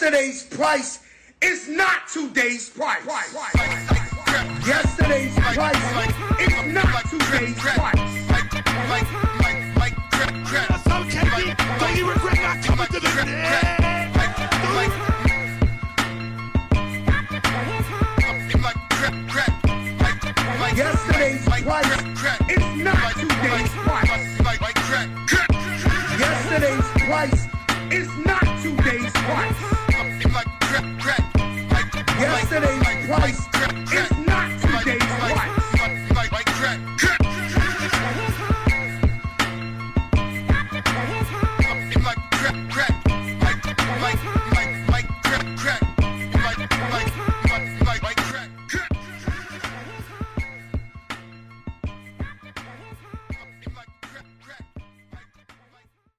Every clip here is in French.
Yesterday's price is not today's price. Yesterday's price is not today's price. So Katie, don't you regret not coming to the Yesterday's price is not today's price. Yesterday's price is not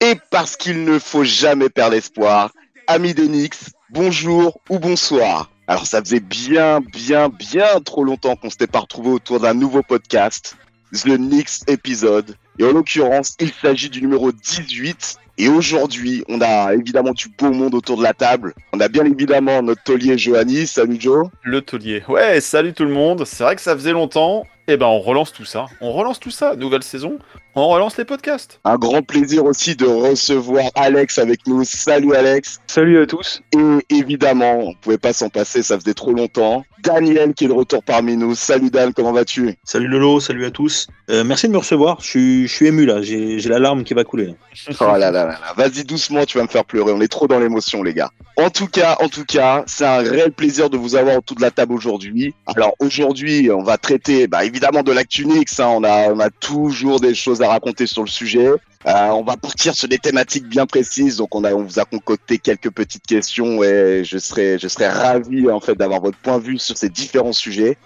Et parce qu'il ne faut jamais perdre espoir, amis d'Enix, bonjour ou bonsoir. Alors ça faisait bien, bien, bien trop longtemps qu'on s'était pas retrouvé autour d'un nouveau podcast, The Nix Episode. Et en l'occurrence, il s'agit du numéro 18. Et aujourd'hui, on a évidemment du beau monde autour de la table. On a bien évidemment notre taulier Johanny. Salut Joe. Le taulier. Ouais, salut tout le monde. C'est vrai que ça faisait longtemps. Et ben, on relance tout ça. On relance tout ça. Nouvelle saison. On relance les podcasts. Un grand plaisir aussi de recevoir Alex avec nous. Salut Alex. Salut à tous. Et évidemment, on pouvait pas s'en passer, ça faisait trop longtemps. Daniel qui est de retour parmi nous. Salut Dan, comment vas-tu? Salut Lolo, salut à tous. Euh, merci de me recevoir. Je suis, je suis ému là. J'ai j'ai la larme qui va couler. là. Oh là là là là. Vas-y doucement, tu vas me faire pleurer. On est trop dans l'émotion, les gars. En tout cas, en tout cas, c'est un réel plaisir de vous avoir autour de la table aujourd'hui. Alors aujourd'hui, on va traiter, bah, évidemment, de l'actu Nix, hein. On a, toujours des choses à raconter sur le sujet. Euh, on va partir sur des thématiques bien précises, donc on, vous a concocté quelques petites questions et je serais, je serais ravi en fait d'avoir votre point de vue sur ces différents sujets.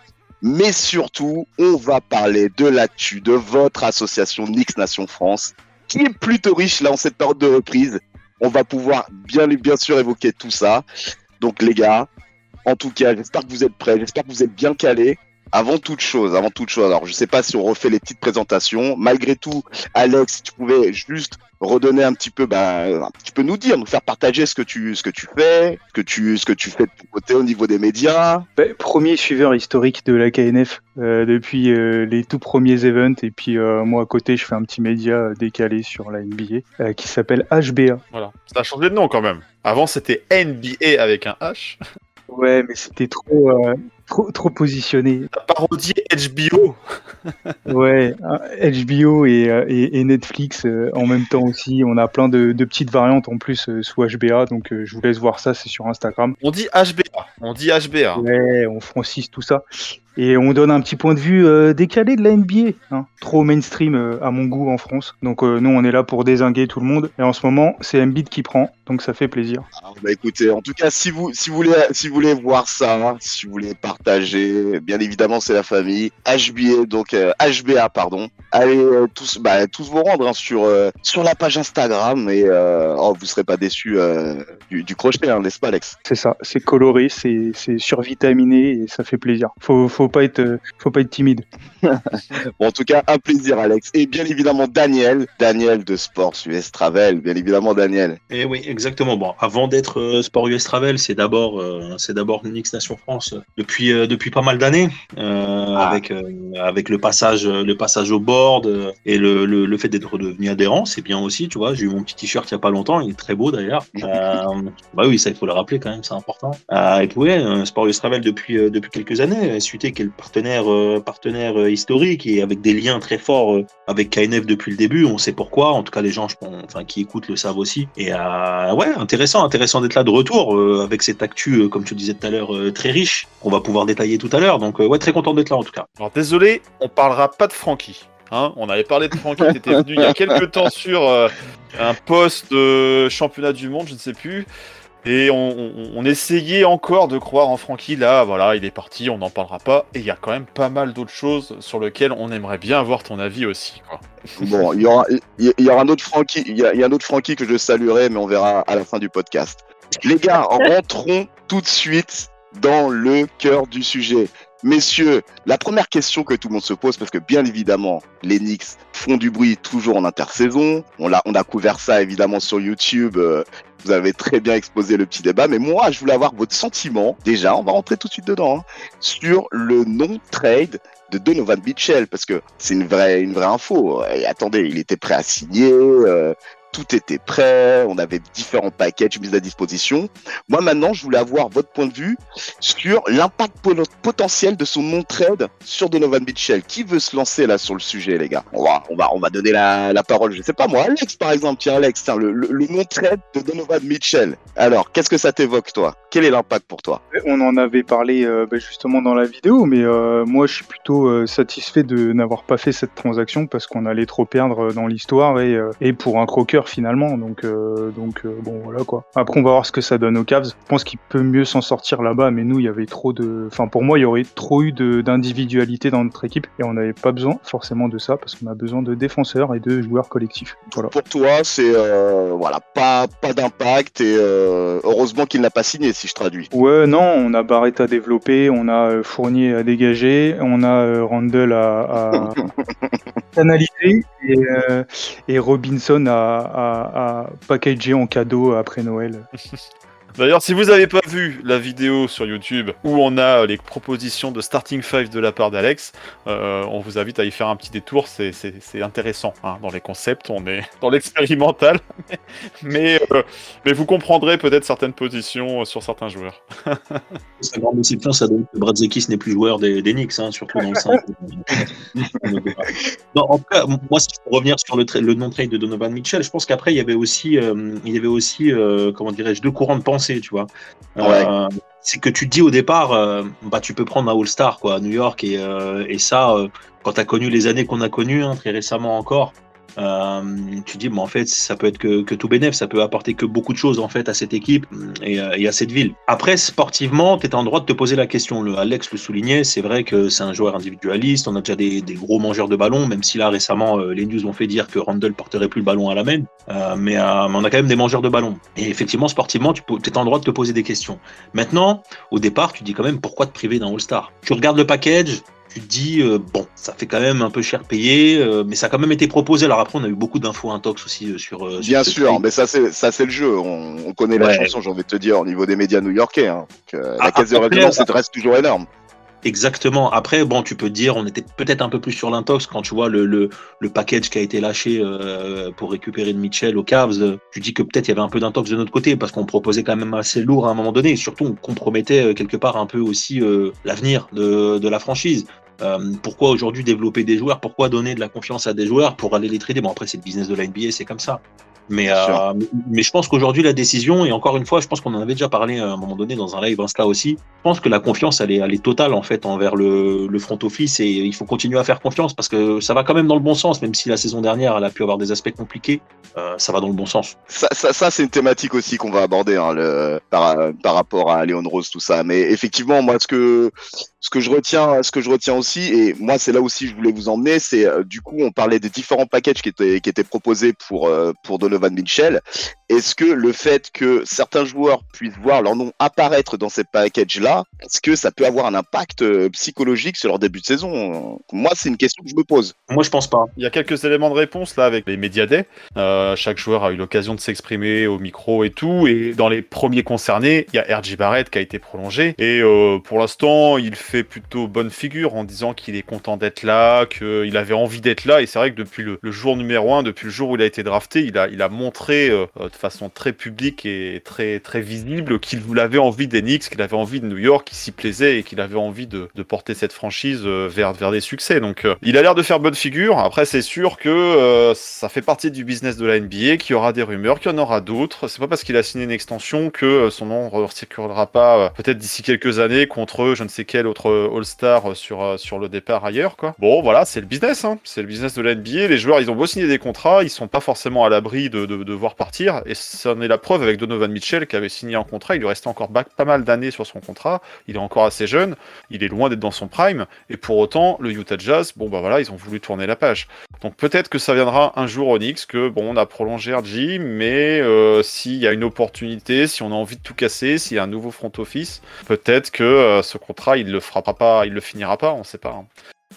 Mais surtout, on va parler de l'actu de votre association Nix Nation France, qui est plutôt riche là en cette période de reprise. On va pouvoir bien, bien sûr évoquer tout ça. Donc les gars, en tout cas, j'espère que vous êtes prêts, j'espère que vous êtes bien calés. Avant toute chose, avant toute chose, alors je sais pas si on refait les petites présentations. Malgré tout, Alex, si tu pouvais juste redonner un petit peu, ben, un petit peu nous dire, nous faire partager ce que tu, ce que tu fais, ce que tu, ce que tu fais de ton côté au niveau des médias. Bah, premier suiveur historique de la KNF euh, depuis euh, les tout premiers events. Et puis euh, moi à côté, je fais un petit média décalé sur la NBA euh, qui s'appelle HBA. Voilà. Ça a changé de nom quand même. Avant, c'était NBA avec un H. Ouais, mais c'était trop, euh, trop, trop positionné. T'as parodié HBO. Ouais, HBO et, euh, et, et Netflix euh, en même temps aussi. On a plein de, de petites variantes en plus euh, sous HBA. Donc euh, je vous laisse voir ça, c'est sur Instagram. On dit HBA. On dit HBA. Ouais, on francise tout ça. Et on donne un petit point de vue euh, décalé de la NBA, hein. trop mainstream euh, à mon goût en France. Donc euh, nous, on est là pour désinguer tout le monde. Et en ce moment, c'est Embiid qui prend, donc ça fait plaisir. Alors, bah écoutez, en tout cas, si vous, si vous voulez, si vous voulez voir ça, si vous voulez partager, bien évidemment, c'est la famille HBA, donc HBA, pardon. Allez tous, bah, tous vous rendre hein, sur sur la page Instagram et oh, vous serez pas déçus du, du crochet, hein, n'est-ce pas, Alex? C'est ça, c'est coloré, c'est c'est survitaminé et ça fait plaisir. Faut, faut pas être, euh, faut pas être timide. Bon, en tout cas, un plaisir, Alex. Et bien évidemment, Daniel, Daniel de Sports US Travel, bien évidemment, Daniel. Et oui, exactement. Bon, avant d'être euh, Sport US Travel, c'est d'abord, euh, c'est d'abord Nix Nation France euh, depuis euh, depuis pas mal d'années, euh, Ah. avec euh, avec le passage le passage au board euh, et le, le, le fait d'être redevenu adhérent, c'est bien aussi. Tu vois, j'ai eu mon petit t-shirt il y a pas longtemps, il est très beau d'ailleurs. Euh, bah oui, ça il faut le rappeler quand même, c'est important. Euh, et puis ouais, euh, Sport US Travel depuis euh, depuis quelques années, SUT qui est le partenaire euh, partenaire euh, historique et avec des liens très forts euh, avec KNF depuis le début. On sait pourquoi. En tout cas, les gens, je pense, enfin, qui écoutent le savent aussi. Et ouais, intéressant, intéressant d'être là de retour avec cette actu, comme tu disais tout à l'heure, très riche qu'on va pouvoir détailler tout à l'heure. Donc ouais, très content d'être là en tout cas. Alors désolé, on parlera pas de Francky. Hein on avait parlé de Francky, qui était venu il y a quelques temps sur euh, un poste de championnat du monde, je ne sais plus. Et on, on- on essayait encore de croire en Francky. Là, voilà, il est parti, on n'en parlera pas. Et il y a quand même pas mal d'autres choses sur lesquelles on aimerait bien avoir ton avis aussi. Quoi. Bon, il y aura, il y aura un autre Francky, il y, a, il y a un autre Francky que je saluerai, mais on verra à la fin du podcast. Les gars, rentrons tout de suite dans le cœur du sujet. Messieurs, la première question que tout le monde se pose, parce que bien évidemment, les Knicks font du bruit toujours en intersaison. On a, couvert ça évidemment sur YouTube. euh, vous avez très bien exposé le petit débat, mais moi, je voulais avoir votre sentiment. Déjà, on va rentrer tout de suite dedans, hein, sur le non-trade de Donovan Mitchell, parce que c'est une vraie, une vraie info. Et attendez, il était prêt à signer. euh, tout était prêt, on avait différents packages mis à disposition. Moi maintenant, je voulais avoir votre point de vue sur l'impact po- potentiel de son non-trade sur Donovan Mitchell. Qui veut se lancer là sur le sujet, les gars? On va, on va, on va donner la, parole. Je sais pas moi, Alex par exemple. Tiens, Alex, le, le- non-trade de Donovan Mitchell. Alors, qu'est-ce que ça t'évoque, toi? Quel est l'impact pour toi? On en avait parlé euh, bah, justement dans la vidéo, mais euh, moi je suis plutôt euh, satisfait de n'avoir pas fait cette transaction parce qu'on allait trop perdre dans l'histoire et pour un croqueur finalement. Donc, euh, donc euh, bon voilà quoi. Après on va voir ce que ça donne aux Cavs. Je pense qu'il peut mieux s'en sortir là-bas, mais nous il y avait trop de. Enfin pour moi il y aurait trop eu d'individualité dans notre équipe et on n'avait pas besoin forcément de ça parce qu'on a besoin de défenseurs et de joueurs collectifs. Voilà. Pour toi, c'est euh, voilà, pas, pas d'impact et heureusement qu'il n'a pas signé, si je traduis. Ouais, non, on a Barrett à développer, on a Fournier à dégager, on a Randall à, à analyser et, et Robinson à, à, à packager en cadeau après Noël. D'ailleurs, si vous n'avez pas vu la vidéo sur YouTube où on a les propositions de starting five de la part d'Alex, euh, on vous invite à y faire un petit détour. C'est- C'est c'est intéressant hein. dans les concepts. On est dans l'expérimental, mais euh, mais vous comprendrez peut-être certaines positions euh, sur certains joueurs. Sa grande déception, ça donne que Brad Zekis n'est plus joueur des, des Knicks, hein, surtout dans le 5. non, en tout cas, moi, si je peux revenir sur le, tra- le non-trade de Donovan Mitchell, je pense qu'après, il y avait aussi, euh, il y avait aussi euh, comment dirais-je, deux courants de pensée, tu vois. Euh, c'est que tu te dis au départ, euh, bah, tu peux prendre un All-Star, quoi, à New York, et, euh, et ça, quand tu as connu les années qu'on a connues, hein, très récemment encore, euh, tu dis, mais en fait, ça peut être que, que tout bénéf, ça peut apporter que beaucoup de choses en fait à cette équipe et, euh, à cette ville. Après, sportivement, tu es en droit de te poser la question. Le Alex le soulignait, c'est vrai que c'est un joueur individualiste. On a déjà des, des gros mangeurs de ballon, même si là récemment, euh, les news ont fait dire que Randall porterait plus le ballon à la main. Mais, on a quand même des mangeurs de ballon. Et effectivement, sportivement, tu es en droit de te poser des questions. Maintenant, au départ, tu dis quand même pourquoi te priver d'un All-Star? Tu regardes le package, tu te dis, euh, bon, ça fait quand même un peu cher payé, euh, mais ça a quand même été proposé. Alors après, on a eu beaucoup d'infos intox aussi euh, sur. sur Bien sûr, mais ça c'est ça c'est le jeu. On, on connaît la chanson, j'ai envie de te dire, au niveau des médias new-yorkais. hein. Que la Ah, caisse de résonance reste toujours énorme. Exactement. Après, bon, tu peux te dire, on était peut-être un peu plus sur l'intox quand tu vois le, le, le package qui a été lâché euh, pour récupérer de Mitchell aux Cavs. Tu dis que peut-être il y avait un peu d'intox de notre côté parce qu'on proposait quand même assez lourd à un moment donné. Et surtout, on compromettait quelque part un peu aussi euh, l'avenir de, de la franchise. Euh, pourquoi aujourd'hui développer des joueurs? Pourquoi donner de la confiance à des joueurs pour aller les trader? Bon, après, c'est le business de la NBA, c'est comme ça. Mais, euh, mais je pense qu'aujourd'hui, la décision, et encore une fois, je pense qu'on en avait déjà parlé à un moment donné dans un live Insta aussi, je pense que la confiance, elle est, elle est totale en fait envers le, le front office et il faut continuer à faire confiance parce que ça va quand même dans le bon sens, même si la saison dernière, elle a pu avoir des aspects compliqués, euh, ça va dans le bon sens. Ça, ça, ça, c'est une thématique aussi qu'on va aborder hein, le, par, par rapport à Léon Rose, tout ça. Mais effectivement, moi, ce que, ce que je retiens, ce que je retiens aussi, et moi, c'est là aussi que je voulais vous emmener, c'est euh, du coup, on parlait des différents packages qui étaient, qui étaient proposés pour, euh, pour Donovan Mitchell. Est-ce que le fait que certains joueurs puissent voir leur nom apparaître dans ces packages-là, est-ce que ça peut avoir un impact euh, psychologique sur leur début de saison? Moi, c'est une question que je me pose. Moi, je pense pas. Il y a quelques éléments de réponse là avec les médias day. Euh, chaque joueur a eu l'occasion de s'exprimer au micro et tout. Et dans les premiers concernés, il y a RJ Barrett qui a été prolongé. Et euh, pour l'instant, il fait plutôt bonne figure en disant qu'il est content d'être là, qu'il avait envie d'être là. Et c'est vrai que depuis le, le jour numéro un, depuis le jour où il a été drafté, il a, il a montré euh, de façon très publique et très, très visible qu'il avait envie Knicks, qu'il avait envie de New York, qu'il s'y plaisait et qu'il avait envie de, porter cette franchise euh, vers, vers des succès. Donc euh, il a l'air de faire bonne figure. Après, c'est sûr que euh, ça fait partie du business de la NBA, qu'il y aura des rumeurs, qu'il y en aura d'autres. C'est pas parce qu'il a signé une extension que euh, son nom ne recirculera pas euh, peut-être d'ici quelques années contre je ne sais quel autre euh, All-Star euh, sur, euh, sur le départ ailleurs. Quoi. Bon, voilà, c'est le business. Hein. C'est le business de la NBA. Les joueurs, ils ont beau signer des contrats, ils sont pas forcément à l'abri de, voir partir. Et ça en est la preuve avec Donovan Mitchell qui avait signé un contrat. Il lui restait encore pas mal d'années sur son contrat. Il est encore assez jeune. Il est loin d'être dans son prime. Et pour autant, le Utah Jazz, bon bah voilà, ils ont voulu tourner la page. Donc peut-être que ça viendra un jour au Knicks que bon, on a prolongé RG, mais euh, s'il y a une opportunité, si on a envie de tout casser, s'il y a un nouveau front office, peut-être que euh, ce contrat il le fera pas, il le finira pas, on sait pas. hein.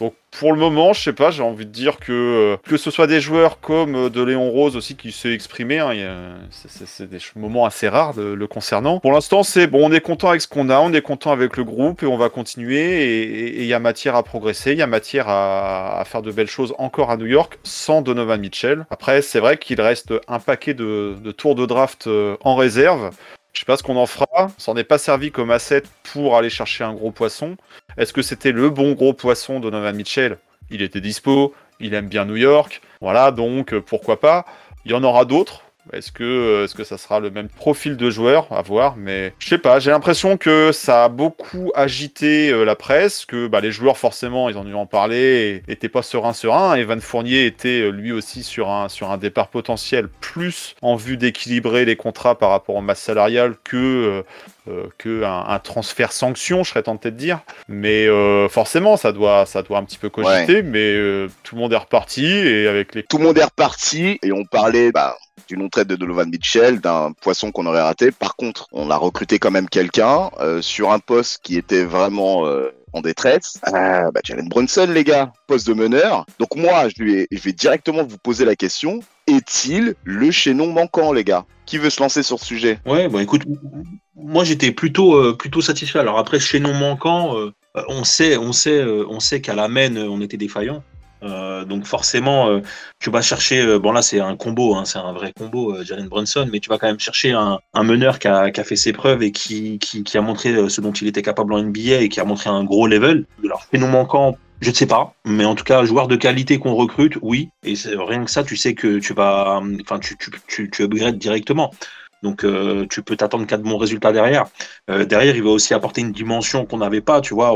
Donc pour le moment, je sais pas, j'ai envie de dire que euh, que ce soit des joueurs comme euh, de Léon Rose aussi qui s'est exprimé, hein, c'est- des moments assez rares de- le concernant. Pour l'instant, c'est bon, on est content avec ce qu'on a, on est content avec le groupe et on va continuer et- il y a matière à progresser, il y a matière à, faire de belles choses encore à New York sans Donovan Mitchell. Après, c'est vrai qu'il reste un paquet de, de tours de draft euh, en réserve. Je sais pas ce qu'on en fera. On s'en est pas servi comme asset pour aller chercher un gros poisson. Est-ce que c'était le bon gros poisson Donovan Mitchell? Il était dispo, il aime bien New York. Voilà, donc pourquoi pas? Il y en aura d'autres. Est-ce que, euh, est-ce que ça sera le même profil de joueur À voir, mais je sais pas. J'ai l'impression que ça a beaucoup agité euh, la presse, que bah, les joueurs forcément, ils en ont parlé, et étaient pas sereins sereins. Evan Fournier était euh, lui aussi sur un sur un départ potentiel, plus en vue d'équilibrer les contrats par rapport aux masses salariales que euh, euh, que un, un transfert sanction, je serais tenté de dire. Mais euh, forcément, ça doit ça doit un petit peu cogiter. Mais euh, tout le monde est reparti et avec les Tout le monde est reparti et on parlait bah, d'une non-traite de Donovan Mitchell, d'un poisson qu'on aurait raté. Par contre, on a recruté quand même quelqu'un euh, sur un poste qui était vraiment euh, en détresse. Ah, bah, Jalen Brunson, les gars, poste de meneur. Donc moi, je, vais directement vous poser la question. Est-il le chaînon manquant, les gars? Qui veut se lancer sur ce sujet? Ouais, bah écoute, moi j'étais plutôt plutôt satisfait. Alors après, chez non manquant, on sait on sait on sait qu'à la main on était défaillant. Euh, donc forcément, euh, tu vas chercher. euh, bon là, c'est un combo, hein, c'est un vrai combo, Jalen Brunson, mais tu vas quand même chercher un, meneur qui a, fait ses preuves et qui, a montré ce dont il était capable en NBA et qui a montré un gros level. Alors non manquant. Je ne sais pas, mais en tout cas, joueur de qualité qu'on recrute, oui. Et rien que ça, tu sais que tu vas, enfin, tu, tu, upgrades directement. Donc tu peux t'attendre qu'à de bons résultats derrière. Derrière, il va aussi apporter une dimension qu'on n'avait pas, tu vois,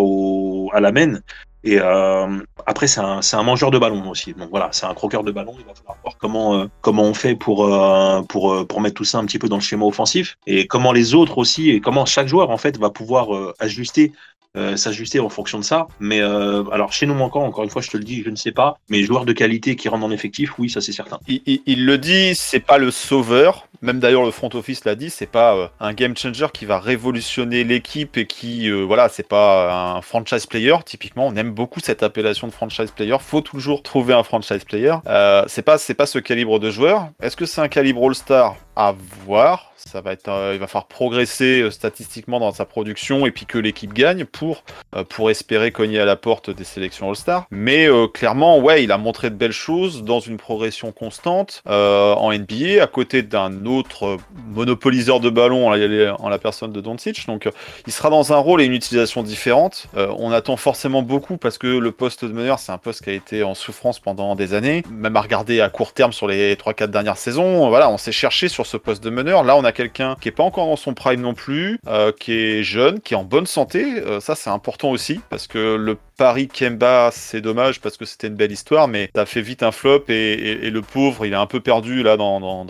à la main. Et euh, après, c'est un, mangeur de ballon aussi. Donc voilà, c'est un croqueur de ballon. Il va falloir voir comment, euh, comment on fait pour, euh, pour, pour mettre tout ça un petit peu dans le schéma offensif. Et comment les autres aussi, et comment chaque joueur, en fait, va pouvoir ajuster euh, s'ajuster en fonction de ça. Mais euh, alors, chez nous manquant, encore une fois, je te le dis, je ne sais pas. Mais joueurs de qualité qui rentrent en effectif, oui, ça c'est certain. il, le dit, c'est pas le sauveur. Même d'ailleurs le front office l'a dit, c'est pas euh, un game changer qui va révolutionner l'équipe et qui, voilà, c'est pas un franchise player. Typiquement, on aime beaucoup cette appellation de franchise player. Faut toujours trouver un franchise player. C'est pas, c'est pas ce calibre de joueur. Est-ce que c'est un calibre All-Star? À voir ça va être, euh, il va falloir progresser euh, statistiquement dans sa production et puis que l'équipe gagne pour euh, pour espérer cogner à la porte des sélections All-Star. Mais euh, clairement, ouais, il a montré de belles choses dans une progression constante en NBA, à côté d'un autre monopoliseur de ballon en la, personne de Doncic. Donc, il sera dans un rôle et une utilisation différente. On attend forcément beaucoup parce que le poste de meneur, c'est un poste qui a été en souffrance pendant des années. Même à regarder à court terme sur les 3-4 dernières saisons, voilà, on s'est cherché sur ce poste de meneur. Là, on a quelqu'un qui est pas encore dans son prime non plus, euh, qui est jeune, qui est en bonne santé. Euh, ça, c'est important aussi parce que le Paris Kemba, c'est dommage parce que c'était une belle histoire, mais ça fait vite un flop et, et- et le pauvre, il est un peu perdu là dans, dans,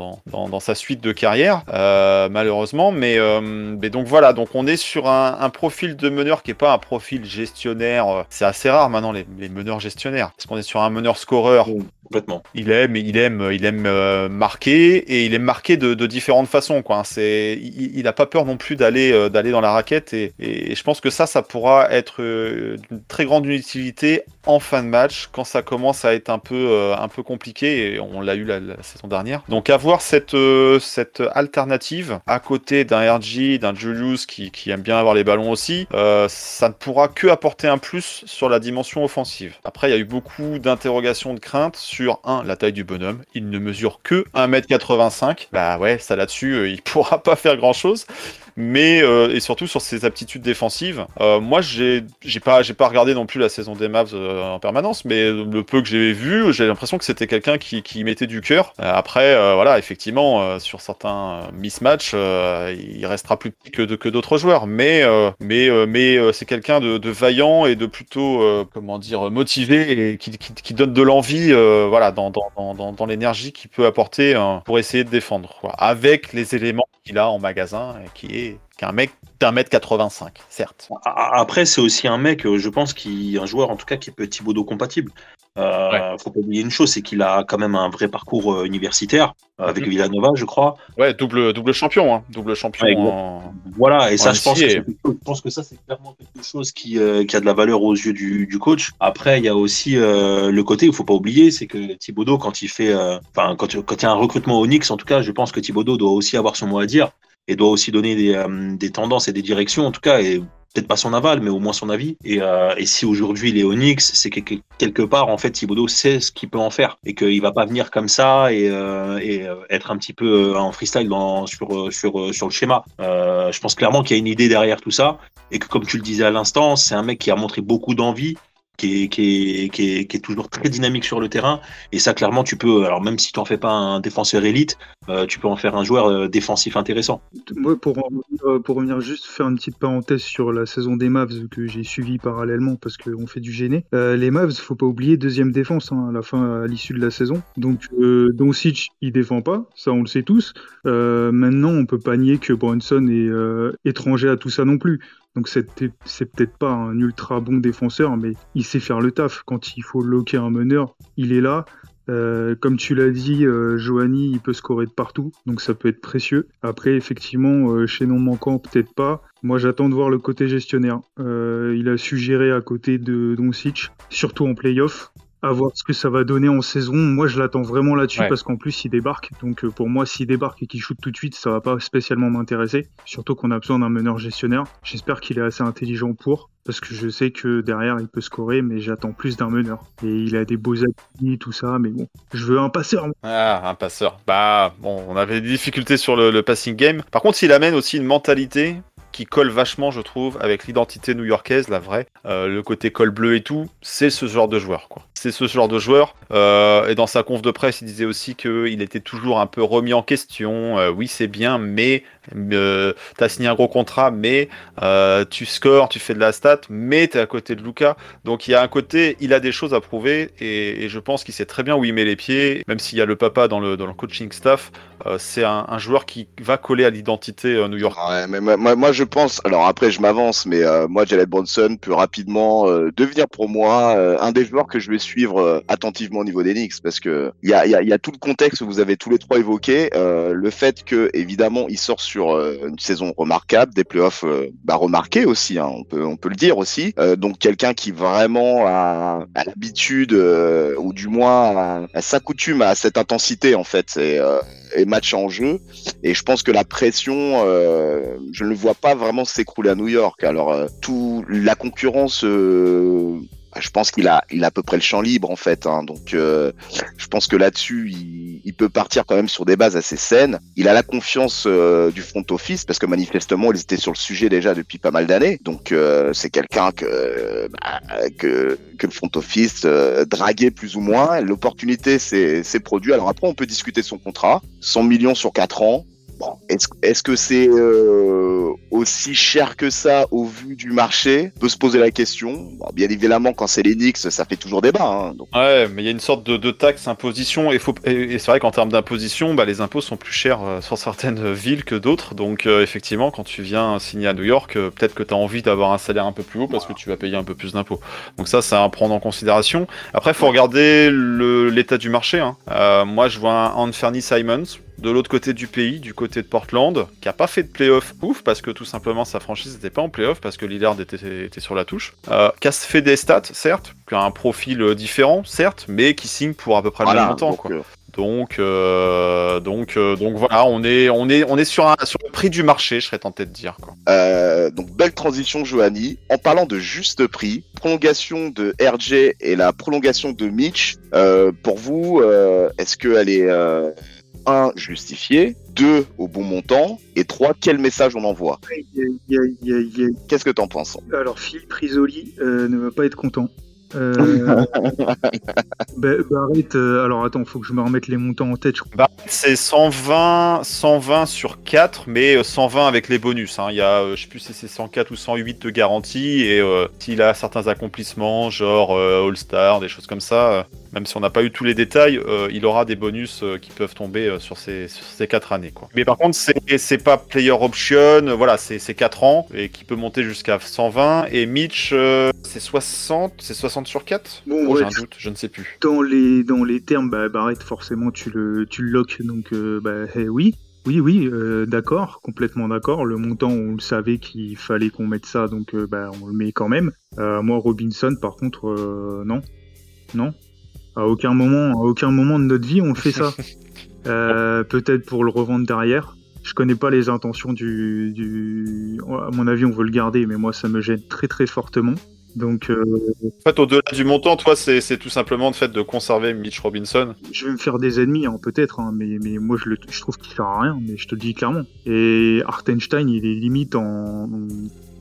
dans, sa suite de carrière, euh, malheureusement. Mais, euh, mais donc voilà, donc on est sur un, un profil de meneur qui est pas un profil gestionnaire. euh, C'est assez rare maintenant les, les meneurs gestionnaires, parce qu'on est sur un meneur scoreur Complètement. il aime, il aime, il aime euh, marquer et il aime marquer de, de différentes façons. Quoi. C'est, il, il a pas peur non plus d'aller, d'aller dans la raquette et, et je pense que ça, ça pourra être d'une très grande utilité en fin de match quand ça commence à être un peu, euh, un peu compliqué et on l'a eu la, saison dernière. Donc avoir cette, euh, cette alternative à côté d'un RG, d'un Julius qui, qui aime bien avoir les ballons aussi, euh, ça ne pourra que apporter un plus sur la dimension offensive. Après, il y a eu beaucoup d'interrogations, de craintes sur un, la taille du bonhomme. Il ne mesure que 1m85. Bah ouais, ça là-dessus, il pourra pas faire grand-chose. Mais euh, et surtout sur ses aptitudes défensives. Euh, moi, j'ai pas pas regardé non plus la saison des Mavs euh, en permanence, mais le peu que j'ai vu, j'ai l'impression que c'était quelqu'un qui, qui mettait du cœur. Euh, après, euh, voilà, effectivement, euh, sur certains mismatchs, il restera plus petit que que d'autres joueurs, mais mais mais c'est quelqu'un de, de vaillant et de plutôt comment dire motivé et qui, qui, qui donne de l'envie, voilà, dans dans, dans, dans, l'énergie qu'il peut apporter euh, pour essayer de défendre, quoi, avec les éléments qu'il a en magasin, et qui est qu'un mec d'un mètre 85, certes. Après, c'est aussi un mec, euh, je pense, qui un joueur en tout cas qui peut être Thibodeau compatible. Euh, Ouais. Faut pas oublier une chose, c'est qu'il a quand même un vrai parcours euh, universitaire euh, avec Mhm. Villanova, je crois. Ouais, double double champion, hein, double champion. Ouais, exact. en- Voilà, et ça, je pense, que je pense que ça, c'est clairement quelque chose qui, euh, qui a de la valeur aux yeux du, du coach. Après, il y a aussi euh, le côté, il faut pas oublier, c'est que Thibodeau, quand il fait, enfin, quand, quand il y a un recrutement au Knicks, en tout cas, je pense que Thibodeau doit aussi avoir son mot à dire et doit aussi donner des, euh, des tendances et des directions, en tout cas, et peut-être pas son aval, mais au moins son avis. Et, euh, et si aujourd'hui il est Knicks, c'est que que- quelque part, en fait, Thibodeau sait ce qu'il peut en faire et qu'il va pas venir comme ça et, euh, être un petit peu en freestyle sur, sur, sur le schéma. Je pense clairement qu'il y a une idée derrière tout ça et que, comme tu le disais à l'instant, c'est un mec qui a montré beaucoup d'envie. Qui est, qui, est, qui, est, qui est toujours très dynamique sur le terrain et ça clairement tu peux alors même si tu en fais pas un défenseur élite euh, tu peux en faire un joueur euh, défensif intéressant Moi, pour, en revenir- euh, pour revenir juste faire une petite parenthèse sur la saison des Mavs que j'ai suivi parallèlement parce qu'on fait du gêné. Les Mavs, faut pas oublier deuxième défense hein, à la fin, à l'issue de la saison. Donc, Doncic, il défend pas, ça on le sait tous. Maintenant, on peut pas nier que Brunson est étranger à tout ça non plus. Donc c'est peut-être pas un ultra bon défenseur, mais il sait faire le taf. Quand il faut loquer un meneur, il est là. Euh, comme tu l'as dit, euh, il peut scorer de partout, donc ça peut être précieux. Après, effectivement, euh, chez non manquant, peut-être pas. Moi, j'attends de voir le côté gestionnaire. Euh, il a su gérer à côté de Doncic, surtout en playoff. À voir ce que ça va donner en saison. Moi, je l'attends vraiment là-dessus Ouais. parce qu'en plus, il débarque. Donc, euh, pour moi, s'il débarque et qu'il shoot tout de suite, ça va pas spécialement m'intéresser. Surtout qu'on a besoin d'un meneur gestionnaire. J'espère qu'il est assez intelligent pour parce que je sais que derrière il peut scorer, mais j'attends plus d'un meneur. Et il a des beaux appuis, tout ça, mais bon, je veux un passeur. moi. Ah, un passeur. Bah, bon, on avait des difficultés sur le, le passing game. Par contre, il amène aussi une mentalité qui colle vachement, je trouve, avec l'identité new-yorkaise, la vraie. Euh, le côté col bleu et tout, c'est ce genre de joueur, quoi. C'est ce genre de joueur. Euh, et dans sa conf de presse, il disait aussi qu'il était toujours un peu remis en question. Euh, oui, c'est bien, mais euh, t'as signé un gros contrat, mais euh, tu scores, tu fais de la stat, mais t'es à côté de Luca. Donc il y a un côté, il a des choses à prouver et, je pense qu'il sait très bien où il met les pieds, même s'il y a le papa dans le, dans le coaching staff. euh, c'est un, joueur qui va coller à l'identité euh, New York. Moi, je pense, alors après je m'avance, mais moi Jalen Bronson peut rapidement devenir pour moi un des joueurs que je vais suivre attentivement au niveau des Knicks parce que il y a, y, y a tout le contexte que vous avez tous les trois évoqué, le fait que évidemment il sort sur euh, une saison remarquable, des playoffs euh, bah, remarqués aussi, hein, on peut on peut le dire aussi, Euh, donc quelqu'un qui vraiment a, l'habitude ou du moins s'accoutume à cette intensité en fait et, et match en jeu. Et je pense que la pression, je ne le vois pas vraiment s'écrouler à New York. Alors, tout la concurrence, je pense qu'il a, il a à peu près le champ libre en fait. hein. donc, euh, je pense que là-dessus, il, peut partir quand même sur des bases assez saines. Il a la confiance euh, du front office parce que manifestement, ils étaient sur le sujet déjà depuis pas mal d'années. Donc, euh, c'est quelqu'un que, bah, que que le front office draguait plus ou moins. L'opportunité s'est produite. Alors après, on peut discuter de son contrat, 100 millions sur 4 ans. Bon, est-ce que c'est euh, aussi cher que ça au vu du marché? On peut se poser la question. Bon, bien évidemment, quand c'est Knicks, ça fait toujours débat. Hein, donc, Ouais, mais il y a une sorte de, de taxe, imposition, et, faut- et, et c'est vrai qu'en termes d'imposition, bah, les impôts sont plus chers euh, sur certaines villes que d'autres. Donc euh, effectivement, quand tu viens signer à New York, euh, peut-être que tu as envie d'avoir un salaire un peu plus haut parce que tu vas payer un peu plus d'impôts. Donc ça, c'est à prendre en considération. Après, il faut regarder l'état du marché. hein. Moi, je vois un Anthony Simons de l'autre côté du pays, du côté de Portland, qui a pas fait de playoff ouf parce que tout simplement sa franchise n'était pas en playoff parce que Lillard était, était sur la touche. Euh, qui a fait des stats, certes, qui a un profil euh, différent, certes, mais qui signe pour à peu près le même montant. donc, quoi. euh, Donc, euh, donc, euh, donc voilà, on est, on est, on est sur, un, sur le prix du marché, je serais tenté de dire. Quoi. Euh, donc belle transition Johanny. En parlant de juste prix, prolongation de RJ et la prolongation de Mitch, pour vous, est-ce qu'elle est, un, justifié, deux, au bon montant, et trois, quel message on envoie. Qu'est-ce que t'en penses? Alors, Philippe Risoli euh, ne va pas être content. Euh, bah, Barrett, euh, alors attends, faut que je me remette les montants en tête. je crois. Bah, c'est 120, 120 sur 4, mais euh, 120 avec les bonus. hein. Il y a, euh, je sais plus si c'est 104 ou 108 de garantie, et euh, s'il a certains accomplissements, genre euh, All-Star, des choses comme ça, euh, même si on n'a pas eu tous les détails, euh, il aura des bonus euh, qui peuvent tomber euh, sur ces, sur ces 4 années. Quoi. Mais par contre, c'est pas player option, voilà, c'est c'est 4 ans, et qui peut monter jusqu'à 120, et Mitch, c'est 60, c'est 60 sur 4 Bon, Oh, J'ai un doute, je ne sais plus. dans les, dans les termes, bah, Barrett, forcément, tu le, tu le lock, donc bah, eh oui. Oui, oui, euh, d'accord, complètement d'accord. Le montant, on le savait qu'il fallait qu'on mette ça, donc euh, bah, on le met quand même. Euh, moi, Robinson, par contre, non. Non. À aucun moment, à aucun moment de notre vie, on fait ça. Euh, Peut-être pour le revendre derrière. Je connais pas les intentions du, du. À mon avis, on veut le garder, mais moi, ça me gêne très très fortement. Donc, euh, En fait, au-delà du montant, toi, c'est tout simplement le fait de conserver Mitch Robinson. je vais me faire des ennemis, hein, peut-être, hein, mais, mais moi je, le, je trouve qu'il sert à rien, mais je te le dis clairement. Et Artenstein, il est limite en,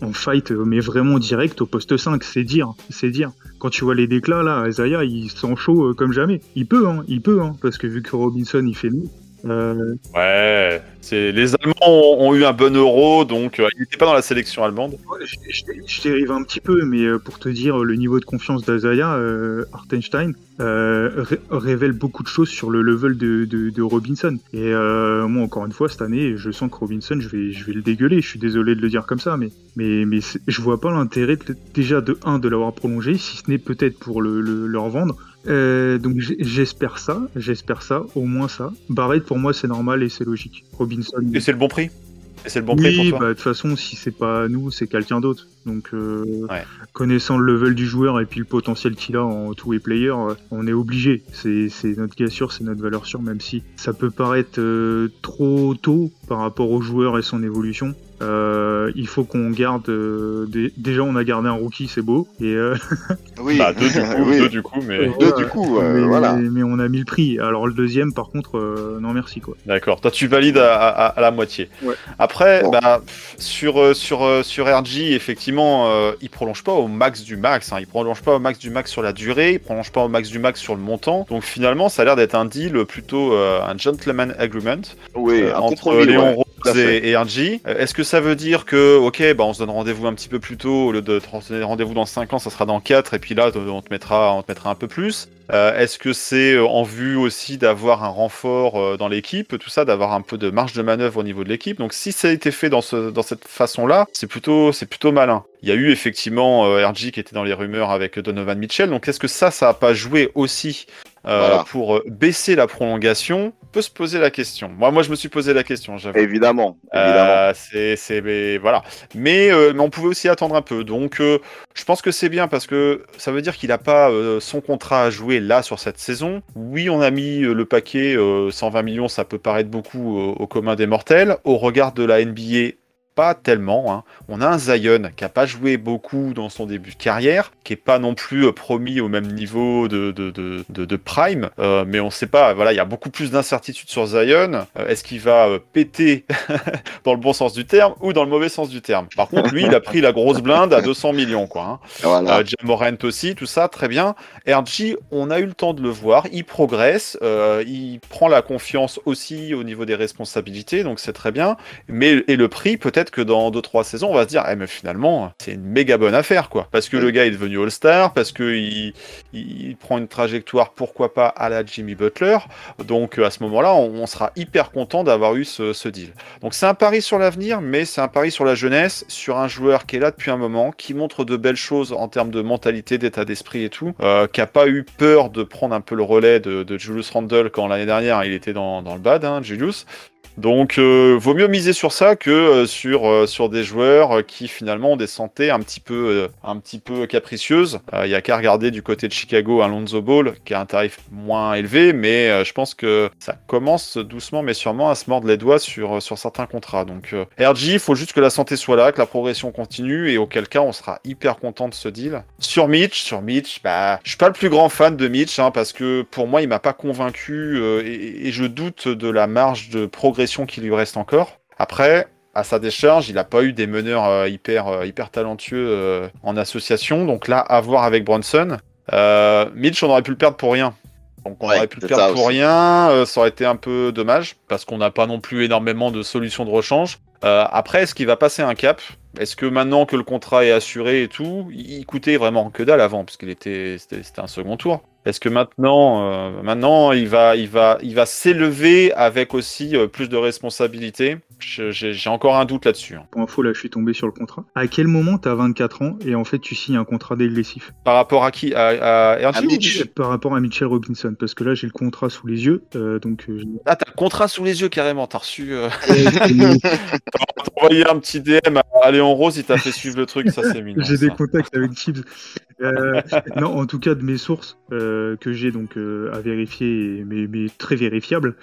en, fight, mais vraiment direct au poste 5, c'est dire, c'est dire. Quand tu vois les déclats là, Isaiah, il sent chaud euh, comme jamais. Il peut, hein, il peut, hein, parce que vu que Robinson il fait mieux. Euh, Ouais, c'est les Allemands ont, ont eu un bon euro, donc euh, il n'était pas dans la sélection allemande. ouais, je, je- je dérive un petit peu, mais euh, pour te dire le niveau de confiance d'Azaya, euh, Artenstein euh, ré- révèle beaucoup de choses sur le level de, de, de Robinson. Et euh, moi, encore une fois, cette année, je sens que Robinson, je vais, je vais le dégueuler. Je suis désolé de le dire comme ça, mais, mais, mais je vois pas l'intérêt de- déjà de 1 de l'avoir prolongé, si ce n'est peut-être pour le, le, le revendre. Euh, donc j'espère ça, j'espère ça, au moins ça. Barrett pour moi c'est normal et c'est logique. Robinson. Et c'est le bon prix? Et c'est le bon prix oui, pour bah toi de toute façon si c'est pas nous c'est quelqu'un d'autre. Donc euh, Ouais. connaissant le level du joueur et puis le potentiel qu'il a en two-way player, euh, on est obligé. C'est c'est notre gars sûr, c'est notre valeur sûre, même si ça peut paraître euh, trop tôt par rapport au joueur et son évolution. Euh, il faut qu'on garde. euh, des- Déjà, on a gardé un rookie, c'est beau. Et euh, Oui, Bah, deux du coup, oui. deux du coup, mais... Deux du coup, euh, mais, voilà. mais on a mis le prix. Alors le deuxième, par contre, euh, non merci quoi. D'accord, toi tu valides à, à- à la moitié. Ouais. Après, Bon. bah, sur, sur, sur RG, effectivement, euh, il prolonge pas au max du max. Hein. Il prolonge pas au max du max sur la durée, il prolonge pas au max du max sur le montant. Donc finalement, ça a l'air d'être un deal plutôt euh, un gentleman agreement Oui, euh, un entre Léon ouais. Rose et, et RG. Euh, Est-ce que ça veut dire que, ok, bah, on se donne rendez-vous un petit peu plus tôt, au lieu de te donner rendez-vous dans 5 ans, ça sera dans 4, et puis là, on te mettra, on te mettra un peu plus Euh, Est-ce que c'est euh, en vue aussi d'avoir un renfort euh, dans l'équipe, tout ça, d'avoir un peu de marge de manœuvre au niveau de l'équipe? Donc si ça a été fait dans, ce, dans cette façon-là, c'est plutôt, c'est plutôt malin. Il y a eu effectivement euh, RG qui était dans les rumeurs avec Donovan Mitchell, donc est-ce que ça, ça a pas joué aussi euh, Voilà. pour baisser la prolongation? On peut se poser la question. Moi, moi, je me suis posé la question, j'avoue. Évidemment, évidemment. Euh, c'est, mais voilà. Mais, euh, mais on pouvait aussi attendre un peu. Donc, euh, je pense que c'est bien parce que ça veut dire qu'il n'a pas son contrat à jouer là sur cette saison. Oui, on a mis le paquet euh, 120 millions, ça peut paraître beaucoup au commun des mortels. Au regard de la NBA, pas tellement. hein. On a un Zion qui a pas joué beaucoup dans son début de carrière, qui est pas non plus euh, promis au même niveau de, de, de, prime, euh, mais on sait pas. Voilà, il y a beaucoup plus d'incertitudes sur Zion. Euh, Est-ce qu'il va euh, péter dans le bon sens du terme ou dans le mauvais sens du terme? Par contre, lui, il a pris la grosse blinde à 200 millions, quoi. hein. Voilà. Jamorant aussi, tout ça, très bien. RG, on a eu le temps de le voir, il progresse, il prend la confiance aussi au niveau des responsabilités, donc c'est très bien. Mais et le prix, peut-être que dans 2-3 saisons, on va se dire, eh, mais finalement, c'est une méga bonne affaire, quoi. Parce que le gars est devenu All-Star, parce que il, prend une trajectoire, pourquoi pas, à la Jimmy Butler. Donc euh, à ce moment-là, on, on sera hyper content d'avoir eu ce, ce deal. Donc c'est un pari sur l'avenir, mais c'est un pari sur la jeunesse, sur un joueur qui est là depuis un moment, qui montre de belles choses en termes de mentalité, d'état d'esprit et tout, euh, qui a pas eu peur de prendre un peu le relais de, de Julius Randle quand l'année dernière il était dans, dans le bad, hein, Julius. Donc, euh, vaut mieux miser sur ça que euh, sur, euh, sur des joueurs euh, qui finalement ont des santé un petit peu, euh, un petit peu capricieuses. Il y a qu'à regarder du côté de Chicago Alonso Ball, qui a un tarif moins élevé, mais je pense que ça commence doucement mais sûrement à se mordre les doigts sur, sur certains contrats. Donc, RG, il faut juste que la santé soit là, que la progression continue, et auquel cas on sera hyper content de ce deal. Sur Mitch, sur Mitch, bah, je suis pas le plus grand fan de Mitch, hein, parce que pour moi, il m'a pas convaincu, et je doute de la marge de progression qui lui reste encore. Après, à sa décharge, il n'a pas eu des meneurs euh, hyper, euh, hyper talentueux euh, en association. Donc là, à voir avec Bronson. Euh, Mitch, on aurait pu le perdre pour rien. Donc on Ouais, aurait pu le perdre pour aussi. rien. euh, ça aurait été un peu dommage parce qu'on n'a pas non plus énormément de solutions de rechange. Euh, après, est-ce qu'il va passer un cap? Est-ce que maintenant que le contrat est assuré et tout, il coûtait vraiment que dalle avant parce qu'il était, c'était un second tour. Est-ce que maintenant, euh, maintenant, il va, il va, il va s'élever avec aussi euh, plus de responsabilités J'ai encore un doute là-dessus. hein. Pour info, là, je suis tombé sur le contrat. À quel moment t'as 24 ans et en fait tu signes un contrat dégressif? Par rapport à qui? À, à À Mitch. Par rapport à Mitchell Robinson, parce que là j'ai le contrat sous les yeux, euh, donc euh, Ah, t'as le contrat sous les yeux carrément. T'as reçu. euh, j'ai t'as envoyé un petit DM à Léon Rose, il t'a fait suivre le truc. Ça, c'est mignon. j'ai des contacts avec Chips. Euh, non, en tout cas de mes sources euh, que j'ai donc euh, à vérifier, mais, très vérifiables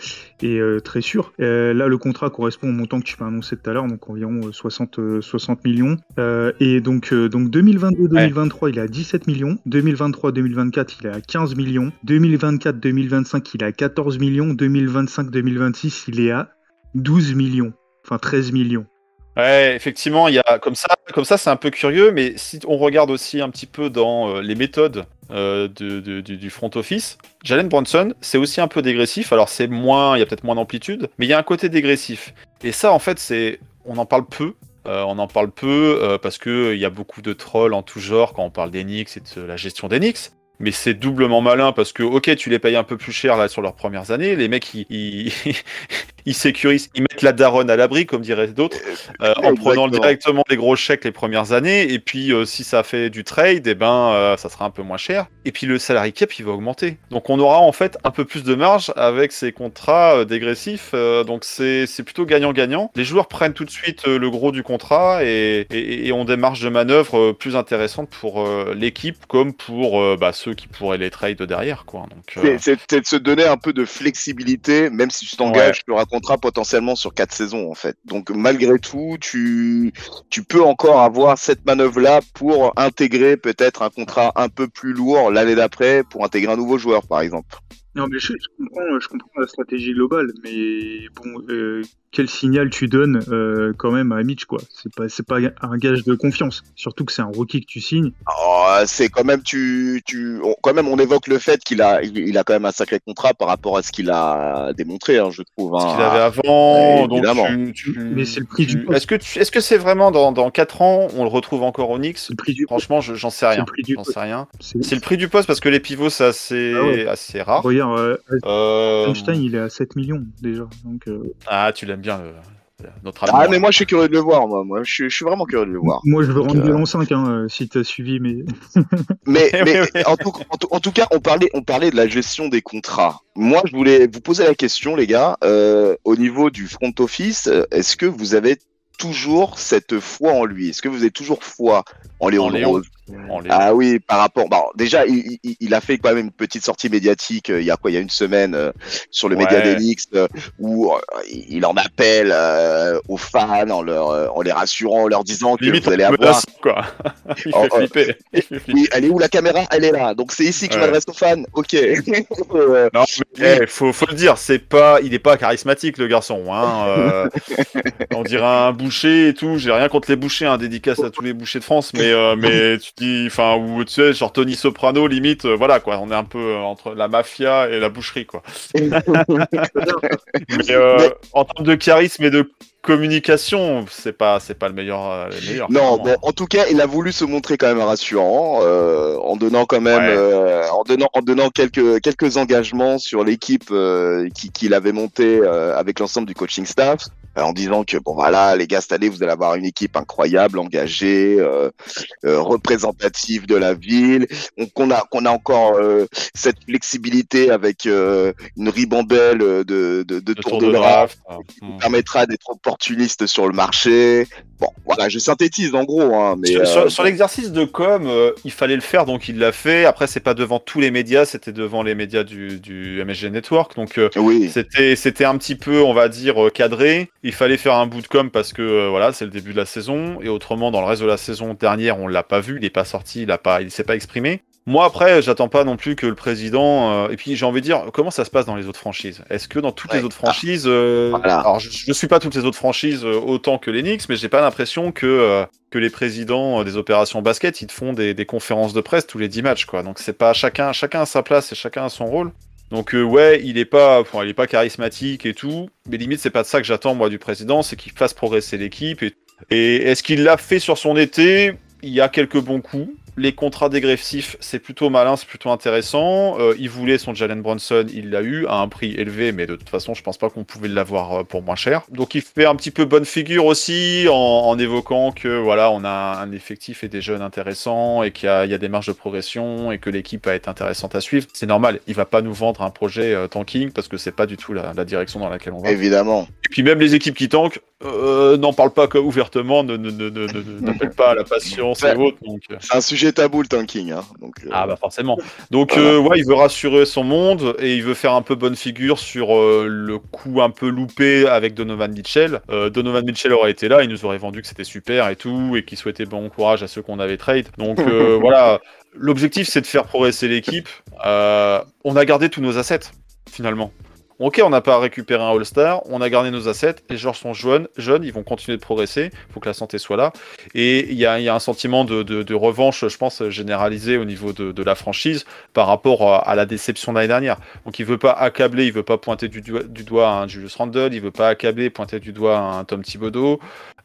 et euh, très. Euh, là, le contrat correspond au montant que tu m'as annoncé tout à l'heure, donc environ euh, 60, euh, 60 millions. Euh, et donc, euh, donc 2022-2023, il est à 17 millions. 2023-2024, il est à 15 millions. 2024-2025, il est à 14 millions. 2025-2026, il est à 12 millions. Enfin, 13 millions. Ouais, effectivement, il y a comme ça, comme ça, c'est un peu curieux, mais si on regarde aussi un petit peu dans euh, les méthodes euh, du, front office, Jalen Bronson, c'est aussi un peu dégressif. Alors c'est moins, il y a peut-être moins d'amplitude, mais il y a un côté dégressif. Et ça, en fait, c'est, on en parle peu. Euh, on en parle peu parce que il y a beaucoup de trolls en tout genre quand on parle d'Enix et de la gestion d'Enix. Mais c'est doublement malin parce que, ok, tu les payes un peu plus cher là sur leurs premières années. Les mecs, ils, ils, ils sécurisent, ils mettent la daronne à l'abri, comme diraient d'autres, euh, en prenant directement les gros chèques les premières années. Et puis, euh, si ça fait du trade, eh ben, euh, ça sera un peu moins cher. Et puis, le salary cap, il va augmenter. Donc, on aura en fait un peu plus de marge avec ces contrats euh, dégressifs. Euh, donc, c'est c'est plutôt gagnant-gagnant. Les joueurs prennent tout de suite euh, le gros du contrat et, et, et ont des marges de manœuvre euh, plus intéressantes pour euh, l'équipe comme pour euh, bah, ceux qui pourraient les trade derrière. Quoi. Donc, euh, C'est- de se donner un peu de flexibilité, même si tu t'engages sur un contrat potentiellement sur quatre saisons en fait. Donc malgré tout, tu, tu peux encore avoir cette manœuvre-là pour intégrer peut-être un contrat un peu plus lourd l'année d'après pour intégrer un nouveau joueur par exemple. Non, mais je, je comprends, je comprends la stratégie globale, mais bon, euh, quel signal tu donnes euh, quand même à Mitch, quoi C'est pas, c'est pas un gage de confiance. Surtout que c'est un rookie que tu signes. Oh, c'est quand même tu, tu, on- quand même on évoque le fait qu'il a, il, il a quand même un sacré contrat par rapport à ce qu'il a démontré, hein, je trouve. ce hein. qu'il avait avant. Ouais, donc évidemment. tu- tu- Mais c'est le prix tu- du poste. Est-ce que tu- est-ce que c'est vraiment dans, dans 4 ans, on le retrouve encore au Knicks? Le prix du Franchement, je- j'en sais C'est rien. le prix du J'en poste. sais rien. C'est- C'est le prix du poste parce que les pivots, c'est assez, Ah ouais. assez rare. Regarde, euh, Euh, Einstein, il est à 7 millions déjà. Donc, euh, Ah, tu bien, le- notre Ah amour. mais moi je suis curieux de le voir, moi, moi je, suis- je suis vraiment curieux de le voir. moi, je veux rendre euh, bilan 5 hein, euh, si t'as suivi, mais Mais, mais. En, tout, en, tout, en tout cas, on parlait, on parlait de la gestion des contrats. Moi, je voulais vous poser la question, les gars, euh, au niveau du front office, euh, est-ce que vous avez toujours cette foi en lui? Est-ce que vous avez toujours foi en Léon En Léon. Ah oui, par rapport. Bon, déjà, il, il- il a fait quand même une petite sortie médiatique euh, il y a quoi Il y a une semaine euh, sur le Ouais. média d'Enix euh, où il en appelle aux fans en, leur, en les rassurant, en leur disant que Limite, vous allez avoir quoi. Il Oh, fait oh. flipper. Il fait flipper. oui, elle est où la caméra? Elle est là. Donc c'est ici que je m'adresse aux fans. Ok. Non, mais eh, faut, faut le dire, c'est pas, il est pas charismatique le garçon. Hein, on dirait un boucher et tout. J'ai rien contre les bouchers, un dédicace à tous les bouchers de France, mais euh, mais tu dis, enfin, ou tu sais, genre Tony Soprano, limite, euh, voilà quoi. On est un peu euh, entre la mafia et la boucherie quoi. Mais, euh, Mais- en termes de charisme et de communication, c'est pas, c'est pas le meilleur, euh, le meilleur. non, en tout cas, il a voulu se montrer quand même rassurant euh, en donnant quand même, Ouais. euh, en donnant, en donnant quelques quelques engagements sur l'équipe euh, qui- qu'il avait montée euh, avec l'ensemble du coaching staff. Euh, en disant que bon voilà les gars cette année vous allez avoir une équipe incroyable, engagée, euh, euh, représentative de la ville, qu'on a qu'on a encore euh, cette flexibilité avec euh, une ribambelle de de, de, Le tours de draft qui permettra d'être opportuniste sur le marché. Bon voilà je synthétise en gros hein, mais sur, euh, sur- sur l'exercice de com, euh, il fallait le faire, donc il l'a fait. Après, c'est pas devant tous les médias, c'était devant les médias du, du MSG Network. Donc, euh, oui c'était c'était un petit peu, on va dire, cadré. Il fallait faire un bout de com parce que voilà, c'est le début de la saison. Et autrement, dans le reste de la saison dernière, on l'a pas vu, il est pas sorti, il a pas, il s'est pas exprimé. Moi après, j'attends pas non plus que le président. euh, et puis j'ai envie de dire, comment ça se passe dans les autres franchises? Est-ce que dans toutes Ouais. les autres franchises, euh, Voilà. alors je, je suis pas toutes les autres franchises euh, autant que les Knicks, mais j'ai pas l'impression que euh, que les présidents des opérations basket, ils te font des, des conférences de presse tous les 10 matchs, quoi. Donc c'est pas chacun, chacun a sa place et chacun a son rôle. Donc euh, ouais, il est pas, enfin, il est pas charismatique et tout, mais limite c'est pas de ça que j'attends moi du président, c'est qu'il fasse progresser l'équipe. Et, et est-ce qu'il l'a fait sur son été? Il y a quelques bons coups. Les contrats dégressifs, c'est plutôt malin, c'est plutôt intéressant. Euh, il voulait son Jalen Brunson, il l'a eu à un prix élevé, mais de toute façon, je pense pas qu'on pouvait l'avoir euh, pour moins cher. Donc il fait un petit peu bonne figure aussi en, en évoquant que voilà, on a un effectif et des jeunes intéressants et qu'il y, a- il y a des marges de progression et que l'équipe va être intéressante à suivre. C'est normal, il va pas nous vendre un projet euh, tanking parce que c'est pas du tout la, la direction dans laquelle on va. évidemment Et puis même les équipes qui tankent euh, n'en parlent pas ouvertement, ne ne- ne- ne- ne- n'appellent pas à la patience et Ouais. autres. Donc, euh, c'est un sujet tabou le tanking hein, donc euh, ah bah forcément. Donc Voilà. euh, ouais, il veut rassurer son monde et il veut faire un peu bonne figure sur le coup un peu loupé avec Donovan Mitchell. Donovan Mitchell aurait été là, il nous aurait vendu que c'était super et tout et qu'il souhaitait bon courage à ceux qu'on avait trade. Donc voilà, l'objectif c'est de faire progresser l'équipe. On a gardé tous nos assets finalement. Ok, on n'a pas récupéré un All-Star, on a gardé nos assets, les joueurs sont jeunes, ils vont continuer de progresser, il faut que la santé soit là. Et il y a, un sentiment de, revanche, je pense, généralisé au niveau de, la franchise par rapport à, la déception de l'année dernière. Donc il veut pas accabler, il veut pas pointer du, doigt- un Julius Randle, il veut pas accabler, pointer du doigt un Tom Thibodeau.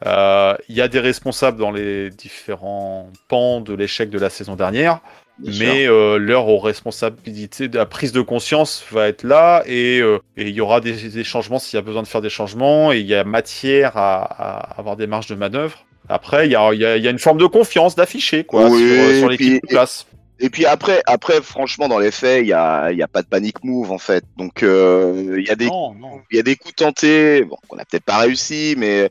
Euh, Il y a des responsables dans les différents pans de l'échec de la saison dernière. Bien. Mais euh, leur responsabilité de la prise de conscience va être là et euh, et il y aura des, des changements s'il y a besoin de faire des changements et il y a matière à, à avoir des marges de manœuvre. Après, il y a, il y a- il y a une forme de confiance d'afficher quoi Oui, sur, sur et l'équipe de place. Et puis après, après, franchement, dans les faits, il y a, y a pas de panic move en fait. Donc euh, il y a des, Non, non. il y a des coups tentés, bon, qu'on a peut-être pas réussi, mais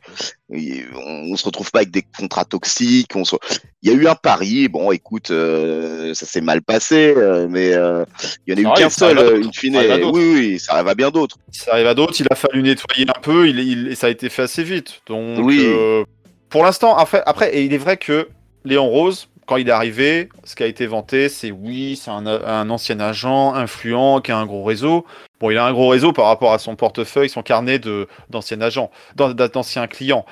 on, on se retrouve pas avec des contrats toxiques. Se... Il y a eu un pari. Bon, écoute, euh, ça s'est mal passé, euh, mais euh, il y en a eu qu'un seul, euh, in fine. Oui, oui, ça arrive à bien d'autres. Ça arrive à d'autres, il a fallu nettoyer un peu, il, il- et ça a été fait assez vite. Donc, Oui. euh, pour l'instant, après, après, et il est vrai que Léon Rose, quand il est arrivé, ce qui a été vanté, c'est oui, c'est un, un ancien agent influent qui a un gros réseau. Bon, il a un gros réseau par rapport à son portefeuille, son carnet d'anciens agents, d'an- d'anciens clients.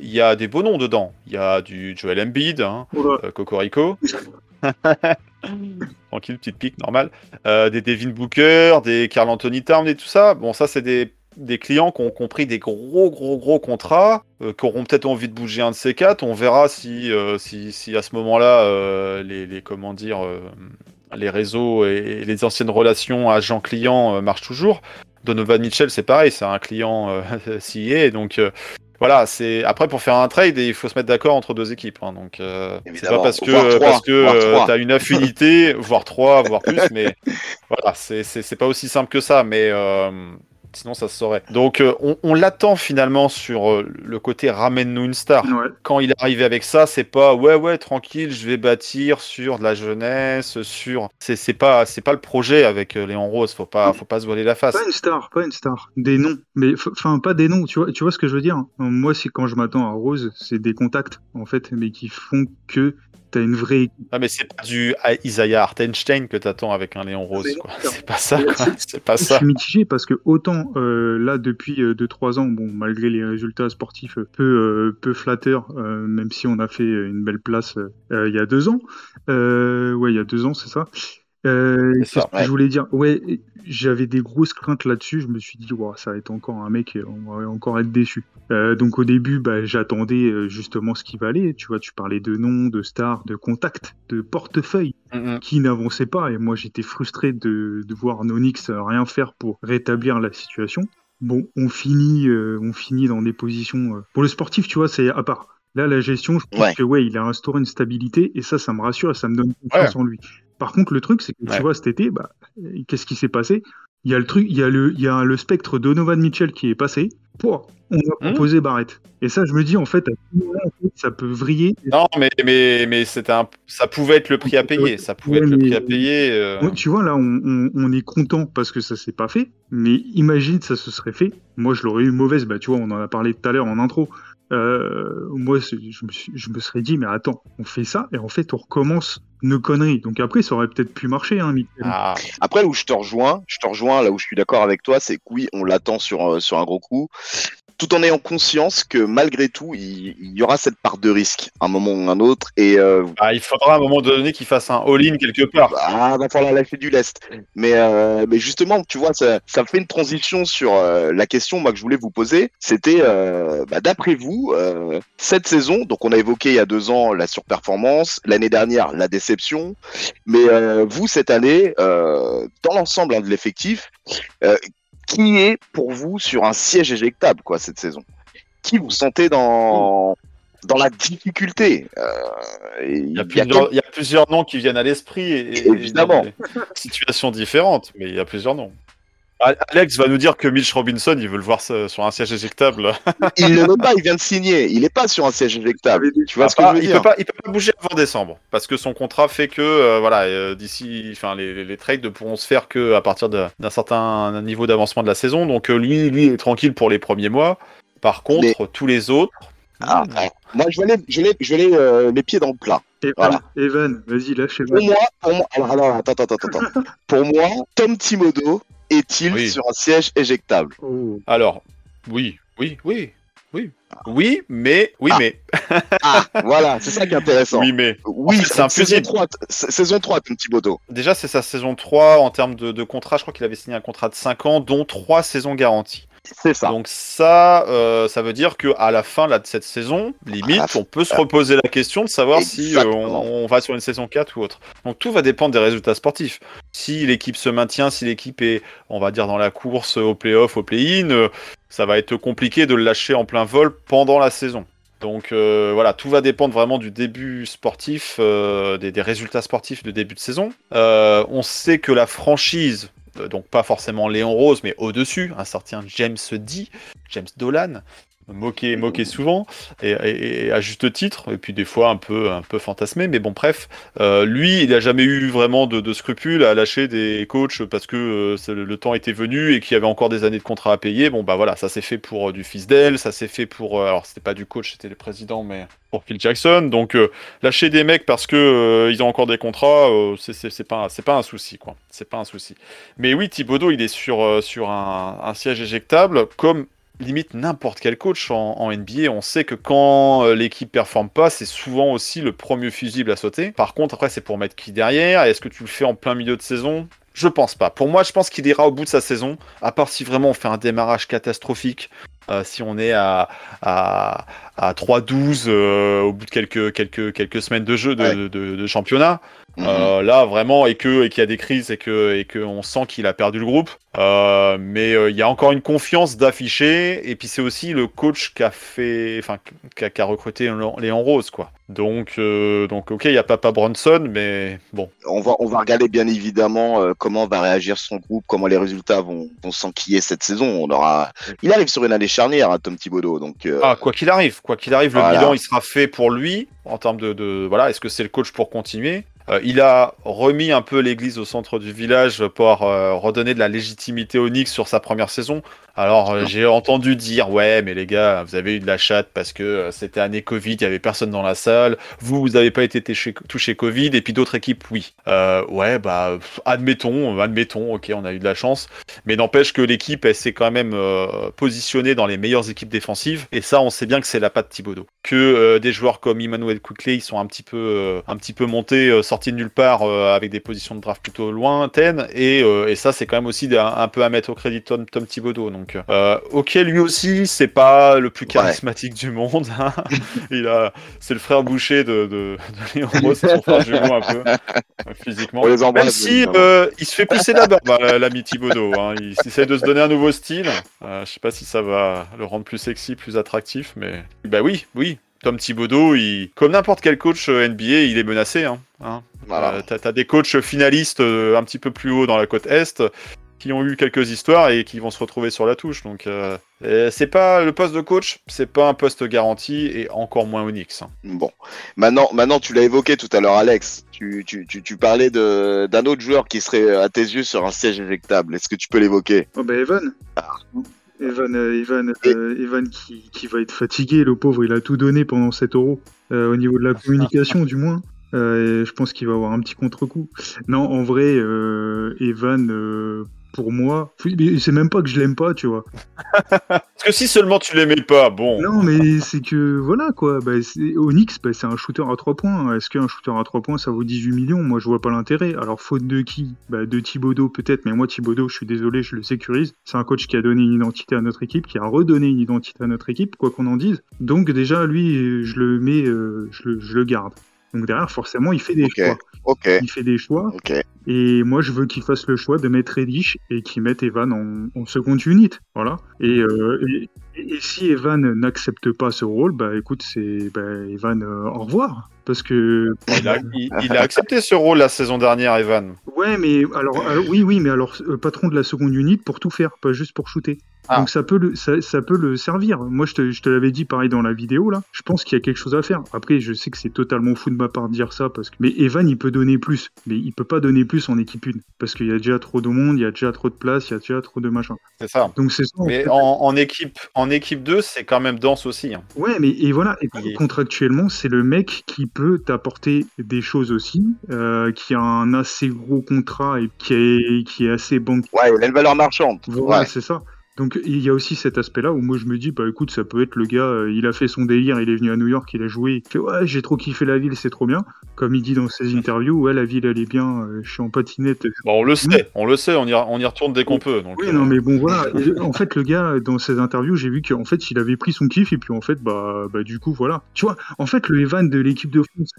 Il y a des beaux noms dedans. Il y a du Joel Embiid, hein, euh, Cocorico. Tranquille, petite pique, normal. Euh, des Devin Booker, des Carl Anthony Towns et tout ça. Bon, ça, c'est des, des clients qui ont compris des gros, gros, gros contrats, euh, qui auront peut-être envie de bouger un de ces quatre. On verra si, euh, si, si à ce moment-là, euh, les, les, comment dire, euh, les réseaux et les anciennes relations agent-client marchent toujours. Donovan Mitchell, c'est pareil, c'est un client CIE, donc voilà, c'est après pour faire un trade, il faut se mettre d'accord entre deux équipes. hein, donc euh, c'est pas parce que Voire trois, parce que voire trois. tu as une affinité, voire trois, voire plus, mais voilà, c'est pas aussi simple que ça, mais euh, sinon ça se saurait. Donc euh, on, on l'attend finalement sur euh, le côté ramène-nous une star. Ouais. Quand il est arrivé avec ça, c'est pas ouais ouais tranquille, je vais bâtir sur de la jeunesse, sur c'est c'est pas c'est pas le projet avec euh, Léon Rose, faut pas faut pas se voiler la face. Pas une star, pas une star. Des noms. Mais enfin, pas des noms. Tu vois, tu vois ce que je veux dire Moi, c'est quand je m'attends à Rose, c'est des contacts, en fait, mais qui font que t'as une vraie équipe. Ah mais c'est pas du Isaiah Hartenstein que t'attends avec un Léon Rose non. C'est pas ça quoi. C'est pas Je ça. suis mitigé parce que autant euh, là depuis 2-3 ans, bon malgré les résultats sportifs euh, peu euh, peu flatteurs, euh, même si on a fait une belle place euh, il y a deux ans, euh, ouais il y a deux ans c'est ça. Euh, C'est que je voulais dire Ouais, j'avais des grosses craintes là-dessus. Je me suis dit, ça va être encore un mec, on va encore être déçu. Euh, donc au début, bah, j'attendais euh, justement ce qui va aller. Tu vois, tu parlais de noms, de stars, de contacts, de portefeuille Mhm. qui n'avançait pas et moi j'étais frustré de, de voir Nonix rien faire pour rétablir la situation. bon, on finit, euh, on finit dans des positions. Pour le sportif, tu vois, c'est à part. Là, la gestion, je pense Ouais. que ouais, il a instauré une stabilité et ça, ça me rassure et ça me donne confiance en lui. Par contre, le truc, c'est que Ouais. tu vois, cet été, bah, qu'est-ce qui s'est passé? Il y a le truc, il y a le, il y a le spectre Donovan Mitchell qui est passé. Pouah, on a Hmm. proposé Barrett. Et ça, je me dis, en fait, ça peut vriller. Non, mais, mais, mais c'était un... ça pouvait être le prix à payer. Ça pouvait Ouais, être le prix à payer. euh. Ouais, tu vois, là, on, on- on est content parce que ça s'est pas fait. Mais imagine, ça se serait fait. Moi, je l'aurais eu mauvaise. Bah, tu vois, on en a parlé tout à l'heure en intro. Euh, moi, c'est- je me, suis- je me serais dit, mais attends, on fait ça et en fait, on recommence nos conneries. Donc après, ça aurait peut-être pu marcher, hein. Ah, Après, où je te rejoins, je te rejoins là où je suis d'accord avec toi, c'est que oui, on l'attend sur, euh, sur un gros coup, tout en ayant conscience que malgré tout, il, il y aura cette part de risque, à un moment ou un autre, et euh, bah, il faudra à un moment donné qu'il fasse un all-in quelque part. ah, va falloir lâcher du lest. Mais, euh, mais justement, tu vois, ça, ça fait une transition sur euh, la question moi que je voulais vous poser. C'était, euh, bah, d'après vous, euh, cette saison, donc on a évoqué il y a deux ans la surperformance, l'année dernière la déception, mais euh, vous cette année, euh, dans l'ensemble hein, de l'effectif, euh, qui est pour vous sur un siège éjectable quoi cette saison? Qui vous sentez dans dans la difficulté Euh, et Il y, a plusieurs, il y a plusieurs noms qui viennent à l'esprit. Et, et- Évidemment. des situations différentes, mais il y a plusieurs noms. Alex va nous dire que Mitch Robinson, il veut le voir sur un siège éjectable. il ne veut pas, il vient de signer. Il n'est pas sur un siège éjectable. Tu vois Ah, ce que pas- je veux il dire peut pas, il peut pas bouger avant décembre parce que son contrat fait que euh, voilà euh, d'ici, enfin les, les- les trades ne pourront se faire que à partir d'un certain niveau d'avancement de la saison. Donc euh, lui, lui est tranquille pour les premiers mois. Par contre, tous les autres. Ah, ouais. Moi, je vais aller, je vais je vais aller, euh, les pieds dans le plat. Evan, Voilà. Evan, vas-y, lâche Pour moi, pour moi, alors, alors, attends, attends, attends, attends. pour moi, Tom Timodo est-il Oui. sur un siège éjectable? Oh. Alors, oui, oui, oui, oui, oui, mais, oui, Ah. mais, Ah, voilà, c'est ça qui est intéressant. oui, mais. Oui, En fait, c'est un saison fusible. 3, sa- saison 3, Tom Thibodeau. Déjà, c'est sa saison 3 en termes de, de contrat. Je crois qu'il avait signé un contrat de 5 ans, dont 3 saisons garanties. C'est ça. Donc ça, euh, ça veut dire que à la fin là, de cette saison, limite, on peut se reposer la question de savoir si euh, on, on va sur une saison 4 ou autre. Donc tout va dépendre des résultats sportifs. Si l'équipe se maintient, si l'équipe est, on va dire, dans la course au play-off, au play-in, euh, ça va être compliqué de le lâcher en plein vol pendant la saison. Donc euh, voilà, tout va dépendre vraiment du début sportif, euh, des, des résultats sportifs de début de saison. Euh, on sait que la franchise, donc pas forcément Léon Rose, mais au-dessus, un certain James D, James Dolan, moqué, moqué souvent, et, à juste titre, et puis des fois un peu, un peu fantasmé, mais bon, bref, euh, lui, il n'a jamais eu vraiment de, scrupules à lâcher des coachs parce que euh, le, temps était venu et qu'il y avait encore des années de contrat à payer. Bon, bah voilà, ça s'est fait pour euh, du fils d'elle, ça s'est fait pour. alors, c'était pas du coach, c'était le président, mais pour Phil Jackson. Donc, lâcher des mecs parce que ils ont encore des contrats, c'est- pas, pas un souci, quoi. C'est pas un souci. Mais oui, Thibodeau, il est sur, sur un siège éjectable, comme limite n'importe quel coach en, en NBA. On sait que quand euh, l'équipe performe pas, c'est souvent aussi le premier fusible à sauter. Par contre, après, c'est pour mettre qui derrière? Est-ce que tu le fais en plein milieu de saison? Je pense pas. Pour moi, je pense qu'il ira au bout de sa saison, à part si vraiment on fait un démarrage catastrophique. euh, si on est à, à, à 3-12 euh, au bout de quelques, quelques, quelques semaines de jeu de, Ouais. de- de- de championnat, Mhm. euh, là, vraiment, et que et qu'il y a des crises et que et que on sent qu'il a perdu le groupe. Euh, mais euh, il y a encore une confiance d'afficher. Et puis c'est aussi le coach qui a fait, enfin, qui a, qui a recruté Léon Rose, quoi. Donc donc ok, il y a Papa Bronson, mais bon. on va, on va regarder bien évidemment comment va réagir son groupe, comment les résultats vont, vont s'enquiller cette saison. On aura, il arrive sur une année charnière, hein, Tom Thibodeau. Donc, Ah, quoi qu'il arrive, quoi qu'il arrive, le Voilà. bilan il sera fait pour lui en termes de, de voilà. Est-ce que c'est le coach pour continuer? Euh, Il a remis un peu l'église au centre du village pour euh, redonner de la légitimité au Knicks sur sa première saison. Alors euh, j'ai entendu dire ouais mais les gars vous avez eu de la chatte parce que euh, c'était année Covid, il y avait personne dans la salle. Vous vous avez pas été touché, Covid et puis d'autres équipes oui. Euh, ouais bah admettons, admettons, ok on a eu de la chance. Mais n'empêche que l'équipe, elle s'est quand même positionnée dans les meilleures équipes défensives. Et ça, on sait bien que c'est la patte Thibodeau. Que des joueurs comme Emmanuel Quickley, ils sont un petit peu, montés, sortis de nulle part, avec des positions de draft plutôt lointaines. Et, ça, c'est quand même aussi un, peu à mettre au crédit de Tom, Tom Thibodeau. Donc, euh, ok, lui aussi, c'est pas le plus charismatique du monde. hein. Il a, c'est le frère boucher de, de, de Léon Moss, son frère jumeau un peu euh, physiquement. On les embrasse, Même si euh, il se fait pousser la barbe, hein, l'ami Thibodeau. Hein. Il essaie de se donner un nouveau style. Euh, je sais pas si ça va le rendre plus sexy, plus attractif, mais bah oui, oui. Tom Thibodeau, il... comme n'importe quel coach NBA, il est menacé. Hein. hein. Voilà. Euh, t'as, t'as des coachs finalistes euh, un petit peu plus haut dans la côte est qui ont eu quelques histoires et qui vont se retrouver sur la touche. Donc, euh, euh, c'est pas le poste de coach, c'est pas un poste garanti et encore moins Onyx. hein. Bon, maintenant, maintenant tu l'as évoqué tout à l'heure, Alex. Tu, tu, tu, tu parlais de- d'un autre joueur qui serait à tes yeux sur un siège éjectable. Est-ce que tu peux l'évoquer? Oh bah Evan. Ah. Evan, euh, Evan, Et- euh, Evan qui, qui va être fatigué, le pauvre, il a tout donné pendant 7 euros, euh, au niveau de la communication du moins. Euh, et je pense qu'il va avoir un petit contre-coup. Non, en vrai, euh, Evan, euh, pour moi, c'est même pas que je l'aime pas, tu vois. Parce que si seulement tu l'aimais pas, bon. Non, mais c'est que voilà quoi. Bah, Onyx, bah, c'est un shooter à 3 points. Est-ce qu'un shooter à 3 points ça vaut 18 millions? Moi, je vois pas l'intérêt. Alors, faute de qui? Bah, De Thibodeau peut-être, mais moi, Thibodeau, je suis désolé, je le sécurise. C'est un coach qui a donné une identité à notre équipe, qui a redonné une identité à notre équipe, quoi qu'on en dise. Donc, déjà, lui, je le mets, euh, je, le, je le garde. Donc, derrière, forcément, il fait des choix. Il fait des choix. Et moi, je veux qu'il fasse le choix de mettre Reddish et qu'il mette Evan en, en seconde unit. Voilà. Et, euh, et, et si Evan n'accepte pas ce rôle, bah écoute, c'est bah, Evan, euh, au revoir. Parce que Il a, il- il a accepté ce rôle la saison dernière, Evan. ouais, mais alors, alors, oui, oui, mais alors euh, patron de la seconde unit pour tout faire, pas juste pour shooter. Ah. Donc ça peut le ça, ça peut le servir. Moi, je te, je te l'avais dit pareil dans la vidéo là. Je pense qu'il y a quelque chose à faire. Après, je sais que c'est totalement fou de ma part de dire ça parce que mais Evan, il peut donner plus, mais il peut pas donner plus en équipe 1 parce qu'il y a déjà trop de monde, il y a déjà trop de place, il y a déjà trop de machin. C'est ça. Donc c'est ça. en Mais fait. en, en équipe, en équipe 2, c'est quand même dense aussi. hein. Ouais, mais et voilà, et contractuellement, c'est le mec qui peut t'apporter des choses aussi, euh, qui a un assez gros contrat et qui est, qui est assez banquier. Ouais, il a une valeur marchande. Voilà, Ouais. c'est ça. Donc il y a aussi cet aspect-là où moi je me dis, bah écoute, ça peut être le gars, euh, il a fait son délire, il est venu à New York, il a joué, il fait ouais, j'ai trop kiffé la ville, c'est trop bien. Comme il dit dans ses interviews, ouais, la ville elle est bien, euh, je suis en patinette. Bon, on le sait, on le sait, on y, on y retourne dès qu'on peut. Donc, Oui, euh, non, mais bon, voilà. Et en fait, le gars, dans ses interviews, j'ai vu qu'en fait, il avait pris son kiff, et puis en fait, bah, bah du coup, voilà. Tu vois, en fait, le Evan de l'équipe de France,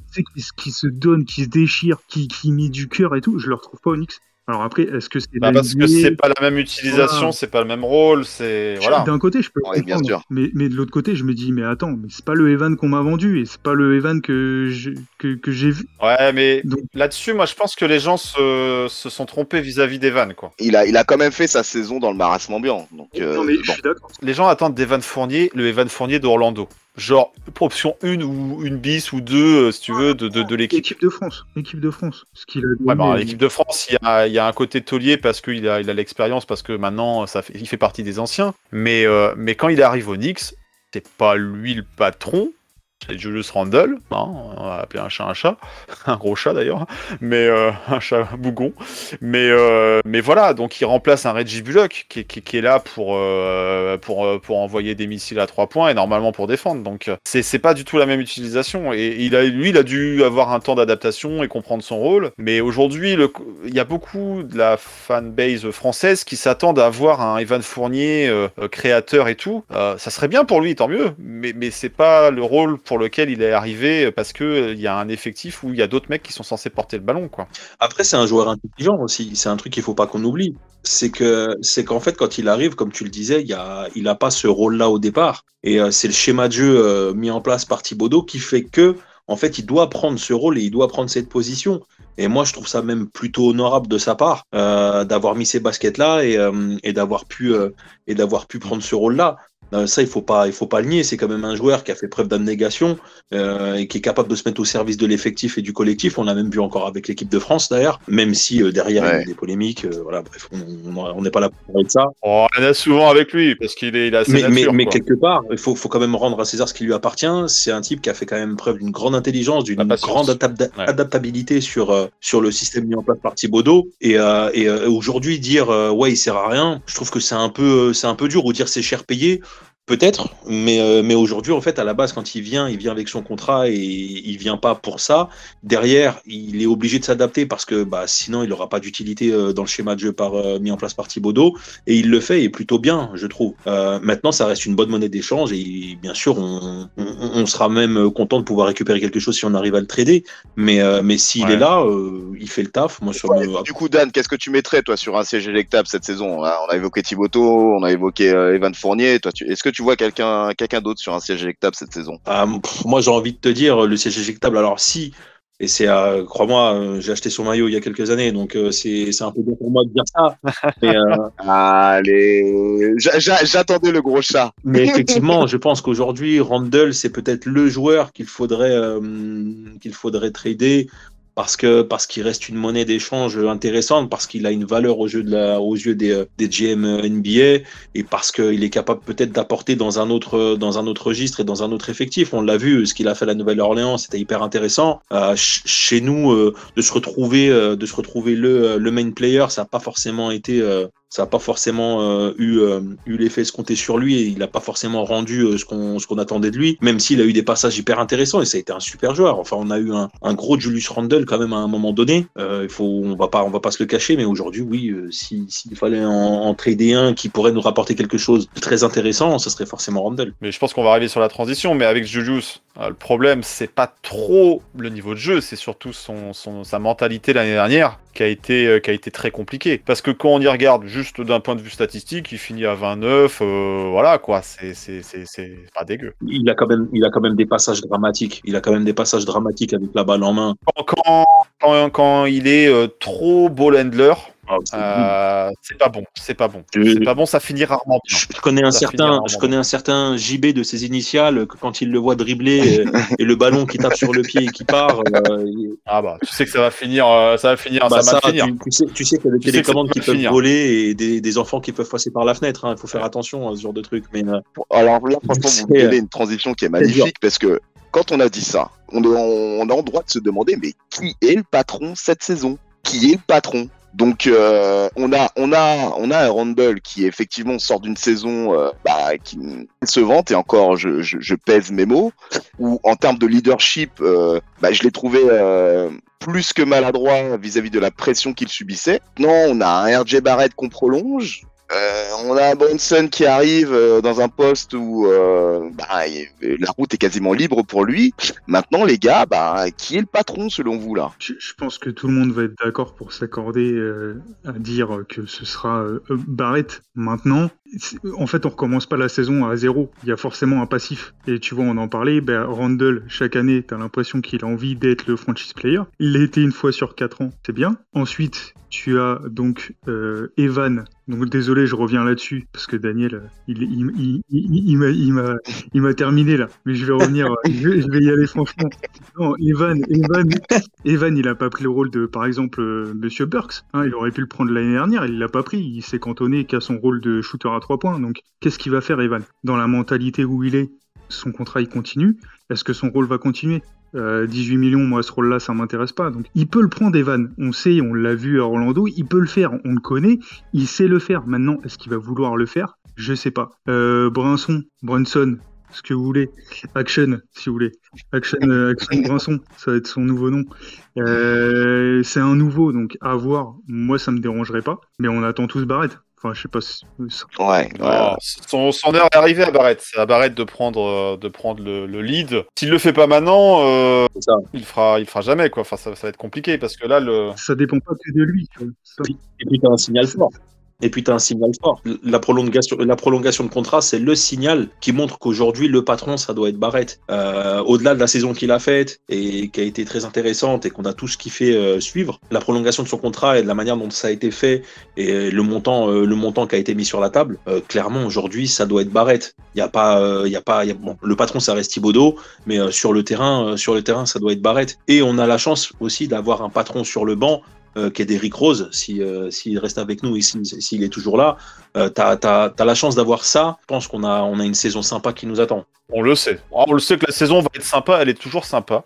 qui se donne, qui se déchire, qui, qui met du cœur et tout, je le retrouve pas au Knicks. Alors après, est-ce que c'est bah, parce que c'est pas la même utilisation, Voilà. c'est pas le même rôle, c'est voilà. D'un côté, je peux Ouais, bien comprendre, sûr. mais, mais de l'autre côté, je me dis, mais attends, mais c'est pas le Evan qu'on m'a vendu, et c'est pas le Evan que je- que, que j'ai vu. Ouais, mais Donc- là-dessus, moi, je pense que les gens se, se sont trompés vis-à-vis d'Evan, quoi. Il a, il a quand même fait sa saison dans le marasme ambiant. Donc, euh, non, mais je bon. suis. Les gens attendent d'Evan Fournier, le Evan Fournier d'Orlando. Genre, option 1 ou une bis ou deux, euh, si tu veux, de, de, de l'équipe. Équipe de France, équipe de France. Ce qu'il Ouais, bah, donné, l'équipe de France, il y a, il y a un côté taulier parce qu'il a il a l'expérience, parce que maintenant, ça fait, il fait partie des anciens. Mais, euh, mais quand il arrive au Knicks, c'est pas lui le patron, c'est Julius Randle. hein, on va appeler un chat un chat, un gros chat d'ailleurs, mais euh, un chat bougon. Mais, euh, mais voilà, donc il remplace un Reggie Bullock qui, qui- est là pour, euh, pour, pour envoyer des missiles à trois points et normalement pour défendre. Donc c'est pas du tout la même utilisation. Et il a, lui, il a dû avoir un temps d'adaptation et comprendre son rôle. Mais aujourd'hui, il y a beaucoup de la fanbase française qui s'attendent à voir un Evan Fournier créateur et tout. Ça serait bien pour lui, tant mieux. Mais, mais c'est pas le rôle pour lequel il est arrivé euh, parce que euh, il y a un effectif où il y a d'autres mecs qui sont censés porter le ballon, quoi. Après, c'est un joueur intelligent aussi. C'est un truc qu'il faut pas qu'on oublie. C'est que c'est qu'en fait, quand il arrive, comme tu le disais, il a, il pas ce rôle-là au départ. Et euh, c'est le schéma de jeu mis en place par Thibodeau qui fait que, en fait, il doit prendre ce rôle et il doit prendre cette position. Et moi, je trouve ça même plutôt honorable de sa part d'avoir mis ces baskets-là et, et d'avoir pu et d'avoir pu prendre ce rôle-là. Euh, ça, il faut pas, il faut pas le nier. C'est quand même un joueur qui a fait preuve d'abnégation euh, et qui est capable de se mettre au service de l'effectif et du collectif. On l'a même vu encore avec l'équipe de France d'ailleurs, même si euh, derrière il y a Ouais. eu des polémiques. euh, voilà, bref, on- on on n'est pas là pour parler de ça. Oh, y en a souvent avec lui parce qu'il est, il a assez Mais, mais, nature, mais quoi. quelque part, il faut, faut quand même rendre à César ce qui lui appartient. C'est un type qui a fait quand même preuve d'une grande intelligence, d'une grande adapta- Ouais. adaptabilité sur, euh, sur le système mis en place par Thibodeau. Et, euh, et euh, aujourd'hui, dire euh, ouais, il sert à rien, je trouve que c'est un peu, c'est un peu dur ou dire c'est cher payé. Peut-être, mais, euh, mais aujourd'hui, en fait, à la base, quand il vient, il vient avec son contrat et il vient pas pour ça. Derrière, il est obligé de s'adapter parce que bah, sinon, il n'aura pas d'utilité euh, dans le schéma de jeu par, euh, mis en place par Thibodeau. Et il le fait, et plutôt bien, je trouve. maintenant, ça reste une bonne monnaie d'échange et bien sûr, on, on, sera même content de pouvoir récupérer quelque chose si on arrive à le trader. Mais, mais s'il est là, il fait le taf. Moi, sur Du coup, Dan, qu'est-ce que tu mettrais, toi, sur un siège électable cette saison? On a évoqué Thibodeau, on a évoqué Evan Fournier. Toi, est-ce que tu vois quelqu'un quelqu'un d'autre sur un siège éjectable cette saison? Ah, Moi, j'ai envie de te dire, le siège éjectable, alors si, et c'est, euh, crois-moi, euh, j'ai acheté son maillot il y a quelques années, donc euh, c'est, un peu bon pour moi de dire ça. Allez, j'attendais le gros chat. Mais effectivement, je pense qu'aujourd'hui, Randall, c'est peut-être le joueur qu'il faudrait, qu'il faudrait trader parce que parce qu'il reste une monnaie d'échange intéressante, parce qu'il a une valeur aux yeux, de la, aux yeux des, des GM NBA et parce qu'il est capable peut-être d'apporter dans un autre dans un autre registre et dans un autre effectif. On l'a vu, ce qu'il a fait à la Nouvelle-Orléans, c'était hyper intéressant. Euh, chez nous, euh, de se retrouver euh, de se retrouver le le main player, ça n'a pas forcément été ça n'a pas forcément euh, eu, euh, eu l'effet escompté sur lui et il n'a pas forcément rendu euh, ce qu'on attendait de lui, même s'il a eu des passages hyper intéressants et ça a été un super joueur. Enfin, on a eu un, un gros Julius Randle quand même à un moment donné. il faut, on va pas, on va pas se le cacher, mais aujourd'hui, oui, s'il fallait en, en, trader un qui pourrait nous rapporter quelque chose de très intéressant, ce serait forcément Randle. Mais je pense qu'on va arriver sur la transition, mais avec Julius, le problème c'est pas trop le niveau de jeu, c'est surtout son, son, sa mentalité l'année dernière qui a été qui a été très compliqué. Parce que quand on y regarde juste d'un point de vue statistique, il finit à 29, euh, voilà quoi, c'est pas dégueu. Il a, quand même, il a quand même des passages dramatiques, il a quand même des passages dramatiques avec la balle en main. Quand, quand, quand, il est euh, trop ball handler, ah, euh, c'est pas bon, c'est pas bon. C'est pas bon, ça finit rarement Je connais un certain, je connais un certain JB de ses initiales que quand il le voit dribbler et, le ballon qui tape sur le pied et qui part. Euh, ah bah, tu sais que ça va finir, euh, ça va finir, bah ça, va finir. Tu, sais, tu sais qu'il y a des télécommandes qui peuvent voler et des, enfants qui peuvent passer par la fenêtre. Hein. Il faut faire attention à ce genre de truc. Mais alors là, franchement, vous avez une transition qui est magnifique parce que quand on a dit ça, on, on a en droit de se demander mais qui est le patron cette saison? Qui est le patron? Donc euh, on a on a on a un Rumble qui effectivement sort d'une saison euh, bah, qui se vante et encore je, je, pèse mes mots où en termes de leadership euh, bah, je l'ai trouvé plus que maladroit vis-à-vis -vis de la pression qu'il subissait. Non, on a un RJ Barrett qu'on prolonge, euh, on a Bronson qui arrive euh, dans un poste où euh, bah, la route est quasiment libre pour lui. Maintenant, les gars, bah, qui est le patron selon vous là? Je, pense que tout le monde va être d'accord pour s'accorder à dire que ce sera Barrett. Maintenant, en fait, on recommence pas la saison à zéro. Il y a forcément un passif. Et tu vois, on en parlait. Ben, Randall, chaque année, tu as l'impression qu'il a envie d'être le franchise player. Il l'a été une fois sur quatre ans, c'est bien. Ensuite, tu as donc Evan donc désolé, je reviens là-dessus parce que Daniel, il, il, m'a terminé là. Mais je vais revenir, je, vais, y aller franchement. Non, Evan, Evan, Evan, il a pas pris le rôle de, par exemple, euh, Monsieur Burks. Hein, il aurait pu le prendre l'année dernière, il l'a pas pris. Il s'est cantonné qu'à son rôle de shooter à trois points. Donc qu'est-ce qu'il va faire, Evan? Dans la mentalité où il est, son contrat il continue? Est-ce que son rôle va continuer? 18 euh, millions, moi, ce rôle-là, ça m'intéresse pas. Donc, il peut le prendre, Evan. On sait, on l'a vu à Orlando, il peut le faire. On le connaît, il sait le faire. Maintenant, est-ce qu'il va vouloir le faire? Je sais pas. Euh, Brinson, Brunson, ce que vous voulez. Action, si vous voulez. Action, euh, Action Brinson, ça va être son nouveau nom. Euh, c'est un nouveau, donc à voir. Moi, ça me dérangerait pas. Mais on attend tous Barrett. Enfin, je sais pas si... Ouais. Oh, son, heure est arrivée à Barrett. C'est à Barrett de prendre, euh, de prendre le, lead. S'il le fait pas maintenant, euh, il fera, il fera jamais quoi. Enfin, ça, va être compliqué parce que là, le. Ça dépend pas que de lui. Et puis t'as un signal fort. Et puis tu as un signal fort. La prolongation, la prolongation de contrat, c'est le signal qui montre qu'aujourd'hui, le patron, ça doit être Barrett. Euh, Au-delà de la saison qu'il a faite et qui a été très intéressante et qu'on a tous kiffé euh, suivre, la prolongation de son contrat et de la manière dont ça a été fait et le montant, euh, montant qui a été mis sur la table, clairement, aujourd'hui, ça doit être Barrett. Y a pas, il y a pas, y a, bon, le patron, ça reste Thibodeau, mais sur le terrain, sur le terrain, ça doit être Barrett. Et on a la chance aussi d'avoir un patron sur le banc euh, qui est d'Eric Rose, s'il si, reste avec nous et s'il est toujours là, euh, tu as, la chance d'avoir ça. Je pense qu'on a, on a une saison sympa qui nous attend. On le sait. Ah, On le sait que la saison va être sympa, elle est toujours sympa.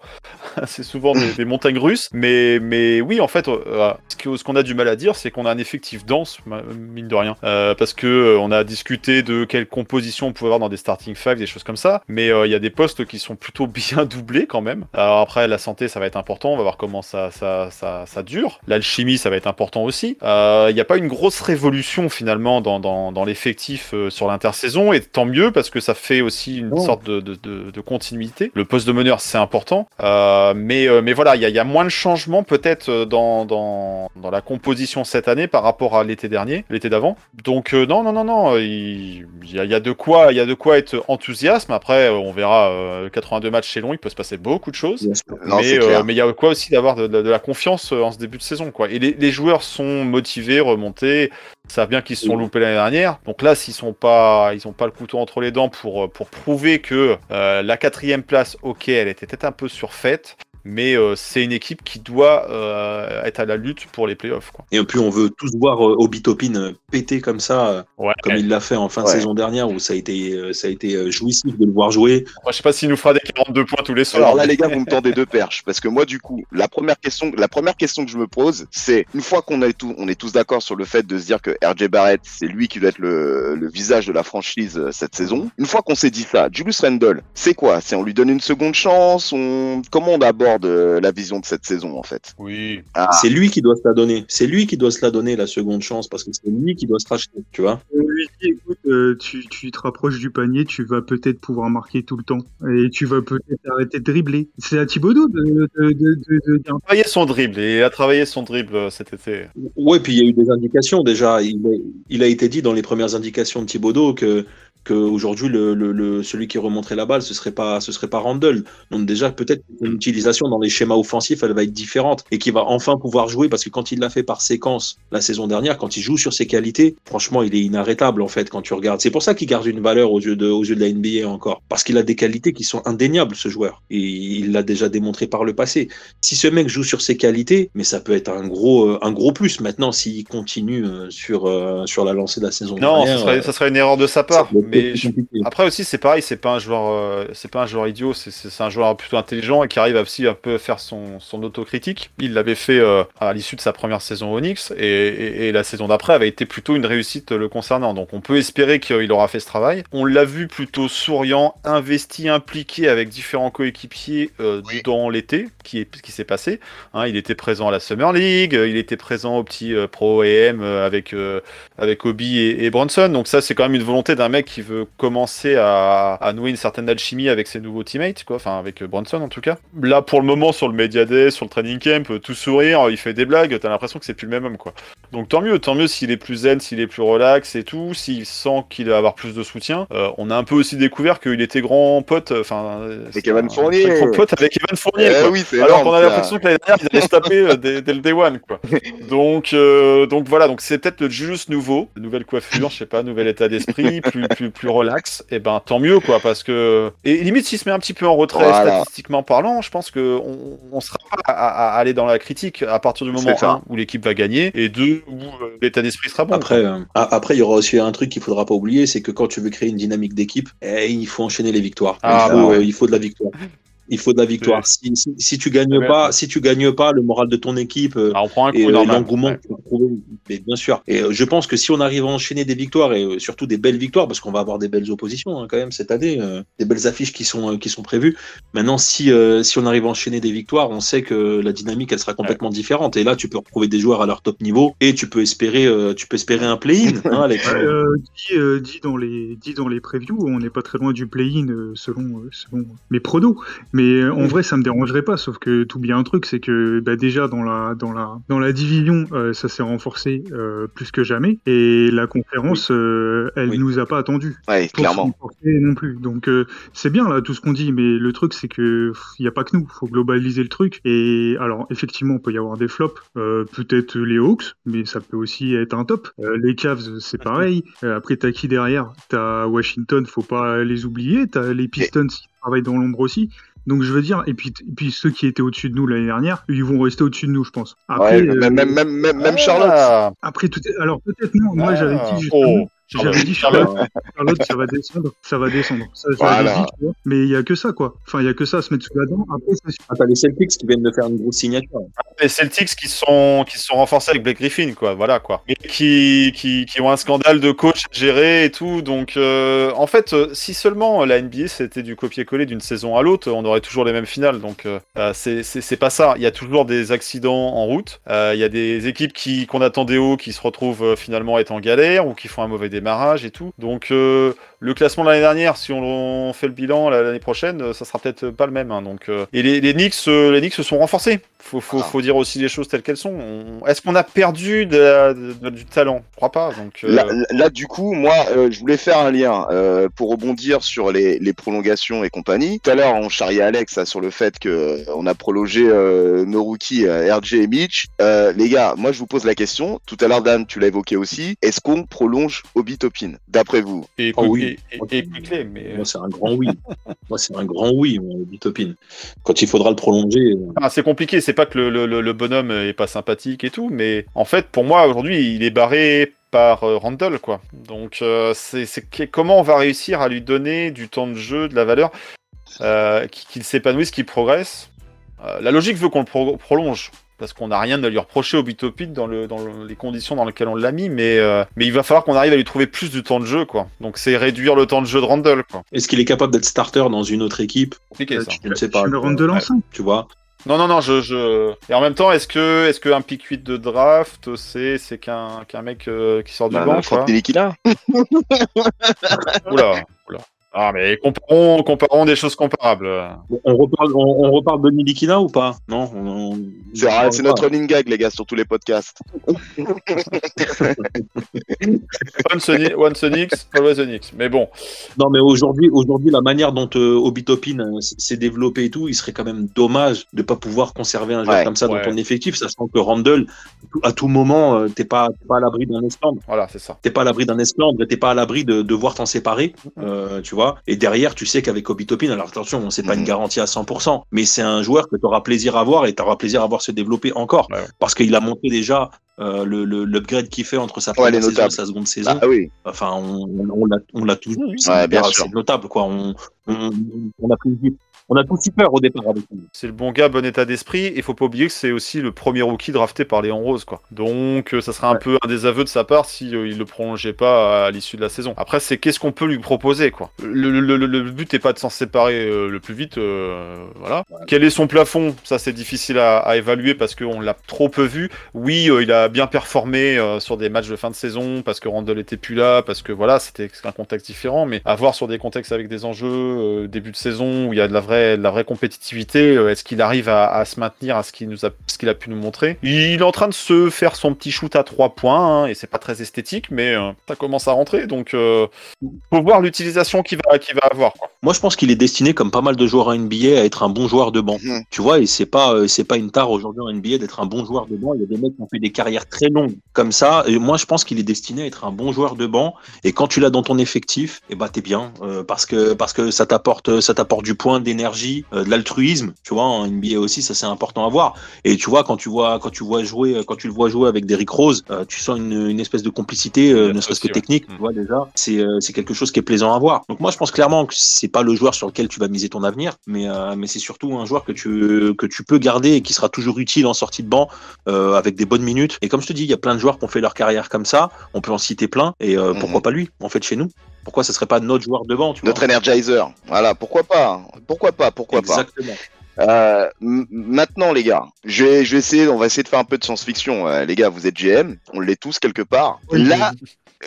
c'est souvent des, montagnes russes, mais, mais oui, en fait, euh, ce que- ce qu'on a du mal à dire, c'est qu'on a un effectif dense, mine de rien, Euh, parce que euh, on a discuté de quelle composition on pouvait avoir dans des starting five, des choses comme ça, mais euh, il y a des postes qui sont plutôt bien doublés quand même. Alors après, la santé, ça va être important, on va voir comment ça, ça, ça, ça dure. L'alchimie, ça va être important aussi. Euh, Il n'y a pas une grosse révolution finalement dans, dans, dans l'effectif euh, sur l'intersaison, et tant mieux parce que ça fait aussi une Oh. sorte de, de, de, de continuité. Le poste de meneur, c'est important, euh, mais, euh, mais voilà, il y a, il y a moins de changements peut-être dans, dans, dans la composition cette année par rapport à l'été dernier, l'été d'avant. Donc euh, non, non, non, non, il il y, a, il y a de quoi, il y a de quoi être enthousiaste. Mais après, on verra. euh, 82 matchs chez long, il peut se passer beaucoup de choses. Non, mais c'est euh, il y a quoi aussi d'avoir de, de- de la confiance en ce début de saison, quoi. Et les, les joueurs sont motivés, remontés, savent bien qu'ils se sont loupés l'année dernière. Donc là, s'ils sont pas, ils ont pas le couteau entre les dents pour euh, pour prouver que euh, la quatrième place, ok, elle était peut-être un peu surfaite. Mais euh, c'est une équipe qui doit euh, être à la lutte pour les playoffs. Quoi. Et puis on veut tous voir euh, Obi Toppin euh, péter comme ça, Ouais. comme il l'a fait en fin de saison dernière, où ça a été, euh, ça a été jouissif de le voir jouer. Moi, je sais pas s'il nous fera des 42 points tous les soirs. Alors là, les gars, vous me tendez deux perches. Parce que moi, du coup, la première question, la première question que je me pose, c'est une fois qu'on est, tout, on est tous d'accord sur le fait de se dire que RJ Barrett, c'est lui qui doit être le, le visage de la franchise cette saison. Une fois qu'on s'est dit ça, Julius Randle, c'est quoi? C'est on lui donne une seconde chance on... Comment on aborde euh, la vision de cette saison, en fait Oui. Ah. C'est lui qui doit se la donner. C'est lui qui doit se la donner, la seconde chance, parce que c'est lui qui doit se racheter, tu vois. On lui dit, écoute, euh, tu, tu te rapproches du panier, tu vas peut-être pouvoir marquer tout le temps. Et tu vas peut-être arrêter de dribbler. C'est à Thibaudot de, de, de, de, de dire Travailler son dribble et il a travaillé son dribble euh, cet été. Ouais, puis il y a eu des indications déjà. Il, a- il a été dit dans les premières indications de Thibodeau que que aujourd'hui le, le, le- celui qui remonterait la balle ce serait pas ce serait pas Randle. Donc déjà peut-être son utilisation dans les schémas offensifs elle va être différente et qu'il va enfin pouvoir jouer parce que quand il l'a fait par séquence la saison dernière quand il joue sur ses qualités franchement il est inarrêtable en fait quand tu regardes. C'est pour ça qu'il garde une valeur aux yeux de aux yeux de la NBA encore parce qu'il a des qualités qui sont indéniables ce joueur et il l'a déjà démontré par le passé si ce mec joue sur ses qualités, mais ça peut être un gros, euh, un gros plus. Maintenant, s'il continue euh, sur, euh, sur la lancée de la saison Non, dernière, ça serait, ça serait une erreur de sa part. Mais je- après aussi, c'est pareil, c'est pas un joueur, euh, c'est pas un joueur idiot, c'est- c'est c'est un joueur plutôt intelligent et qui arrive aussi un peu à faire son, son autocritique. Il l'avait fait euh, à l'issue de sa première saison au Knicks et, et- et la saison d'après avait été plutôt une réussite le concernant. Donc on peut espérer qu'il aura fait ce travail. On l'a vu plutôt souriant, investi, impliqué avec différents coéquipiers euh, Oui. dans l'été qui, est- qui s'est passé. Hein, il était présent à la Summer League, euh, il était présent au petit euh, Pro AM euh, avec, euh, avec Obi et, et Bronson. Donc ça, c'est quand même une volonté d'un mec qui veut commencer à, nouer une certaine alchimie avec ses nouveaux teammates, quoi. Enfin, avec euh, Bronson en tout cas. Là, pour le moment, sur le Media Day, sur le training camp, euh, tout sourire, il fait des blagues, t'as l'impression que c'est plus le même homme, quoi. Donc tant mieux, tant mieux s'il est plus zen, s'il est plus relax et tout, s'il sent qu'il va avoir plus de soutien. Euh, on a un peu aussi découvert qu'il était grand pote, enfin... Avec Evan Fournier. grand pote avec Evan Fournier, Eh oui, Alors qu'on a ça. l'impression que l'année dernière, ils allaient se taper euh, dès, dès le day one, quoi. Donc, euh, donc voilà, donc c'est peut-être le Julius nouveau, nouvelle coiffure, je sais pas, nouvel état d'esprit, plus, plus, plus relax. Et ben tant mieux, quoi, parce que et limite s'il se met un petit peu en retrait Voilà. statistiquement parlant, je pense que on, on sera pas à, aller dans la critique à partir du moment un, où l'équipe va gagner et deux où euh, l'état d'esprit sera bon. Après, euh, après, il y aura aussi un truc qu'il faudra pas oublier, c'est que quand tu veux créer une dynamique d'équipe, eh, il faut enchaîner les victoires. Ah, il, faut, bah euh, il faut de la victoire. Il faut de la victoire. Si, si, si tu gagnes Ouais. pas, si tu gagnes pas, le moral de ton équipe, euh, Ah, on prend un coup et euh, l'engouement Ouais. que tu vas trouver, mais bien sûr. Et euh, je pense que si on arrive à enchaîner des victoires et surtout des belles victoires, parce qu'on va avoir des belles oppositions hein, quand même cette année, euh, des belles affiches qui sont qui sont prévues. Maintenant, si euh, si on arrive à enchaîner des victoires, on sait que la dynamique elle sera complètement différente. Et là, tu peux retrouver des joueurs à leur top niveau et tu peux espérer euh, tu peux espérer un play-in, hein, Alex. Euh, dit, euh, dit dans les dit dans les previews, on n'est pas très loin du play-in selon selon mes pronos. Mais euh, en vrai, ça me dérangerait pas. Sauf que tout bien un truc, c'est que bah, déjà dans la dans la dans la division, euh, ça s'est renforcé euh, plus que jamais. Et la conférence, euh, elle Oui. nous a pas attendu Ouais, pour clairement. non plus. Donc euh, c'est bien là tout ce qu'on dit, mais le truc c'est que il y a pas que nous. Faut globaliser le truc. Et alors effectivement, il peut y avoir des flops. Euh, Peut-être les Hawks, mais ça peut aussi être un top. Euh, les Cavs, c'est pareil. Euh, après, t'as qui derrière? T'as Washington, faut pas les oublier. T'as les Pistons qui travaillent dans l'ombre aussi. Donc je veux dire, et puis, et puis ceux qui étaient au-dessus de nous l'année dernière, ils vont rester au-dessus de nous, je pense. Après, Ouais, euh, même, même, même, même, même Charlotte. Ah, après tout est... alors peut-être non. Moi, j'avais ah, dit justement. oh. J'avais dit Charlotte. Ça va descendre, ça va descendre. Ça, je Voilà. l'avais dit, tu vois. Mais il y a que ça, quoi. Enfin, il y a que ça à se mettre sous la dent. Après, c'est sûr. Ah, t'as les Celtics qui viennent de faire une grosse signature. Les Celtics qui sont qui se sont renforcés avec Blake Griffin, quoi. Voilà, quoi. Et qui qui, qui ont un scandale de coach à gérer et tout. Donc, euh, en fait, euh, si seulement la NBA c'était du copier-coller d'une saison à l'autre, on aurait toujours les mêmes finales. Donc, euh, euh, c'est c'est c'est pas ça. Il y a toujours des accidents en route. Euh, Il y a des équipes qui qu'on attendait haut qui se retrouvent finalement être en galère ou qui font un mauvais démarrage et tout. Donc, euh, le classement de l'année dernière, si on, on fait le bilan la- l'année prochaine, euh, ça sera peut-être pas le même. hein. donc, euh, et les, les Knicks, euh, les Knicks se sont renforcés. Faut, faut, Ah. faut dire aussi les choses telles qu'elles sont. On- Est-ce qu'on a perdu de la- de- du talent? Je crois pas. Donc, euh, Là, là, du coup, moi, euh, je voulais faire un lien euh, pour rebondir sur les, les prolongations et compagnie. Tout à l'heure, on charriait Alex là, sur le fait que euh, on a prolongé euh, nos rookies euh, RJ et Mitch. Euh, les gars, moi, je vous pose la question. Tout à l'heure, Dan, tu l'as évoqué aussi. Est-ce qu'on prolonge Obi Topin, d'après vous et, Oh oui. et, et- et Quickley, mais Moi, c'est un grand oui. Moi, c'est un grand oui, Bitopin. Quand il faudra le prolonger, euh, Ah, c'est compliqué. C'est pas que le, le- le- le bonhomme est pas sympathique et tout, mais en fait, pour moi, aujourd'hui, il est barré par euh, Randall, quoi. Donc, euh, c'est comment on va réussir à lui donner du temps de jeu, de la valeur, euh, qu'il qu'il s'épanouisse, qu'il progresse? Euh, la logique veut qu'on le pro- prolonge. Parce qu'on n'a rien à lui reprocher au Bitopit dans, le, dans le- les conditions dans lesquelles on l'a mis, mais, euh, mais il va falloir qu'on arrive à lui trouver plus du temps de jeu, quoi. Donc c'est réduire le temps de jeu de Randall, quoi. est-ce qu'il est capable d'être starter dans une autre équipe? Compliqué, ça. Je ne sais pas. Tu le rentres de l'enceinte. Tu vois Non, non, non, je, je... Et en même temps, est-ce que, est-ce qu'un pick 8 de draft, c'est, c'est qu'un, qu'un mec euh, qui sort du bah, banc, quoi? Franck Ntilikina Oula, oula. Ah, mais comparons, comparons des choses comparables. on reparle, on, on reparle de Nilikina ou pas? Non on- on- C'est on- c'est notre running gag, les gars, sur tous les podcasts. Once Ni- once Knicks, always. Mais bon, Non, mais aujourd'hui, aujourd'hui, la manière dont euh, Obi-Toppin euh, s'est développé et tout, il serait quand même dommage de pas pouvoir conserver un joueur Ouais, comme ça ouais. dans ton effectif, sachant que Randall, à tout moment, euh, t'es pas, t'es pas à l'abri d'un esclandre. voilà, c'est ça. T'es pas à l'abri d'un esclandre, t'es pas à l'abri de devoir t'en séparer, euh, tu vois. Et derrière, tu sais qu'avec Obi-Toppin, alors attention, c'est pas Mhm. une garantie à 100%, mais c'est un joueur que tu auras plaisir à voir et tu auras plaisir à voir se développer encore, Ouais, parce qu'il a montré déjà euh, le le- l'upgrade qu'il fait entre sa première saison et sa seconde saison. Ah oui. Enfin, on, on l'a, on l'a tous vu. C'est Ouais, notable, quoi. On, on, on a pris, on a tous eu peur au départ avec lui. C'est le bon gars, bon état d'esprit. Et faut pas oublier que c'est aussi le premier rookie drafté par Léon Rose, quoi. Donc, euh, ça serait un peu un désaveu de sa part si euh, il le prolongeait pas à, l'issue de la saison. Après, c'est qu'est-ce qu'on peut lui proposer, quoi. Le, le- le- le but est pas de s'en séparer euh, le plus vite, euh, voilà. Quel est son plafond? Ça, c'est difficile à, à évaluer parce qu'on l'a trop peu vu. Oui, euh, il a bien performé euh, sur des matchs de fin de saison parce que Randall était plus là, parce que voilà, c'était un contexte différent. Mais à voir sur des contextes avec des enjeux début de saison où il y a de la vraie, de la vraie compétitivité, euh, est-ce qu'il arrive à, à se maintenir à ce qu'il nous a, ce qu'il a pu nous montrer? Il est en train de se faire son petit shoot à trois points hein, et c'est pas très esthétique, mais euh, ça commence à rentrer. Donc, euh, faut voir l'utilisation qu'il va, qu'il va avoir. quoi. Moi, je pense qu'il est destiné, comme pas mal de joueurs à NBA, à être un bon joueur de banc. Mhm. Tu vois, et c'est pas, euh, c'est pas une tare aujourd'hui en NBA d'être un bon joueur de banc. Il y a des mecs qui ont fait des carrières très longues comme ça. Et moi, je pense qu'il est destiné à être un bon joueur de banc. Et quand tu l'as dans ton effectif, eh ben, t'es bien. euh, parce que, parce que ça t'apporte, ça t'apporte du point, d'énergie, euh, de l'altruisme. Tu vois, en NBA aussi, ça c'est important à voir. Et tu vois, quand tu vois, quand tu vois jouer, quand tu le vois jouer avec Derrick Rose, euh, tu sens une, une espèce de complicité, euh, ne serait-ce que ouais. technique. Mm. Tu vois déjà, c'est, euh, c'est quelque chose qui est plaisant à voir. Donc moi, je pense clairement que c'est pas le joueur sur lequel tu vas miser ton avenir, mais, euh, mais c'est surtout un joueur que tu, que tu peux garder et qui sera toujours utile en sortie de banc euh, avec des bonnes minutes. Et comme je te dis, il y a plein de joueurs qui ont fait leur carrière comme ça. On peut en citer plein. Et euh, Mhm. pourquoi pas lui En fait, chez nous. Pourquoi ce serait pas notre joueur de banc tu Notre vois Energizer. Voilà, pourquoi pas Pourquoi pas Pourquoi pas Exactement. Euh, m- maintenant, les gars, je vais, je vais essayer, on va essayer de faire un peu de science-fiction. Euh, les gars, vous êtes GM, on l'est tous quelque part. Oui, Là,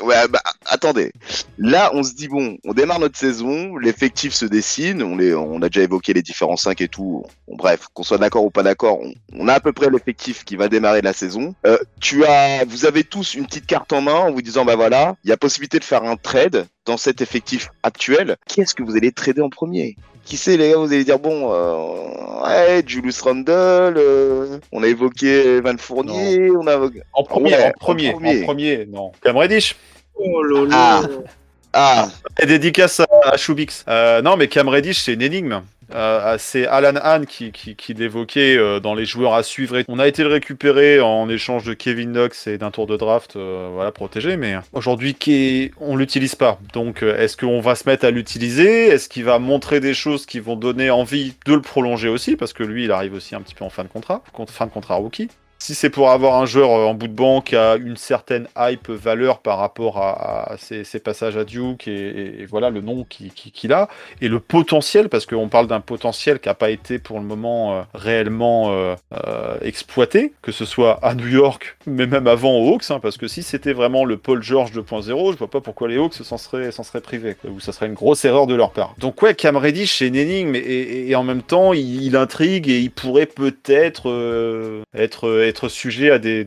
ouais, bah, attendez. Là, on se dit bon, on démarre notre saison, l'effectif se dessine, on, a déjà évoqué les différents 5 et tout. Bref, qu'on soit d'accord ou pas d'accord, on, on a à peu près l'effectif qui va démarrer la saison. Euh, tu as, vous avez tous une petite carte en main en vous disant bah voilà, il y a possibilité de faire un trade dans cet effectif actuel. Qui est-ce que vous allez trader en premier? Qui sait les gars, vous allez dire bon, euh, ouais, Julius Randle, euh, on a évoqué Van Fournier, on a En premier, Ouais, en premier, en premier. en premier, non. Cam Reddish. Oh là là. ah Et dédicace à, à Shubix. Euh, non, mais Cam Reddish, c'est une énigme. Euh, c'est Alan Hahn qui, qui, l'évoquait euh, dans les joueurs à suivre. On a été le récupérer en échange de Kevin Knox et d'un tour de draft voilà, protégé, mais aujourd'hui, on l'utilise pas. Donc, est-ce qu'on va se mettre à l'utiliser? Est-ce qu'il va montrer des choses qui vont donner envie de le prolonger aussi? Parce que lui, il arrive aussi un petit peu en fin de contrat, con- fin de contrat rookie. Si c'est pour avoir un joueur euh, en bout de banc qui a une certaine hype valeur par rapport à, à ses, passages à Duke et, et- voilà le nom qui- qui- qu'il a et le potentiel, parce qu'on parle d'un potentiel qui n'a pas été pour le moment euh, réellement euh, exploité, que ce soit à New York, mais même avant aux Hawks, hein, parce que si c'était vraiment le Paul George 2.0, je vois pas pourquoi les Hawks s'en seraient, privés, ou ça serait une grosse erreur de leur part. Donc ouais, Cam Reddish c'est une énigme, et, en même temps, il, intrigue et il pourrait peut-être être, être sujet à des,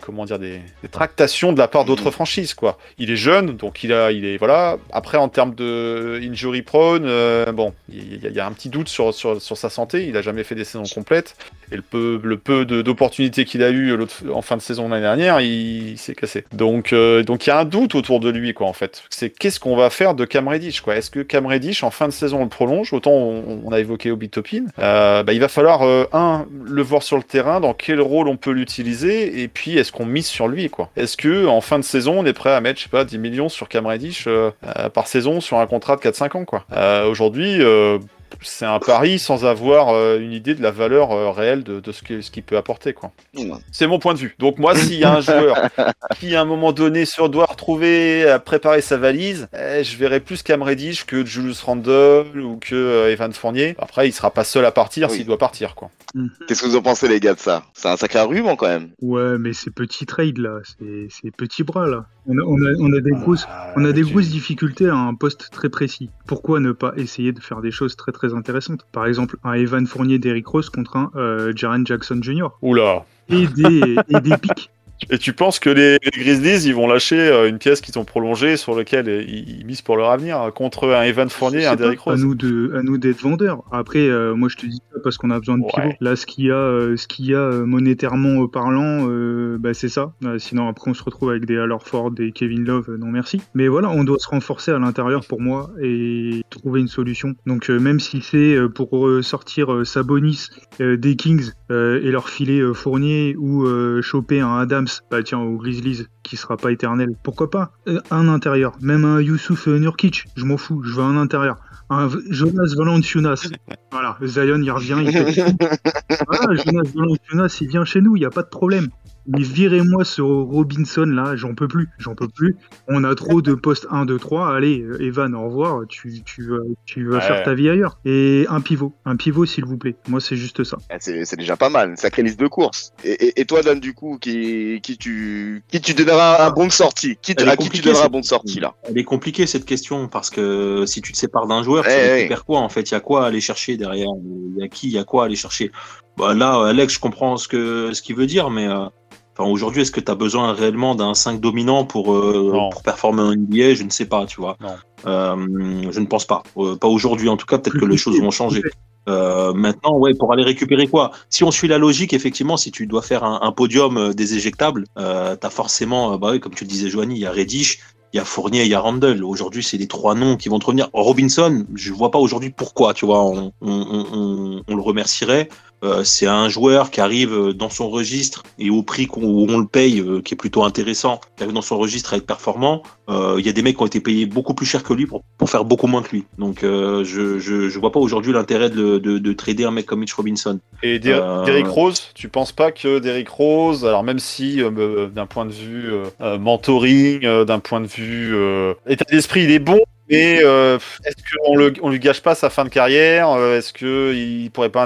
comment dire, des, tractations de la part d'autres franchises, quoi. Il est jeune, donc il a, il est, voilà. Après, en termes de injury prone, euh, bon, il y, a- un petit doute sur, sur, sur sa santé. Il a jamais fait des saisons complètes. Et le peu, le peu d'opportunités qu'il a eu en fin de saison l'année dernière, il, s'est cassé. Donc, euh, donc il y a un doute autour de lui, quoi, en fait. C'est qu'est-ce qu'on va faire de Cam Reddish, quoi? Est-ce que Cam Reddish, en fin de saison, on le prolonge? Autant on, a évoqué Obi Topin. Euh, bah, il va falloir, un, le voir sur le terrain, dans quel rôle on peut l'utiliser, et puis est-ce qu'on mise sur lui, quoi? Est-ce que en fin de saison, on est prêt à mettre, je sais pas, 10 millions sur Cam euh, euh, par saison sur un contrat de 4-5 ans, quoi? Euh, Aujourd'hui, c'est un pari sans avoir euh, une idée de la valeur euh, réelle de, de ce qu'il ce qu'il peut apporter, quoi. C'est mon point de vue. Donc moi, s'il y a un joueur qui, à un moment donné, sur doit retrouver à préparer sa valise, eh, je verrais plus Cam Reddish que Julius Randle ou que euh, Evan Fournier. Après, il sera pas seul à partir Oui. s'il doit partir, quoi. Qu'est-ce que vous en pensez, les gars, de ça? C'est un sacré argument quand même. Ouais, mais c'est petit trade là, c'est c'est petits bras là. On a, on a, on a des grosses, on a des tu- grosses difficultés à un poste très précis. Pourquoi ne pas essayer de faire des choses très très intéressantes Par exemple, un Evan Fournier d'Eric Rose contre un euh, Jaren Jackson Jr. Oula. Et des, et des pics. Et tu penses que les, les Grizzlies, ils vont lâcher euh, une pièce qu'ils ont prolongée sur laquelle euh, ils, ils misent pour leur avenir euh, contre un Evan Fournier et un Derrick pas, à Rose nous de, à nous d'être vendeurs. Après, euh, moi je te dis ça parce qu'on a besoin de Ouais. pivots. Là, ce qu'il y a, euh, ce qu'il y a euh, monétairement euh, parlant, euh, bah, c'est ça. Euh, sinon, après, on se retrouve avec des Al Ford et Kevin Love. euh, non, merci. Mais voilà, on doit se renforcer à l'intérieur pour moi et trouver une solution. Donc, euh, même si c'est euh, pour euh, sortir euh, Sabonis euh, des Kings euh, et leur filer euh, Fournier ou euh, choper un Adams, bah tiens, aux Grizzlies qui sera pas éternel, pourquoi pas Euh, Un intérieur, même un Youssouf euh, Nurkic, je m'en fous, je veux un intérieur. Un Jonas Valanciunas. Voilà, Zion il revient, il fait... Voilà, Jonas Valanciunas il vient chez nous, il n'y a pas de problème. Mais virez-moi ce Robinson là, j'en peux plus, j'en peux plus. On a trop de postes 1, 2, 3. Allez, euh, Evan, au revoir, tu, tu, vas- tu vas Ouais. faire ta vie ailleurs. Et un pivot, un pivot s'il vous plaît. Moi c'est juste ça. Eh, C'est déjà pas mal, une sacrée liste de courses. Et, et, et toi, Dan, du coup, qui, qui, tu, qui tu donneras un bon de sortie? Qui, tu- Elle est À qui tu compliquée, donneras un cette- bon de sortie, là? Elle est compliquée cette question parce que si tu te sépares d'un joueur, tu récupères quoi en fait? Il y a quoi à aller chercher derrière? Il y a qui? Il y a quoi à aller chercher? Bah, Là, Alex, je comprends ce que ce qu'il veut dire, mais euh, enfin, aujourd'hui, est-ce que tu as besoin réellement d'un 5 dominant pour, euh, pour performer en NBA Je ne sais pas, tu vois. Non. Euh, je ne pense pas. Euh, pas aujourd'hui en tout cas, peut-être que les choses vont changer. Euh, maintenant, ouais, pour aller récupérer quoi? Si on suit la logique, effectivement, si tu dois faire un, un podium euh, des éjectables, euh, t'as forcément, euh, bah comme tu le disais, Joanie, il y a Reddish, il y a Fournier, il y a Randall. Aujourd'hui, c'est les trois noms qui vont te revenir. Robinson, je vois pas aujourd'hui pourquoi, tu vois, on, on, on, on- on le remercierait. Euh, c'est un joueur qui arrive euh, dans son registre et au prix qu'on- où on le paye, euh, qui est plutôt intéressant, qui arrive dans son registre à être performant. Euh, Il y a des mecs qui ont été payés beaucoup plus cher que lui pour, pour faire beaucoup moins que lui. Donc, je, je, je vois pas aujourd'hui l'intérêt de, le- de, de trader un mec comme Mitch Robinson. Et Der- Derrick Rose, tu penses pas que Derrick Rose, alors même si d'un point de vue mentoring, d'un point de vue état d'esprit, il est bon, mais euh, est-ce qu'on le, on lui gâche pas sa fin de carrière euh, Est-ce qu'il pourrait pas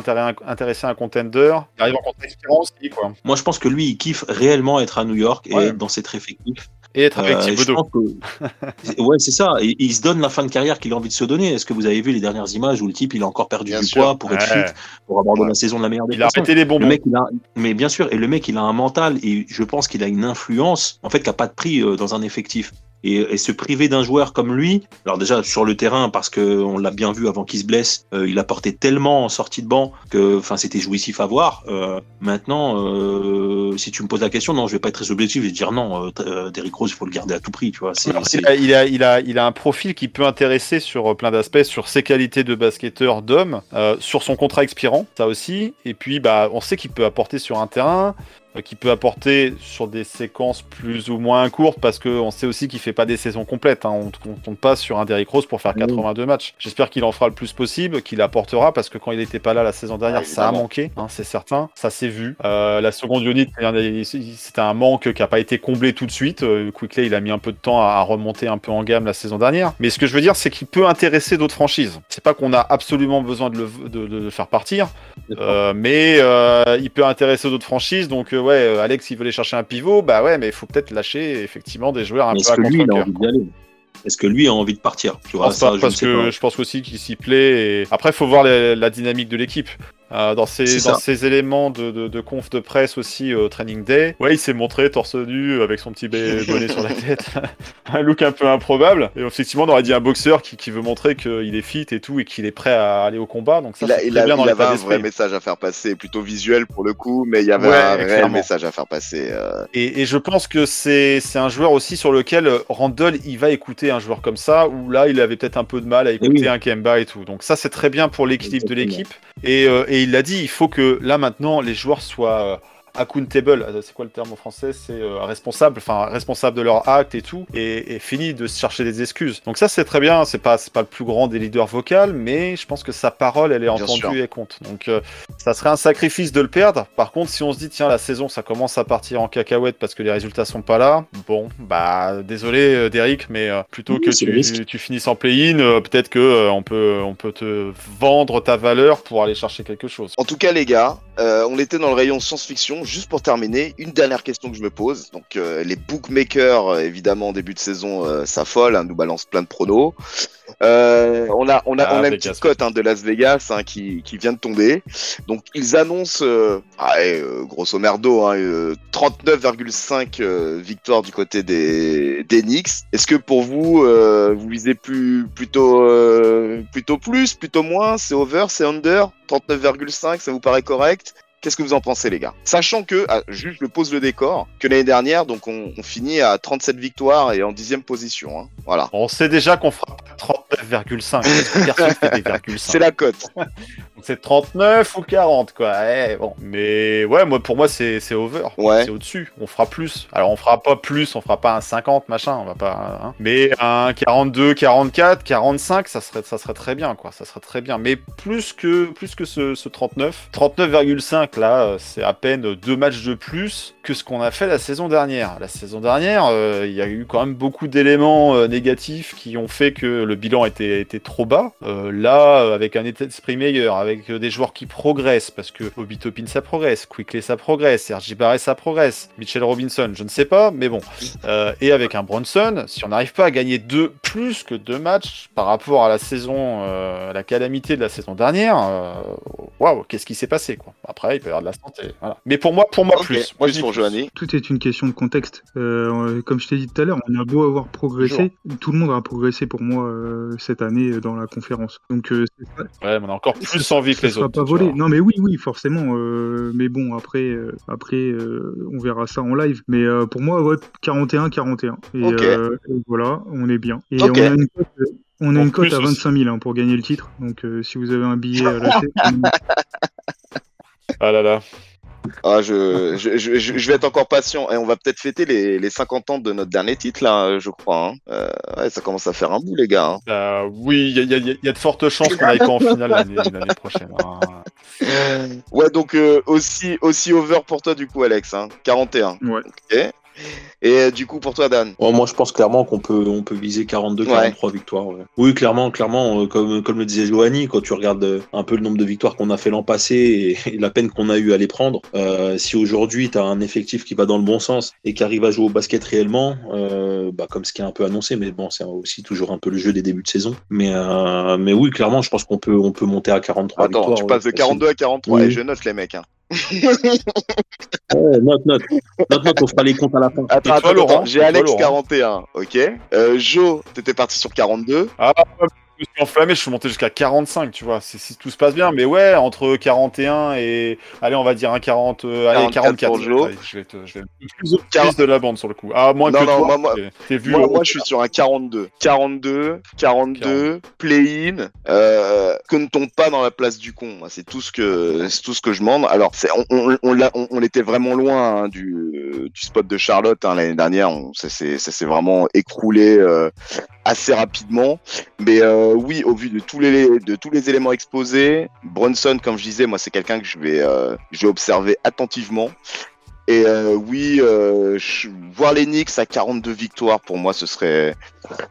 intéresser un, contender? Il arrive en expérience, aussi, quoi. Moi, je pense que lui, il kiffe réellement être à New York et Ouais. être dans cet effectif. Et être avec Euh, et je Thibodeau. pense que- ouais, c'est ça. Il se donne la fin de carrière qu'il a envie de se donner. Est-ce que vous avez vu les dernières images où le type il a encore perdu Bien du sûr. poids pour être Ouais. fit, pour aborder Ouais. la saison de la meilleure des Il a arrêté les le bonbons. mec, il a, mais bien sûr, et le mec, il a un mental et je pense qu'il a une influence, en fait, qui a pas de prix euh, dans un effectif. Et, et se priver d'un joueur comme lui, alors déjà sur le terrain, parce que on l'a bien vu avant qu'il se blesse, euh, il apportait tellement en sortie de banc que, enfin, c'était jouissif à voir. Euh, maintenant, euh, si tu me poses la question, non, je vais pas être très objectif et dire non, euh, Derrick Rose, il faut le garder à tout prix, tu vois. C'est, Alors, c'est- il, a, il, a, il, a, un profil qui peut intéresser sur plein d'aspects, sur ses qualités de basketteur, d'homme, sur son contrat expirant, ça aussi. Et puis, bah, on sait qu'il peut apporter sur un terrain, euh, qu'il peut apporter sur des séquences plus ou moins courtes, parce qu'on sait aussi qu'il fait pas des saisons complètes. hein. On ne compte pas sur un Derrick Rose pour faire Oui. 82 matchs. J'espère qu'il en fera le plus possible, qu'il apportera, parce que quand il n'était pas là la saison dernière, Ah, ça a manqué, hein, c'est certain. Ça s'est vu. Euh, la seconde unit, c'était un manque qui n'a pas été comblé tout de suite. Euh, Quickley, il a mis un peu de temps à, remonter un peu en gamme la saison dernière. Mais ce que je veux dire, c'est qu'il peut intéresser d'autres franchises. C'est pas qu'on a absolument besoin de le, de- de le faire partir, euh, mais il peut intéresser d'autres franchises. Donc, ouais, euh, Alex, il veut aller chercher un pivot, bah ouais, mais il faut peut-être lâcher effectivement des joueurs un Mais peu est-ce à que lui, il a envie d'y aller Est-ce que lui a envie de partir Tu Je vois, pense ça, pas, je ne parce que pas. je pense aussi qu'il s'y plaît. Et... Après, il faut voir la, la dynamique de l'équipe. Euh, dans ces, C'est dans ces éléments de, de, de conf de presse aussi au training day, ouais, il s'est montré torse nu avec son petit bonnet sur la tête, un look un peu improbable. Et effectivement, on aurait dit un boxeur qui, qui veut montrer qu'il est fit et tout et qu'il est prêt à aller au combat. Donc ça, Il, a, il, très a- bien dans il avait un vrai message à faire passer, plutôt visuel pour le coup, mais il y avait Ouais, un réel message à faire passer. euh. Et, et je pense que c'est c'est un joueur aussi sur lequel euh, Randall il va écouter un joueur comme ça, où là il avait peut-être un peu de mal à écouter oui. un Kemba et tout. Donc ça c'est très bien pour l'équilibre de l'équipe. Et, euh, et il l'a dit, il faut que là maintenant les joueurs soient euh, accountable, euh, c'est quoi le terme en français C'est euh, responsable, enfin responsable de leur acte et tout, et, et fini de se chercher des excuses. Donc ça c'est très bien, c'est pas c'est pas le plus grand des leaders vocaux, mais je pense que sa parole elle est Bien sûr. entendue et compte. Donc euh, ça serait un sacrifice de le perdre. Par contre, si on se dit tiens la saison ça commence à partir en cacahuète parce que les résultats sont pas là, bon bah désolé euh, Derrick, mais euh, plutôt Oui, que tu, tu finisses en play-in, euh, peut-être que euh, on peut on peut te vendre ta valeur pour aller chercher quelque chose. En tout cas, les gars, euh, on était dans le rayon science-fiction. Juste pour terminer, une dernière question que je me pose. Donc, euh, les bookmakers, euh, évidemment, en début de saison, euh, s'affolent, hein, nous balancent plein de pronos. On a, on a, Ah, on a une petite cote hein, de Las Vegas hein, qui, qui vient de tomber. Donc, ils annoncent, ah, grosso merdo, hein, euh, 39,5 euh, victoires du côté des, des Knicks. Est-ce que pour vous, vous visez plus, plutôt, plutôt plus, plutôt moins? C'est over, c'est under? 39,5, ça vous paraît correct? Qu'est-ce que vous en pensez, les gars? Sachant que, ah, juste je pose le décor, que l'année dernière, donc on, on finit à 37 victoires et en dixième position. hein. Voilà. On sait déjà qu'on fera 39,5. Est-ce que personne fait des virgules C'est la cote. C'est 39 ou 40 quoi. Eh, bon. Mais ouais, moi pour moi c'est c'est over. Ouais. C'est au-dessus. On fera plus. Alors on fera pas plus, on fera pas un 50 machin, on va pas. hein. Mais un 42, 44, 45, ça serait ça serait très bien quoi. Ça serait très bien. Mais plus que plus que ce, ce 39, 39,5 là, euh, c'est à peine deux matchs de plus que ce qu'on a fait la saison dernière. La saison dernière, euh, il y a eu quand même beaucoup d'éléments euh, négatifs qui ont fait que le bilan était, était trop bas. Là, avec un état d'esprit meilleur, avec des joueurs qui progressent, parce que Obi Toppin ça progresse, Quickly ça progresse, Sergi Barret ça progresse, Mitchell Robinson, je ne sais pas, mais bon. Et avec un Bronson, si on n'arrive pas à gagner deux, plus que deux matchs par rapport à la saison, la calamité de la saison dernière, waouh, qu'est-ce qui s'est passé quoi Après, il peut y avoir de la santé. Voilà. Mais pour moi, pour moi plus. Moi, je plus dis pour plus. Joanny. Tout est une question de contexte. Euh, comme je t'ai dit tout à l'heure, on a beau avoir progressé, tout le monde a progressé pour moi euh, cette année euh, dans la conférence. Donc euh, Ouais, mais on a encore plus envie que les autres. pas volé. Non mais oui, oui, forcément. euh, mais bon, après, euh, après, euh, on verra ça en live. Mais euh, pour moi, ouais, 41-41. Et, euh, voilà, on est bien. Et on a une cote, on a En une cote à aussi. 25 000 hein, pour gagner le titre. Donc euh, si vous avez un billet à lâcher, Ah là là. Ah, je, je, je, vais être encore patient et on va peut-être fêter les, les 50 ans de notre dernier titre là, je crois. hein. Euh, ouais, ça commence à faire un bout les gars. hein. Euh, oui, il y, a- il y a- il y a de fortes chances qu'on aille pas en finale l'année prochaine. hein. Ouais, donc euh, aussi, aussi over pour toi du coup Alex, hein. 41. ouais. Ok. Et euh, du coup pour toi Dan. Moi, je pense clairement qu'on peut, on peut viser 42, 43 victoires. ouais. Oui, clairement, clairement, euh, comme, comme le disait Johanny, quand tu regardes euh, un peu le nombre de victoires qu'on a fait l'an passé et, et la peine qu'on a eu à les prendre, euh, si aujourd'hui tu as un effectif qui va dans le bon sens et qui arrive à jouer au basket réellement, bah, comme ce qui est un peu annoncé, mais bon, c'est aussi toujours un peu le jeu des débuts de saison. Mais, mais oui, clairement, je pense qu'on peut, on peut monter à 43 Attends, victoires. tu ouais, passes de facile. 42 à 43 Oui. et je note les mecs. Hein. Ouais, note, note. Note, note, on fera les comptes à la fin. Attends, toi, attends, Laurent j'ai Et toi, Alex Laurent 41, ok. Euh, Jo, t'étais parti sur 42. Ah, je me suis enflammé, je suis monté jusqu'à 45, tu vois, si, tout se passe bien. Mais ouais, entre 41 et, allez, on va dire un 40, euh, allez, 44 44. pour Joe. Allez, je vais, te, je vais plus optimiste de la bande sur le coup. Ah, moins Non, que toi. moi, vu. Moi, je suis sur un 42. 42, 42, play-in, euh, que ne tombe pas dans la place du con. C'est tout ce que, c'est tout ce que je demande. Alors, on, on, était vraiment loin hein, du, spot de Charlotte hein, l'année dernière. On, ça, s'est, vraiment écroulé euh, assez rapidement. Mais euh, oui, au vu de tous les, de tous les éléments exposés, Brunson, comme je disais, moi, c'est quelqu'un que je vais, euh, je vais observer attentivement. Et euh, oui, euh, je- voir les Knicks à 42 victoires, pour moi, ce serait,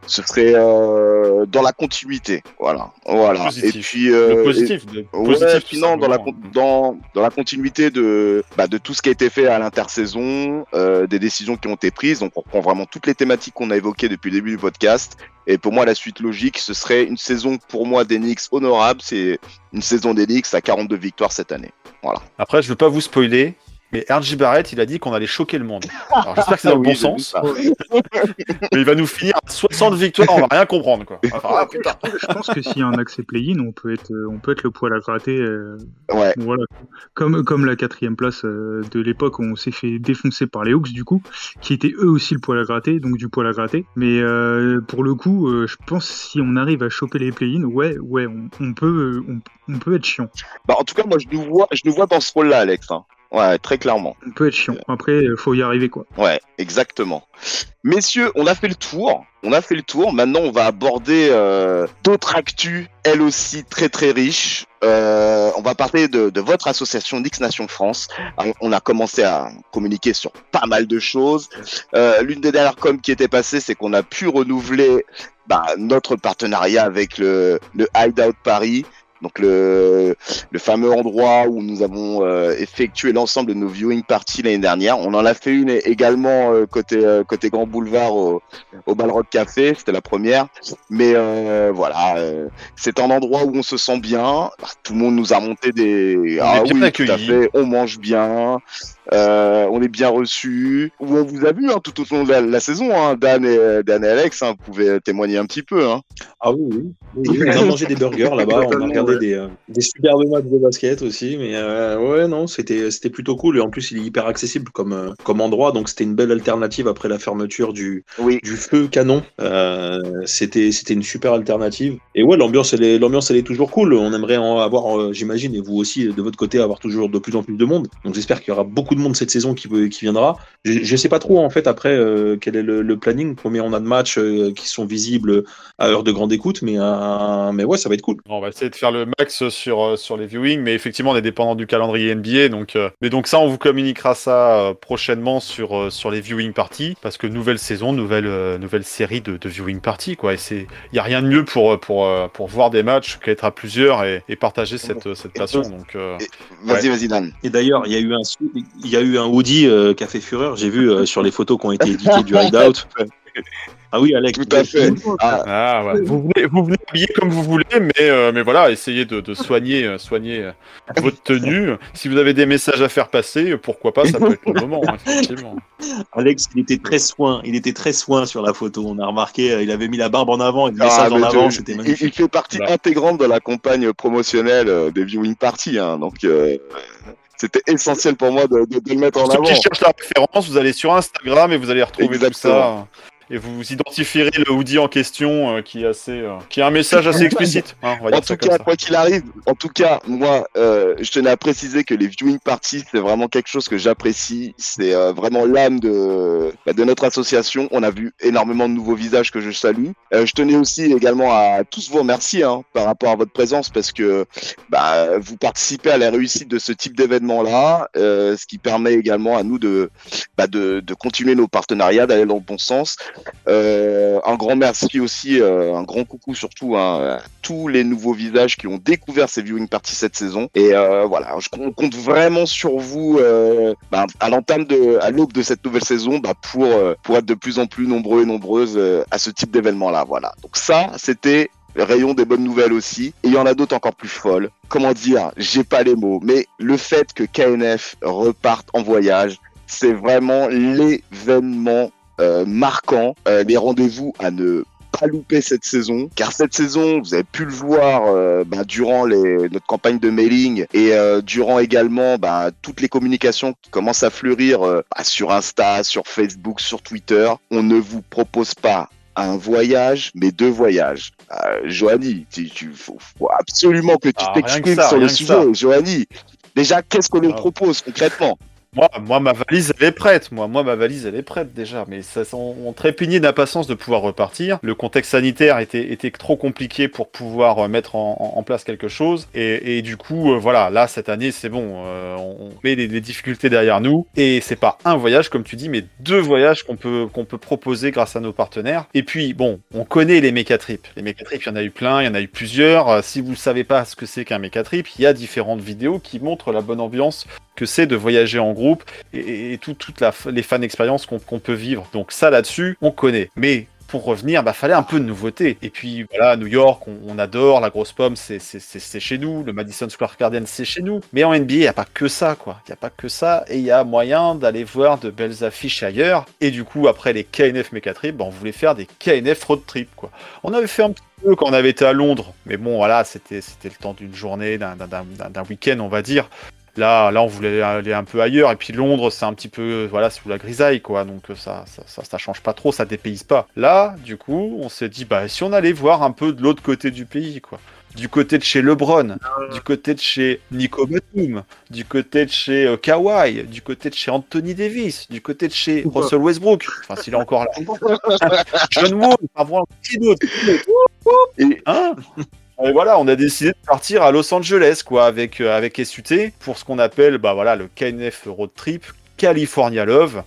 ce serait euh, dans la continuité. Voilà, voilà. Positif. Et puis, le positif. le et- ouais, positif, puis tout non, dans la, dans, dans la continuité de, bah, de tout ce qui a été fait à l'intersaison, des décisions qui ont été prises. Donc, on reprend vraiment toutes les thématiques qu'on a évoquées depuis le début du podcast. Et pour moi, la suite logique, ce serait une saison pour moi des Knicks honorable. C'est une saison des Knicks à 42 victoires cette année. Après, je veux pas vous spoiler, mais RJ Barrett, il a dit qu'on allait choquer le monde. Alors, j'espère que c'est dans Ah le oui, bon sens, mais il va nous finir à 60 victoires, on va rien comprendre, quoi. Enfin, ah, putain. Je pense que s'il y a un accès play-in, on peut être, euh, on peut être le poil à gratter. euh, Ouais. voilà. Comme, comme la quatrième place euh, de l'époque où on s'est fait défoncer par les Hawks, du coup, qui étaient eux aussi le poil à gratter, donc du poil à gratter. Mais euh, pour le coup, euh, je pense que si on arrive à choper les play-in, ouais, ouais, on, on peut, on, on peut être chiant. Bah, en tout cas, moi, je nous vois, je nous vois dans ce rôle-là, Alex. hein. Ouais, très clairement. On peut être chiant. Après, euh, faut y arriver, quoi. Ouais, exactement. Messieurs, on a fait le tour. On a fait le tour. Maintenant, on va aborder euh, d'autres actus, elles aussi très très riches. Euh, on va parler de, de votre association Nix Nation France. Alors, on a commencé à communiquer sur pas mal de choses. Euh, L'une des dernières coms qui était passée, c'est qu'on a pu renouveler bah, notre partenariat avec le, le Hideout Paris. Donc le, le fameux endroit où nous avons euh, effectué l'ensemble de nos viewing parties l'année dernière. On en a fait une également euh, côté euh, côté Grand Boulevard au, au Café, c'était la première. Mais euh, voilà, euh, c'est un endroit où on se sent bien. Tout le monde nous a monté des On ah oui, tout à fait. On mange bien. Euh, on est bien reçus. Où on vous a vu hein, tout au long de la, la saison, hein, Dan, et, Dan et Alex, hein, vous pouvez témoigner un petit peu. Hein. Ah oui, oui. Oui, oui, On a mangé des burgers là-bas, on a regardé des, euh, des superbes matchs de basket aussi, mais euh, ouais, non, c'était c'était plutôt cool. Et en plus, il est hyper accessible comme, euh, comme endroit, donc c'était une belle alternative après la fermeture du, feu canon. Euh, c'était c'était une super alternative. Et ouais, l'ambiance elle est l'ambiance elle est toujours cool. On aimerait en avoir, euh, j'imagine, et vous aussi de votre côté avoir toujours de plus en plus de monde. Donc j'espère qu'il y aura beaucoup de monde cette saison qui qui viendra. Je, je sais pas trop en fait après euh, quel est le, le planning, combien on a de matchs euh, qui sont visibles à heure de grande écoute, mais euh, mais ouais, ça va être cool. On va essayer de faire le max sur, euh, sur les viewings, mais effectivement, on est dépendant du calendrier NBA. Donc, euh, mais donc, ça, on vous communiquera ça prochainement sur, sur les viewing parties, parce que nouvelle saison, nouvelle, nouvelle série de, de viewing parties. Quoi. Et c'est, il n'y a rien de mieux pour, pour, pour voir des matchs qu'être à plusieurs et, et partager cette, cette passion. Donc, euh, Vas-y, vas-y, Dan. Et d'ailleurs, il y a eu un sou- il y a eu un hoodie euh, qui a fait fureur. J'ai vu euh, sur les photos qui ont été éditées du Hideout. Ah oui, Alex. Tout à fait. Ah, ah, ouais. vous, venez, vous venez habiller comme vous voulez, mais, euh, mais voilà, essayez de, de soigner, euh, soigner votre tenue. Si vous avez des messages à faire passer, pourquoi pas, ça peut être le moment, effectivement. Alex, il était très soin. Il était très soin sur la photo. On a remarqué, il avait mis la barbe en avant et le Ah, message en avant. C'était il, magnifique. il fait partie Voilà. intégrante de la campagne promotionnelle des viewing parties, hein, donc euh, c'était essentiel pour moi de, de- de le mettre en avant. qui cherchent la référence, vous allez sur Instagram et vous allez retrouver tout Exactement. ça. Et vous identifierez le hoodie en question euh, qui, est assez, euh, qui a un message assez explicite. hein, on va En dire tout cas, quoi qu'il arrive, en tout cas, moi, euh, je tenais à préciser que les viewing parties, c'est vraiment quelque chose que j'apprécie. C'est vraiment l'âme de, bah, de notre association. On a vu énormément de nouveaux visages que je salue. Je tenais aussi également à tous vous remercier hein, par rapport à votre présence parce que bah, vous participez à la réussite de ce type d'événement-là, ce qui permet également à nous de, bah, de, de continuer nos partenariats, d'aller dans le bon sens. Euh, un grand merci aussi, euh, un grand coucou surtout à tous les nouveaux visages qui ont découvert ces viewing parties cette saison. Et euh, voilà, je on compte vraiment sur vous bah, à l'entame de, à l'aube de cette nouvelle saison, bah, pour pour être de plus en plus nombreux et nombreuses à ce type d'événement-là. Voilà. Donc ça, c'était le rayon des bonnes nouvelles aussi. Et il y en a d'autres encore plus folles. Comment dire J'ai pas les mots, mais le fait que KNF reparte en voyage, c'est vraiment l'événement marquant, euh, les rendez-vous à ne pas louper cette saison, car cette saison, vous avez pu le voir euh, bah, durant les, notre campagne de mailing et euh, durant également bah, toutes les communications qui commencent à fleurir euh, bah, sur Insta, sur Facebook, sur Twitter. On ne vous propose pas un voyage, mais deux voyages. Euh, Joanie, tu, tu- faut, faut absolument que tu Ah, t'exprimes sur le sujet. Joanie, déjà, qu'est-ce que l'on Ah. propose concrètement? Moi, moi, ma valise, elle est prête. Moi, moi, ma valise, elle est prête déjà. Mais ça, on, on trépignait d'impatience de pouvoir repartir. Le contexte sanitaire était, trop compliqué pour pouvoir euh, mettre en, place quelque chose. Et, du coup, euh, voilà, là, cette année, c'est bon. euh, on met les, difficultés derrière nous. Et c'est pas un voyage, comme tu dis, mais deux voyages qu'on peut, proposer grâce à nos partenaires. Et puis, bon, on connaît les mécatrips. Les mécatrips, il y en a eu plein, il y en a eu plusieurs. Si vous ne savez pas ce que c'est qu'un mécatrip, il y a différentes vidéos qui montrent la bonne ambiance que c'est de voyager en groupe et, tout- toutes les fan expériences qu'on peut vivre. Donc ça là-dessus, on connaît. Mais pour revenir, bah fallait un peu de nouveauté. Et puis voilà, New York, on, adore, la grosse pomme, c'est chez nous, le Madison Square Garden, c'est chez nous. Mais en NBA, il n'y a pas que ça, quoi. Il n'y a pas que ça, et il y a moyen d'aller voir de belles affiches ailleurs. Et du coup, après les KNF Mecha Trip, bah, on voulait faire des KNF Road Trip, quoi. On avait fait un petit peu quand on avait été à Londres, mais bon, voilà, c'était le temps d'une journée, d'un week-end, on va dire. Là, là, on voulait aller un peu ailleurs. Et puis Londres, c'est un petit peu, voilà, sous la grisaille, quoi. Donc ça, ça, ça, ça change pas trop, ça dépayse pas. Là, du coup, on s'est dit, bah, si on allait voir un peu de l'autre côté du pays, quoi. Du côté de chez LeBron, du côté de chez Nico Batum, du côté de chez euh, Kawhi, du côté de chez Anthony Davis, du côté de chez. Russell Westbrook. Enfin, s'il est encore là. John Wall, avant qui d'autre Et- Hein? Et voilà, on a décidé de partir à Los Angeles, quoi, avec, euh, avec SUT, pour ce qu'on appelle, bah voilà, le KNF Road Trip California Love.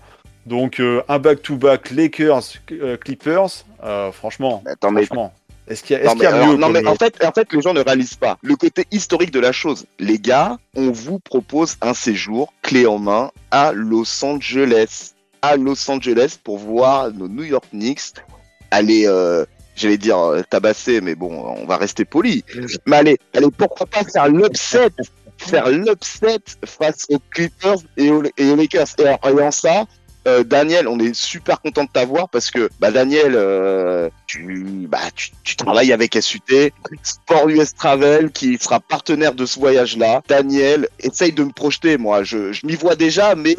Donc, euh, un back-to-back Lakers euh, Clippers. Franchement, Attends, mais franchement, est-ce qu'il y a, Non qu'il y a mais, alors, mieux non, mais en fait, en fait, les gens ne réalisent pas le côté historique de la chose. Les gars, on vous propose un séjour clé en main à Los Angeles, à Los Angeles pour voir nos New York Knicks aller, euh, j'allais dire euh, tabasser, mais bon, on va rester poli. Mais allez, allez, pourquoi pas faire l'upset, faire l'upset face aux Clippers et aux, et aux Lakers. Et en voyant ça. euh, Daniel, on est super content de t'avoir parce que bah, Daniel, euh, tu, bah, tu, tu travailles avec SUT, Sport US Travel qui sera partenaire de ce voyage-là. Daniel, essaye de me projeter, moi. Je, je m'y vois déjà, mais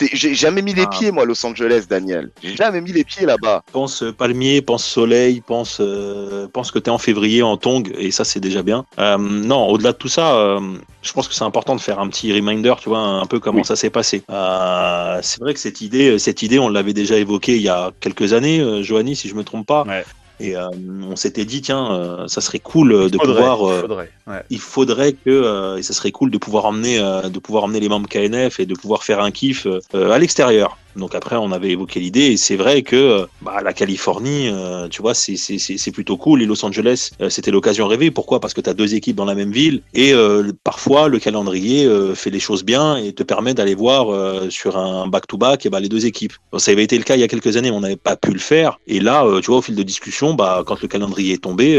j'ai jamais mis les Ah. pieds, moi, à Los Angeles, Daniel. J'ai jamais mis les pieds là-bas. Pense euh, palmier, pense soleil, pense, euh, pense que tu es en février en tong, et ça c'est déjà bien. Euh, non, au-delà de tout ça, euh, je pense que c'est important de faire un petit reminder, tu vois, un peu comment Oui. ça s'est passé. Euh, c'est vrai que cette idée, cette idée, on l'avait déjà évoquée il y a quelques années, euh, Joanie, si je me trompe pas. Ouais. Et euh, on s'était dit, tiens, euh, ça serait cool euh, de faudrait, pouvoir. faudrait, ouais. il faudrait que et ça serait cool de pouvoir emmener de pouvoir emmener les membres KNF et de pouvoir faire un kiff à l'extérieur. Donc après on avait évoqué l'idée et c'est vrai que euh, bah, la Californie, euh, tu vois, c'est c'est c'est c'est plutôt cool et Los Angeles, euh, c'était l'occasion rêvée. Pourquoi? Parce que tu as deux équipes dans la même ville et euh, parfois le calendrier fait les choses bien et te permet d'aller voir sur un back to back et bah, les deux équipes. Donc, ça avait été le cas il y a quelques années, mais on n'avait pas pu le faire. Et là, tu vois, au fil de discussion, bah quand le calendrier est tombé,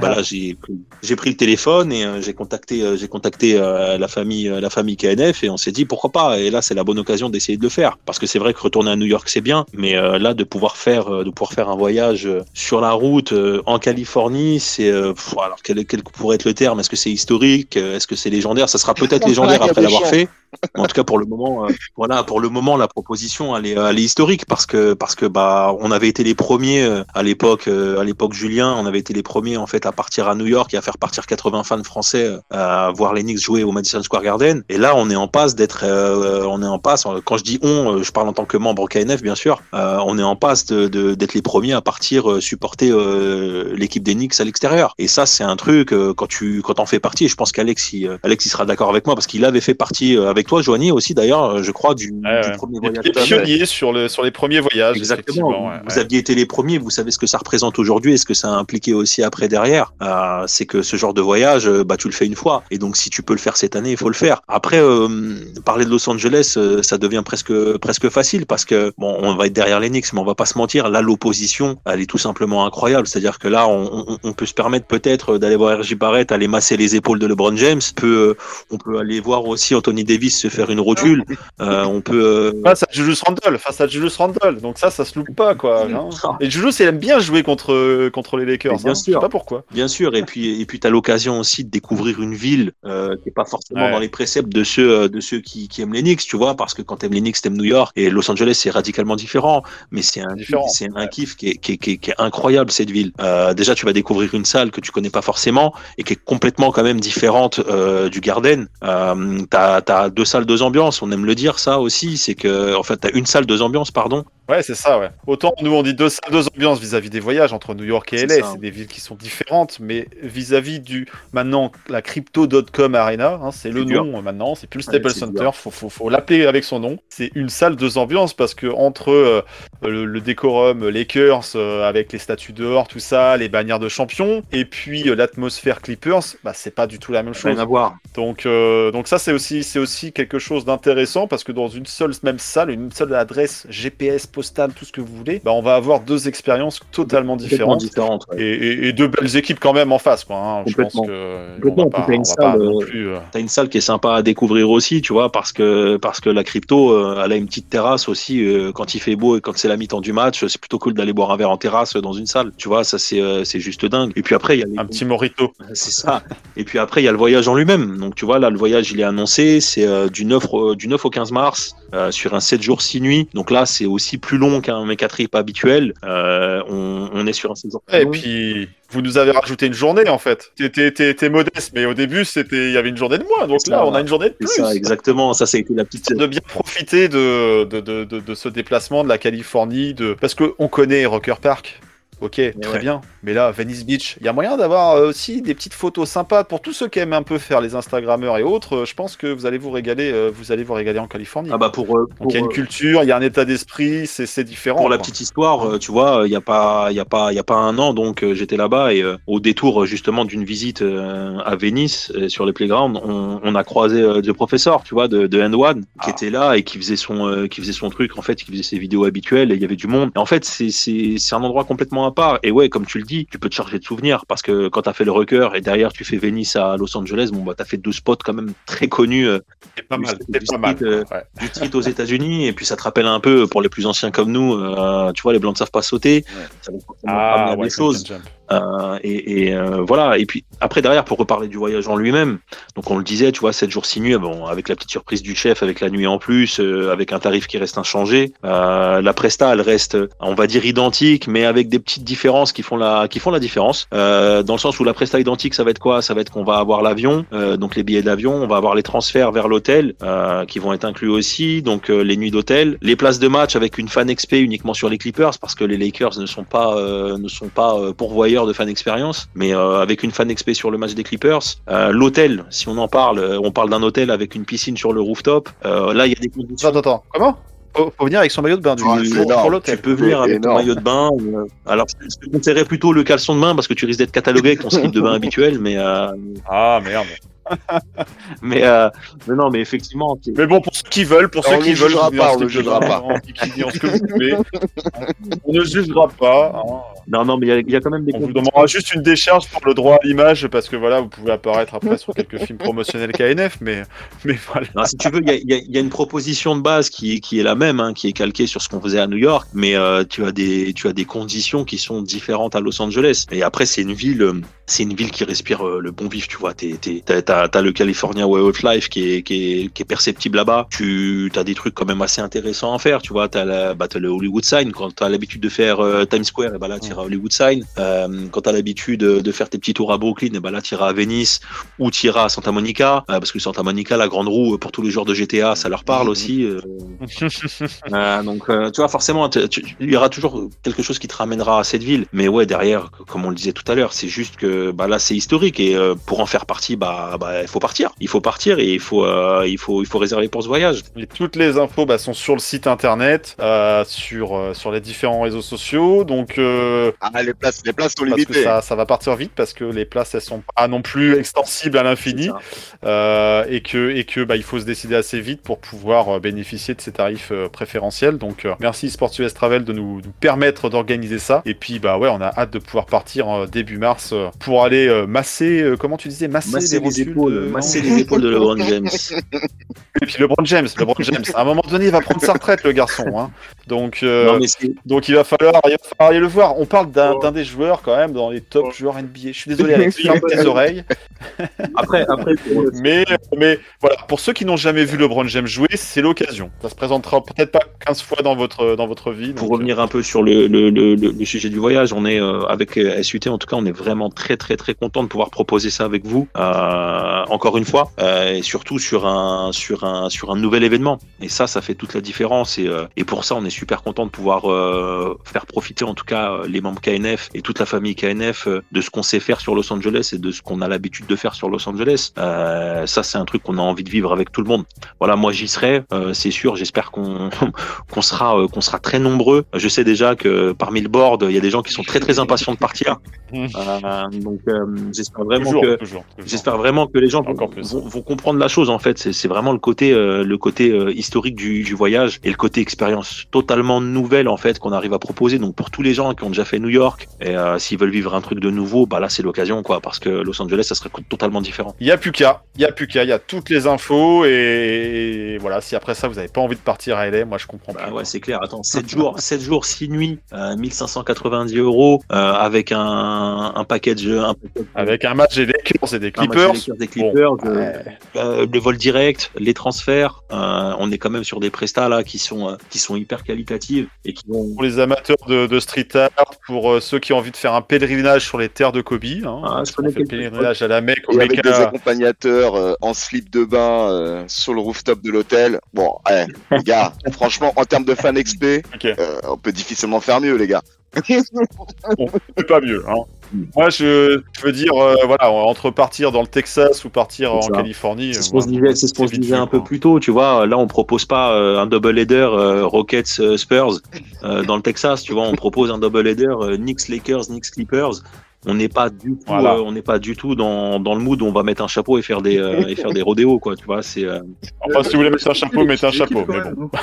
bah là j'ai pris- j'ai pris le téléphone et j'ai contacté j'ai contacté la famille la famille KNF et on s'est dit pourquoi pas et là c'est la bonne occasion d'essayer de le faire parce que c'est vrai que retourner à New York c'est bien mais euh, là de pouvoir faire euh, de pouvoir faire un voyage euh, sur la route en Californie c'est alors quel, quel pourrait être le terme? Est-ce que c'est historique? Est-ce que c'est légendaire? Ça sera peut-être légendaire après l'avoir fait. Mais en tout cas pour le moment voilà pour le moment la proposition elle est, elle est historique parce que parce que bah on avait été les premiers à l'époque à l'époque Julien on avait été les premiers en fait à partir à New York et à faire partir 80 fans français à voir les Knicks jouer au Madison Square Garden. Et là on est en passe d'être on est en passe quand je dis on je parle en tant que membre KNF bien sûr euh, on est en passe de- de- d'être les premiers à partir euh, supporter euh, l'équipe des Knicks à l'extérieur et ça c'est un truc euh, quand tu quand t'en fais partie et je pense qu'Alex il, euh, Alex il sera d'accord avec moi parce qu'il avait fait partie euh, avec toi Joanie aussi d'ailleurs je crois du, du ouais. premier Les- voyage les pionniers sur, le, sur les premiers voyages. Exactement. ouais, vous ouais. aviez été les premiers, vous savez ce que ça représente aujourd'hui et ce que ça a impliqué aussi après derrière. Euh, c'est que ce genre de voyage, bah tu le fais une fois. Et donc si tu peux le faire cette année, il faut le faire. Après, euh, parler de Los Angeles, euh, ça devient presque presque presque facile parce que bon, on va être derrière les Knicks, mais on va pas se mentir. Là, l'opposition, elle est tout simplement incroyable. C'est-à-dire que là, on, on- on peut se permettre peut-être d'aller voir RJ Barrett, aller masser les épaules de LeBron James. On peut, on peut aller voir aussi Anthony Davis se faire une rotule. Euh, on peut. euh, Face à Julius Randle, face à Julius Randle. Donc ça, ça se loupe pas, quoi. hein. Et Julius, il aime bien jouer contre, contre les Lakers. Mais bien hein. Je sais sûr. pas pourquoi. Bien sûr, et puis et puis t'as l'occasion aussi de découvrir une ville euh, qui est pas forcément Ouais. dans les préceptes de ceux euh, de ceux qui, qui aiment les Knicks, tu vois, parce que quand t'aimes les Knicks, t'aimes New York et Los Angeles, c'est radicalement différent, mais c'est un c'est kiff qui est, qui, est, qui est- qui est incroyable cette ville. Euh, déjà, tu vas découvrir une salle que tu connais pas forcément et qui est complètement quand même différente euh, du Garden. Euh, t'as as deux salles, deux ambiances. On aime le dire ça aussi, c'est que en fait t'as une salle, deux ambiances, pardon. Ouais, c'est ça, ouais. Autant nous, on dit deux, deux ambiances vis-à-vis des voyages entre New York et LA. C'est des villes qui sont différentes, mais vis-à-vis du maintenant la crypto.com arena, hein, c'est le dur. nom euh, maintenant, c'est plus le Ouais, Staples Center, faut, faut, faut l'appeler avec son nom. C'est une salle deux ambiances parce que entre euh, le, le décorum Lakers euh, avec les statues dehors, tout ça, les bannières de champions, et puis euh, l'atmosphère Clippers, bah c'est pas du tout la même chose. Rien à voir. Donc, euh, donc ça, c'est aussi, c'est aussi quelque chose d'intéressant parce que dans une seule même salle, une seule adresse GPS, postale, tout ce que vous voulez, bah, on va avoir deux expériences totalement Complètement différentes. ouais. Et, et- et deux belles équipes quand même en face, quoi. hein. Je pense Complètement. que Complètement, pas, une salle, non euh, plus. euh, une salle qui est sympa à découvrir aussi, tu vois, parce que parce que la crypto, euh, elle a une petite terrasse aussi. euh, quand il fait beau et quand c'est la mi-temps du match, c'est plutôt cool d'aller boire un verre en terrasse dans une salle. Tu vois, ça c'est euh, c'est juste dingue. Et puis après, il y a les- un petit morito. c'est ça. Et puis après, il y a le voyage en lui-même. Donc tu vois, là, le voyage, il est annoncé. C'est euh, du 9 au, du 9 au 15 mars euh, sur un 7 jours 6 nuits. Donc là, c'est aussi plus long qu'un méca trip habituel. Euh, on, on est sur un 7 jours. plus Et long. puis, vous nous avez rajouté une journée en fait. T'es- modeste, mais au début, c'était, il y avait une journée de moins. Donc là, ça. on a une journée de plus. ça, exactement. Ça, ça a été la petite. de bien profiter de, de, de, de, de ce déplacement de la Californie, de... parce qu'on connaît Rocker Park. Ok, très ouais. bien. Mais là, Venice Beach, il y a moyen d'avoir euh, aussi des petites photos sympas pour tous ceux qui aiment un peu faire les Instagrammeurs et autres. euh, Je pense que vous allez vous régaler, euh, vous allez vous régaler en Californie. Ah bah pour, Donc il y a une culture, il y a un état d'esprit, c'est différent. Pour la petite histoire, tu vois, il y a pas, il y a pas, il y a pas un an, donc j'étais là-bas et euh, au détour justement d'une visite euh, à Venise euh, sur les playgrounds, on, on a croisé euh, le professeur, tu vois, de, de End One, qui Ah. était là et qui faisait son, qui faisait son truc, en fait, qui faisait ses vidéos habituelles et il y avait du monde. Et en fait, c'est un endroit complètement à part. Et ouais, comme tu le dis, tu peux te charger de souvenirs parce que quand t'as fait le Rucker et derrière tu fais Venise à Los Angeles, bon bah t'as fait deux spots quand même très connus euh, C'est pas du- mal, du mal. street, euh, du aux États-Unis et puis ça te rappelle un peu pour les plus anciens comme nous, euh, tu vois, les blancs ne savent pas sauter. Ça va Ah ouais, des choses. Euh, et et, euh, voilà. Et puis après derrière pour reparler du voyage en lui-même. Donc on le disait, tu vois, 7 jours 6 nuits, bon, avec la petite surprise du chef, avec la nuit en plus, euh, avec un tarif qui reste inchangé. Euh, la presta, elle reste, on va dire identique, mais avec des petites différences qui font la qui font la différence. Euh, dans le sens où la presta identique, ça va être quoi? Ça va être qu'on va avoir l'avion, euh, donc les billets d'avion, on va avoir les transferts vers l'hôtel qui vont être inclus aussi, donc les nuits d'hôtel, les places de match avec une fan XP uniquement sur les Clippers parce que les Lakers ne sont pas ne sont pas euh, de fan expérience, mais euh, avec une fan XP sur le match des Clippers, Euh, l'hôtel, si on en parle, euh, on parle d'un hôtel avec une piscine sur le rooftop. Euh, là, il y a des conditions. Attends, attends, comment? Faut, faut venir avec son maillot de bain du Tu peux venir avec ton maillot de bain. alors, je te conseillerais plutôt le caleçon de bain parce que tu risques d'être catalogué avec ton slip de bain habituel, mais euh, Ah merde. Mais, euh, mais non, mais effectivement, Mais bon, pour ceux qui veulent, pour ceux qui veulent, pas, on le slip de jugera pas. On ne jugera pas. hein. non, non, mais il y a- il y, a quand même des On vous demandera juste une décharge pour le droit à l'image parce que voilà, vous pouvez apparaître après sur quelques films promotionnels KNF, mais mais voilà. Non, si tu veux, il y a, y y une proposition de base qui, qui est la même, hein, qui est calquée sur ce qu'on faisait à New York, mais euh, tu as des tu as des conditions qui sont différentes à Los Angeles. Et après, c'est une ville, euh, c'est une ville qui respire le bon vif. Tu vois, t'es, t'es, t'as, t'as, le California Way of Life qui est, qui est, qui est perceptible là-bas. Tu as des trucs quand même assez intéressants à faire. Tu vois, t'as, la, bah, le Hollywood Sign. Quand t'as l'habitude de faire euh, Times Square, et bah là, t'iras à Hollywood Sign. Euh, quand t'as l'habitude de, de faire tes petits tours à Brooklyn, et bah là, t'iras à Venice ou t'iras à Santa Monica, euh, parce que Santa Monica, la grande roue, euh, pour tous les joueurs de GTA, ça leur parle aussi. donc, tu vois, forcément, il y aura toujours quelque chose qui te ramènera à cette ville. Mais ouais, derrière, comme on le disait tout à l'heure, c'est juste que bah là c'est historique et pour en faire partie, bah, bah il faut partir. Il faut partir et il faut euh, il faut il faut réserver pour ce voyage. Et toutes les infos bah, sont sur le site internet, euh, sur euh, sur les différents réseaux sociaux. Donc euh, Ah, les places, les places sont parce que limitées. ça, ça va partir vite parce que les places elles sont pas non plus extensibles à l'infini euh, et que et que bah, il faut se décider assez vite pour pouvoir euh, bénéficier de ces tarifs euh, préférentiels. Donc euh, merci Sport US Travel de nous, nous permettre d'organiser ça. Et puis bah ouais, on a hâte de pouvoir partir euh, début mars euh, pour aller euh, masser. euh, comment tu disais masser, Masser les rotules épaules, de- masser les épaules de LeBron James. Et puis LeBron James, LeBron James. À un moment donné, il va prendre sa retraite le garçon. Hein. Donc euh, Non donc il va falloir, il va falloir aller le voir. On parle d'un d'un des joueurs quand même dans les top joueurs NBA. Je suis désolé Alex, ferme tes oreilles. après après Mais, mais voilà, pour ceux qui n'ont jamais vu LeBron James jouer, c'est l'occasion. Ça se présentera peut-être pas 15 fois dans votre, dans votre vie. Pour donc, revenir un peu sur le, le, le, le- le sujet du voyage, on est euh, avec euh, SUT en tout cas, on est vraiment très très très content de pouvoir proposer ça avec vous. Euh, encore une fois, euh, et surtout sur un sur un sur un nouvel événement. Et ça, ça fait toute la différence. Et, euh, et pour ça, on est super content de pouvoir euh, faire profiter en tout cas euh, les membres KNF et toute la famille KNF euh, de ce qu'on sait faire sur Los Angeles et de ce qu'on a l'habitude de faire sur Los Angeles. Euh, ça, c'est un truc qu'on a envie de vivre avec tout le monde. Voilà, moi j'y serai, euh, c'est sûr. J'espère qu'on qu'on sera euh, qu'on sera très nombreux. Je sais déjà que parmi le board, il y a des gens qui sont très très impatients de partir. Euh, donc euh, j'espère vraiment toujours, que. J'espère vraiment que les gens vont, Encore plus. vont- vont comprendre la chose en fait. C'est vraiment le côté, euh, le côté euh, historique du, du voyage et le côté expérience totalement nouvelle en fait qu'on arrive à proposer. Donc pour tous les gens qui ont déjà fait New York et euh, s'ils veulent vivre un truc de nouveau, bah là c'est l'occasion quoi parce que Los Angeles ça serait totalement différent. Il y a plus qu'à, il y a plus qu'à, il y a toutes les infos et, et voilà. Si après ça vous avez pas envie de partir à LA, moi je comprends Bah pas. ouais, c'est clair. Attends, 7 jours, 7 jours, 6 nuits, euh, 1590 euros avec un, un package, un Avec un match des Lakers et des Clippers. Des Clippers, Bon, euh, ouais. euh, le vol direct, les transferts, euh, on est quand même sur des prestats là qui sont euh, qui sont hyper qualitatives et qui vont Pour les amateurs de, de street art, pour euh, ceux qui ont envie de faire un pèlerinage sur les terres de Kobe, hein, Ah, je on connais fait le quelques- pèlerinage à la Mecque, au Et avec des accompagnateurs euh, en slip de bain euh, sur le rooftop de l'hôtel. Bon, ouais, les gars, franchement, en termes de fan XP, euh, on peut difficilement faire mieux, les gars. C'est pas mieux. Hein. Moi, je, je veux dire, euh, voilà, entre partir dans le Texas ou partir en. Californie. C'est ce qu'on se disait, ce se un peu plus tôt, tu vois. Là, on propose pas euh, un double header euh, Rockets euh, Spurs euh, dans le Texas, tu vois. On propose un double header euh, Knicks Lakers, Knicks Clippers. On n'est pas du tout, Voilà. euh, on n'est pas du tout dans, dans le mood où on va mettre un chapeau et faire des euh, et faire des rodéos, quoi. Tu vois, c'est euh, Enfin, si vous voulez mettre un chapeau, mettez un chapeau. Mais bon.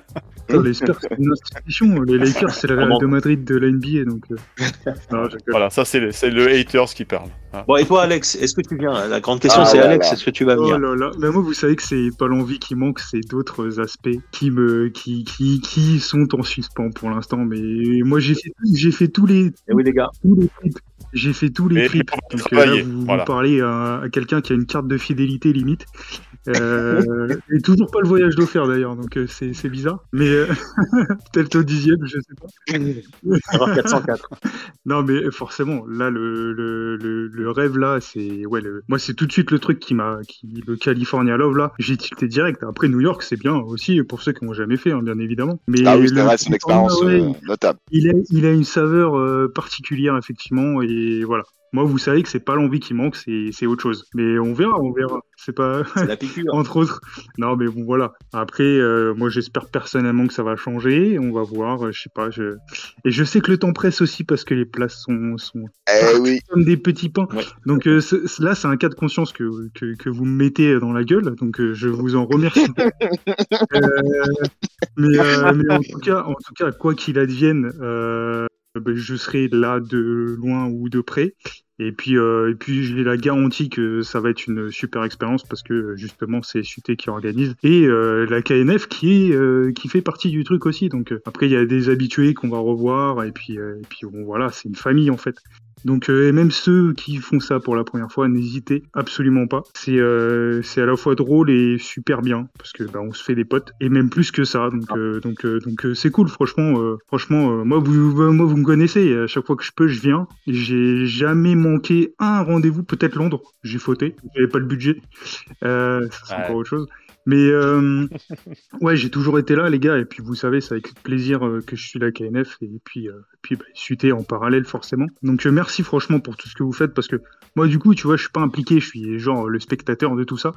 les Spurs, c'est une institution. Les Lakers, c'est la Real de Madrid de la NBA. Donc, euh, non. Voilà, ça c'est le, le haters qui parle. hein. bon. Et toi, Alex, est-ce que tu viens? La grande question, Ah c'est Alex, est-ce que tu vas Oh venir là là. Mais moi, vous savez que c'est pas l'envie qui manque, c'est d'autres aspects qui me, qui, qui, qui sont en suspens pour l'instant. Mais moi, j'ai fait, j'ai fait tous les, Eh oui, les gars. tous les trips. J'ai fait tous les trips. Donc euh, là, vous, parlez à, à quelqu'un qui a une carte de fidélité limite. Euh, et toujours pas le voyage d'offert d'ailleurs, donc euh, c'est bizarre. Mais euh, peut-être au dixième, je sais pas. Erreur 404. Non, mais forcément, là, le, le, le, le rêve, là, c'est. Ouais, le... moi, c'est tout de suite le truc qui m'a. Qui... Le California Love, là, j'ai tilté direct. Après, New York, c'est bien aussi, pour ceux qui n'ont jamais fait, hein, bien évidemment. Mais Ah oui, c'est une expérience Ouais, euh, notable. il, a, il a une saveur particulière, effectivement, et voilà. Moi, vous savez que c'est pas l'envie qui manque, c'est autre chose. Mais on verra, on verra. C'est pas. C'est la piqûre. entre autres. Non, mais bon, voilà. Après, euh, moi, j'espère personnellement que ça va changer. On va voir. euh, Je sais pas. Je... Et je sais que le temps presse aussi parce que les places sont, sont Eh oui, comme des petits pains. Ouais. Donc euh, là, c'est un cas de conscience que, que, que vous me mettez dans la gueule. Donc je vous en remercie. Mais, mais en tout cas, en tout cas, quoi qu'il advienne, je serai là de loin ou de près. Et puis, euh, et puis j'ai la garantie que ça va être une super expérience parce que justement c'est SUT qui organise et euh, la KNF euh, qui fait partie du truc aussi. Donc après il y a des habitués qu'on va revoir et puis et puis bon voilà c'est une famille en fait. Donc euh, et même ceux qui font ça pour la première fois, n'hésitez absolument pas. C'est euh, c'est à la fois drôle et super bien parce que bah, on se fait des potes et même plus que ça. Donc euh, donc donc c'est cool franchement franchement moi vous euh, moi vous me connaissez à chaque fois que je peux je viens. J'ai jamais manqué un rendez-vous peut-être Londres j'ai fauté j'avais pas le budget ça, c'est Ouais. encore autre chose. Mais euh, ouais, j'ai toujours été là, les gars. Et puis vous savez, c'est avec plaisir euh, que je suis là KNF. Et puis, euh, puis bah, suiter en parallèle, forcément. Donc euh, merci franchement pour tout ce que vous faites. Parce que moi, du coup, tu vois, je suis pas impliqué. Je suis genre le spectateur de tout ça.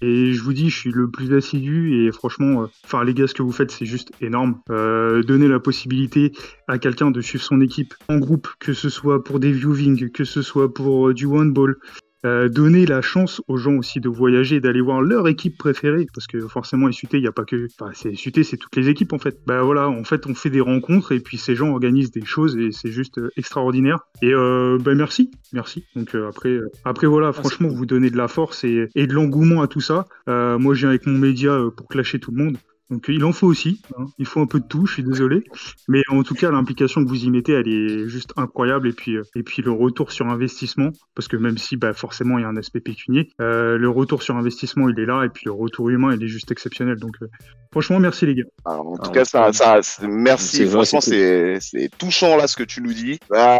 Et je vous dis, je suis le plus assidu. Et franchement, enfin, les gars, ce que vous faites, c'est juste énorme. Donner la possibilité à quelqu'un de suivre son équipe en groupe, que ce soit pour des viewings, que ce soit pour du one-ball. Euh, donner la chance aux gens aussi de voyager, d'aller voir leur équipe préférée, parce que forcément SUT, il n'y a pas que, enfin, c'est SUT, c'est toutes les équipes en fait. Bah voilà, en fait, on fait des rencontres et puis ces gens organisent des choses et c'est juste euh, extraordinaire. Et euh, bah merci, merci. Donc euh, après, après voilà, franchement, vous donnez de la force et, et de l'engouement à tout ça. Moi, je viens avec mon média pour clasher tout le monde. Donc il en faut aussi, hein. il faut un peu de tout, je suis désolé. Mais en tout cas, l'implication que vous y mettez, elle est juste incroyable. Et puis, euh, et puis le retour sur investissement, parce que même si bah, forcément il y a un aspect pécunier, euh, le retour sur investissement, il est là. Et puis le retour humain, il est juste exceptionnel. Donc euh, franchement, merci les gars. Alors, en tout Ah, cas, ça, merci. vrai, Franchement, c'est touchant là ce que tu nous dis. Ah,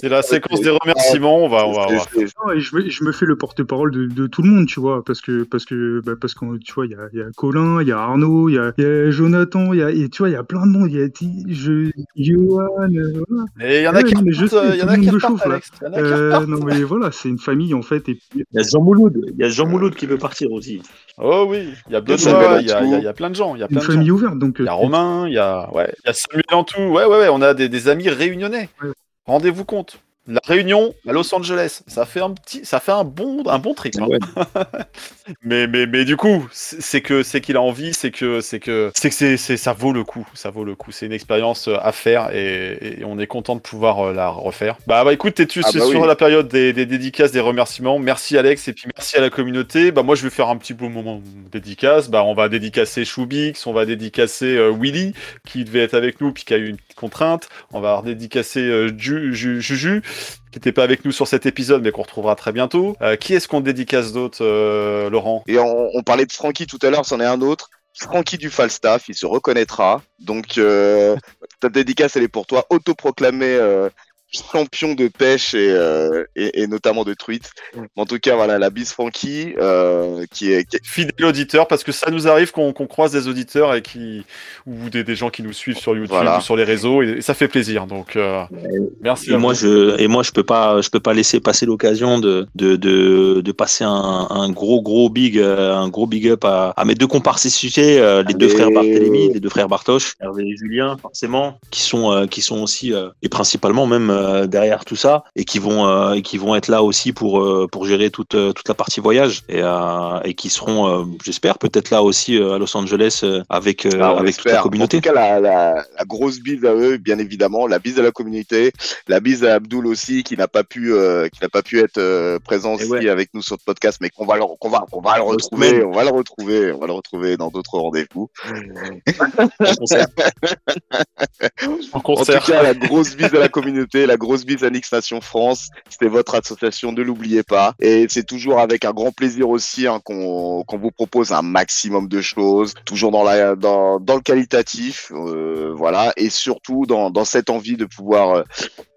C'est la séquence des remerciements. On va, on va, on va c'est- c'est- Non, et je, me, je me fais le porte-parole de, de tout le monde, tu vois, parce que parce que bah, parce que tu vois, il y a, il y a Colin, il y a Arnaud, il y a, il y a Jonathan, il y a et tu vois, il y a plein de monde, il y a Ti- je, Johan, euh, voilà. Et il y en a Ouais, qui il y en a qui repartent. Alex. Y en a qui Euh, non mais voilà, c'est une famille en fait et puis Il y a Jean Mouloud, il y a Jean Mouloud qui veut partir aussi. Oh oui, il y a Benoît, il y a, Antou. il y a- il y a plein de gens. Il y a une plein de gens. famille ouverte donc Il y a euh, Romain, il y a, ouais, il y a Samuel en tout. Ouais, ouais, ouais, on a des, des amis réunionnais. Ouais. Rendez-vous compte. La réunion à Los Angeles, ça fait un petit, ça fait un bon, un bon trip. hein. Ouais. Mais, mais, mais du coup, c'est que, c'est qu'il a envie, c'est que, c'est que, c'est que c'est, c'est, ça vaut le coup, ça vaut le coup. C'est une expérience euh, à faire et, et on est content de pouvoir euh, la refaire. Bah, bah écoute, t'es tu Ah bah sur oui. la période des, des dédicaces, des remerciements? Merci Alex et puis merci à la communauté. Bah moi, je vais faire un petit beau moment de dédicace. Bah, on va dédicacer Choubix, on va dédicacer euh, Willy qui devait être avec nous puis qui a eu une contrainte. On va dédicacer euh, Ju- Ju- Juju qui n'était pas avec nous sur cet épisode mais qu'on retrouvera très bientôt. Euh, qui est-ce qu'on dédicace d'autre, euh, Laurent? Et on, parlait de Francky tout à l'heure, c'en est un autre. Francky du Falstaff, il se reconnaîtra. Donc, euh, ta dédicace, elle est pour toi, autoproclamé champion de pêche et, euh, et, et notamment de truite. En tout cas, voilà, la bise Francky, euh, qui est, qui est- Fidèle auditeur, parce que ça nous arrive qu'on croise des auditeurs et qui ou des, des gens qui nous suivent sur YouTube Voilà. ou sur les réseaux et, et ça fait plaisir. Donc euh, merci. Et à moi, vous. je et moi, je peux pas, je peux pas laisser passer l'occasion de de, de de passer un, un gros gros big, un gros big up à, à mes deux comparses sujet, euh, les deux frères Barthélémy, les deux frères Bartoche, Hervé et Julien, forcément, qui sont euh, qui sont aussi euh, et principalement même euh, derrière tout ça et qui vont euh, et qui vont être là aussi pour euh, pour gérer toute toute la partie voyage et et qui seront, j'espère, peut-être là aussi à Los Angeles avec Ah, avec toute la communauté. En tout cas, la, la, la grosse bise à eux, bien évidemment, la bise à la communauté, la bise à Abdul aussi, qui n'a pas pu, qui n'a pas pu être présent ouais. avec nous sur le podcast, mais qu'on va, le, qu'on va, qu'on va le retrouver, on va le retrouver, on va le retrouver dans d'autres rendez-vous. en En concert. tout cas, la grosse bise à la communauté, la grosse bise à Nix Nation France. C'était votre association, ne l'oubliez pas. Et c'est toujours avec un grand plaisir aussi hein, qu'on vous propose un maximum de choses, toujours dans la dans, le qualitatif, euh, voilà, et surtout dans dans cette envie de pouvoir euh,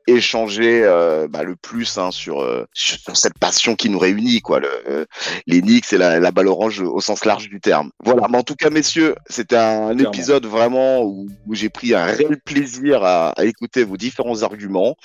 échanger euh, bah, le plus hein, sur, euh, sur sur cette passion qui nous réunit, quoi, le, euh, les Knicks et la, la balle orange au sens large du terme. Voilà, mais en tout cas, messieurs, c'était un Clairement. épisode vraiment où, où j'ai pris un réel plaisir à, à écouter vos différents arguments.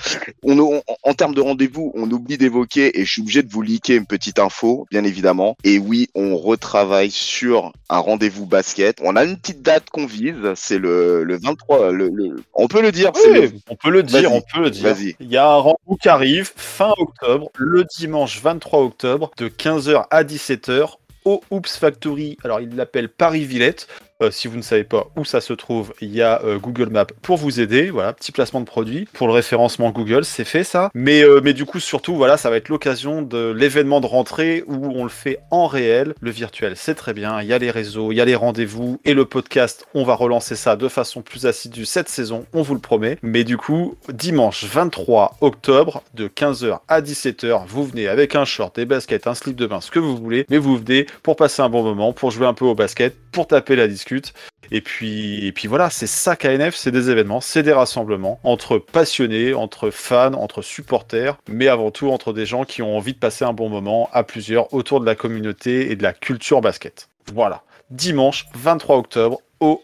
On, on- en termes de rendez-vous, on oublie d'évoquer, et je suis obligé de vous liker une petite info, bien évidemment. Et oui, on retravaille sur un rendez-vous basket. On a une petite date qu'on vise, c'est le, le 23, le, le- on peut le dire, c'est le Oui, on peut le dire, on peut le dire. Vas-y. Il y a un rendez-vous qui arrive fin octobre, le dimanche 23 octobre, de 15h à 17h au Oops Factory. Alors, il l'appelle Paris-Villette. Euh, si vous ne savez pas où ça se trouve, il y a euh, Google Maps pour vous aider. Voilà, petit placement de produit pour le référencement Google, c'est fait ça. Mais, euh, mais du coup, surtout, voilà, ça va être l'occasion de l'événement de rentrée où on le fait en réel. Le virtuel, c'est très bien. Il y a les réseaux, il y a les rendez-vous et le podcast. On va relancer ça de façon plus assidue cette saison, on vous le promet. Mais du coup, dimanche 23 octobre, de 15h à 17h, vous venez avec un short, des baskets, un slip de bain, ce que vous voulez, mais vous venez pour passer un bon moment, pour jouer un peu au basket, pour taper la discute. Et puis, et puis voilà, c'est ça KNF, c'est des événements, c'est des rassemblements entre passionnés, entre fans, entre supporters, mais avant tout entre des gens qui ont envie de passer un bon moment à plusieurs autour de la communauté et de la culture basket. Voilà. dimanche 23 octobre au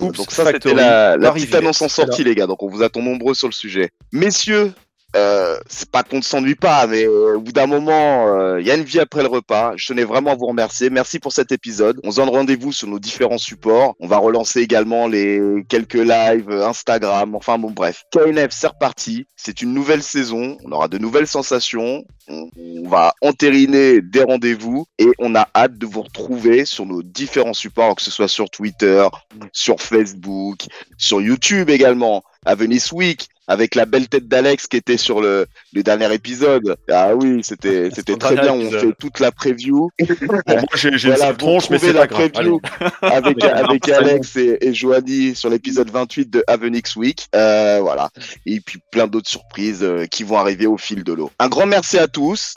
Oops Donc ça, c'était la, la petite annonce en sortie, les gars. Donc on vous attend nombreux sur le sujet. Messieurs, euh, c'est pas qu'on ne s'ennuie pas, mais euh, au bout d'un moment, euh, il y a une vie après le repas. Je tenais vraiment à vous remercier. Merci pour cet épisode. On se donne rendez-vous sur nos différents supports. On va relancer également les quelques lives Instagram. Enfin bon, bref. KNF, c'est reparti. C'est une nouvelle saison. On aura de nouvelles sensations. On, on va entériner des rendez-vous et on a hâte de vous retrouver sur nos différents supports, que ce soit sur Twitter, sur Facebook, sur YouTube également, à Venice Week, avec la belle tête d'Alex qui était sur le, le dernier épisode. Ah oui, c'était c'était très bien. On fait toute la preview. Bon, moi, j'ai j'ai Voilà, tronche, mais c'est la pas grave. preview avec, avec Alex et, et Joanie sur l'épisode 28 de Avenix Week. Euh, voilà. Et puis plein d'autres surprises euh, qui vont arriver au fil de l'eau. Un grand merci à tous.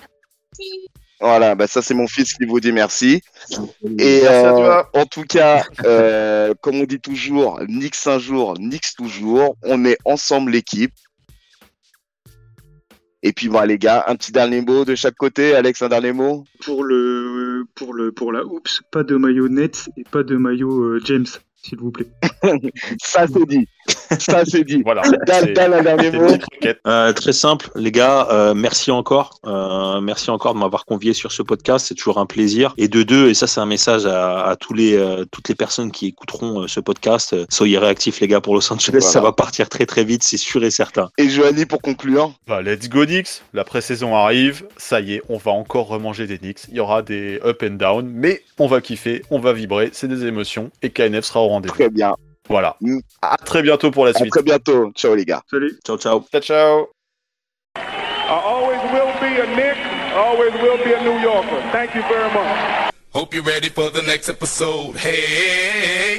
Voilà, bah ça c'est mon fils qui vous dit merci. Et Merci à euh, toi. en tout cas, euh, comme on dit toujours, Nix un jour, Nix toujours. On est ensemble l'équipe. Et puis voilà les gars, un petit dernier mot de chaque côté. Alex, un dernier mot? Pour le pour le pour la Oops, pas de maillot Nets et pas de maillot euh, James, s'il vous plaît. Ça c'est dit. Ça c'est dit. Voilà. C'est- Dan, un dernier mot. Euh, très simple, les gars, euh, merci encore. Euh, merci encore de m'avoir convié sur ce podcast, c'est toujours un plaisir. Et de deux, et ça c'est un message à, à tous les, euh, toutes les personnes qui écouteront euh, ce podcast, euh, soyez réactifs les gars pour Los Angeles, Voilà. ça va partir très très vite, c'est sûr et certain. Et Joanie pour conclure. Bah, let's go Knicks, la pré-saison arrive, ça y est, on va encore remanger des Knicks, il y aura des up and down, mais on va kiffer, on va vibrer, c'est des émotions, et KNF sera au rendez-vous. Très bien. Voilà. Mm. À très bientôt pour la À suite. très bientôt. Ciao les gars. Salut. Ciao ciao. Ciao ciao I always will be a Nick, always will be a New Yorker. Thank you very much. Hope you're ready for the next episode. Hey.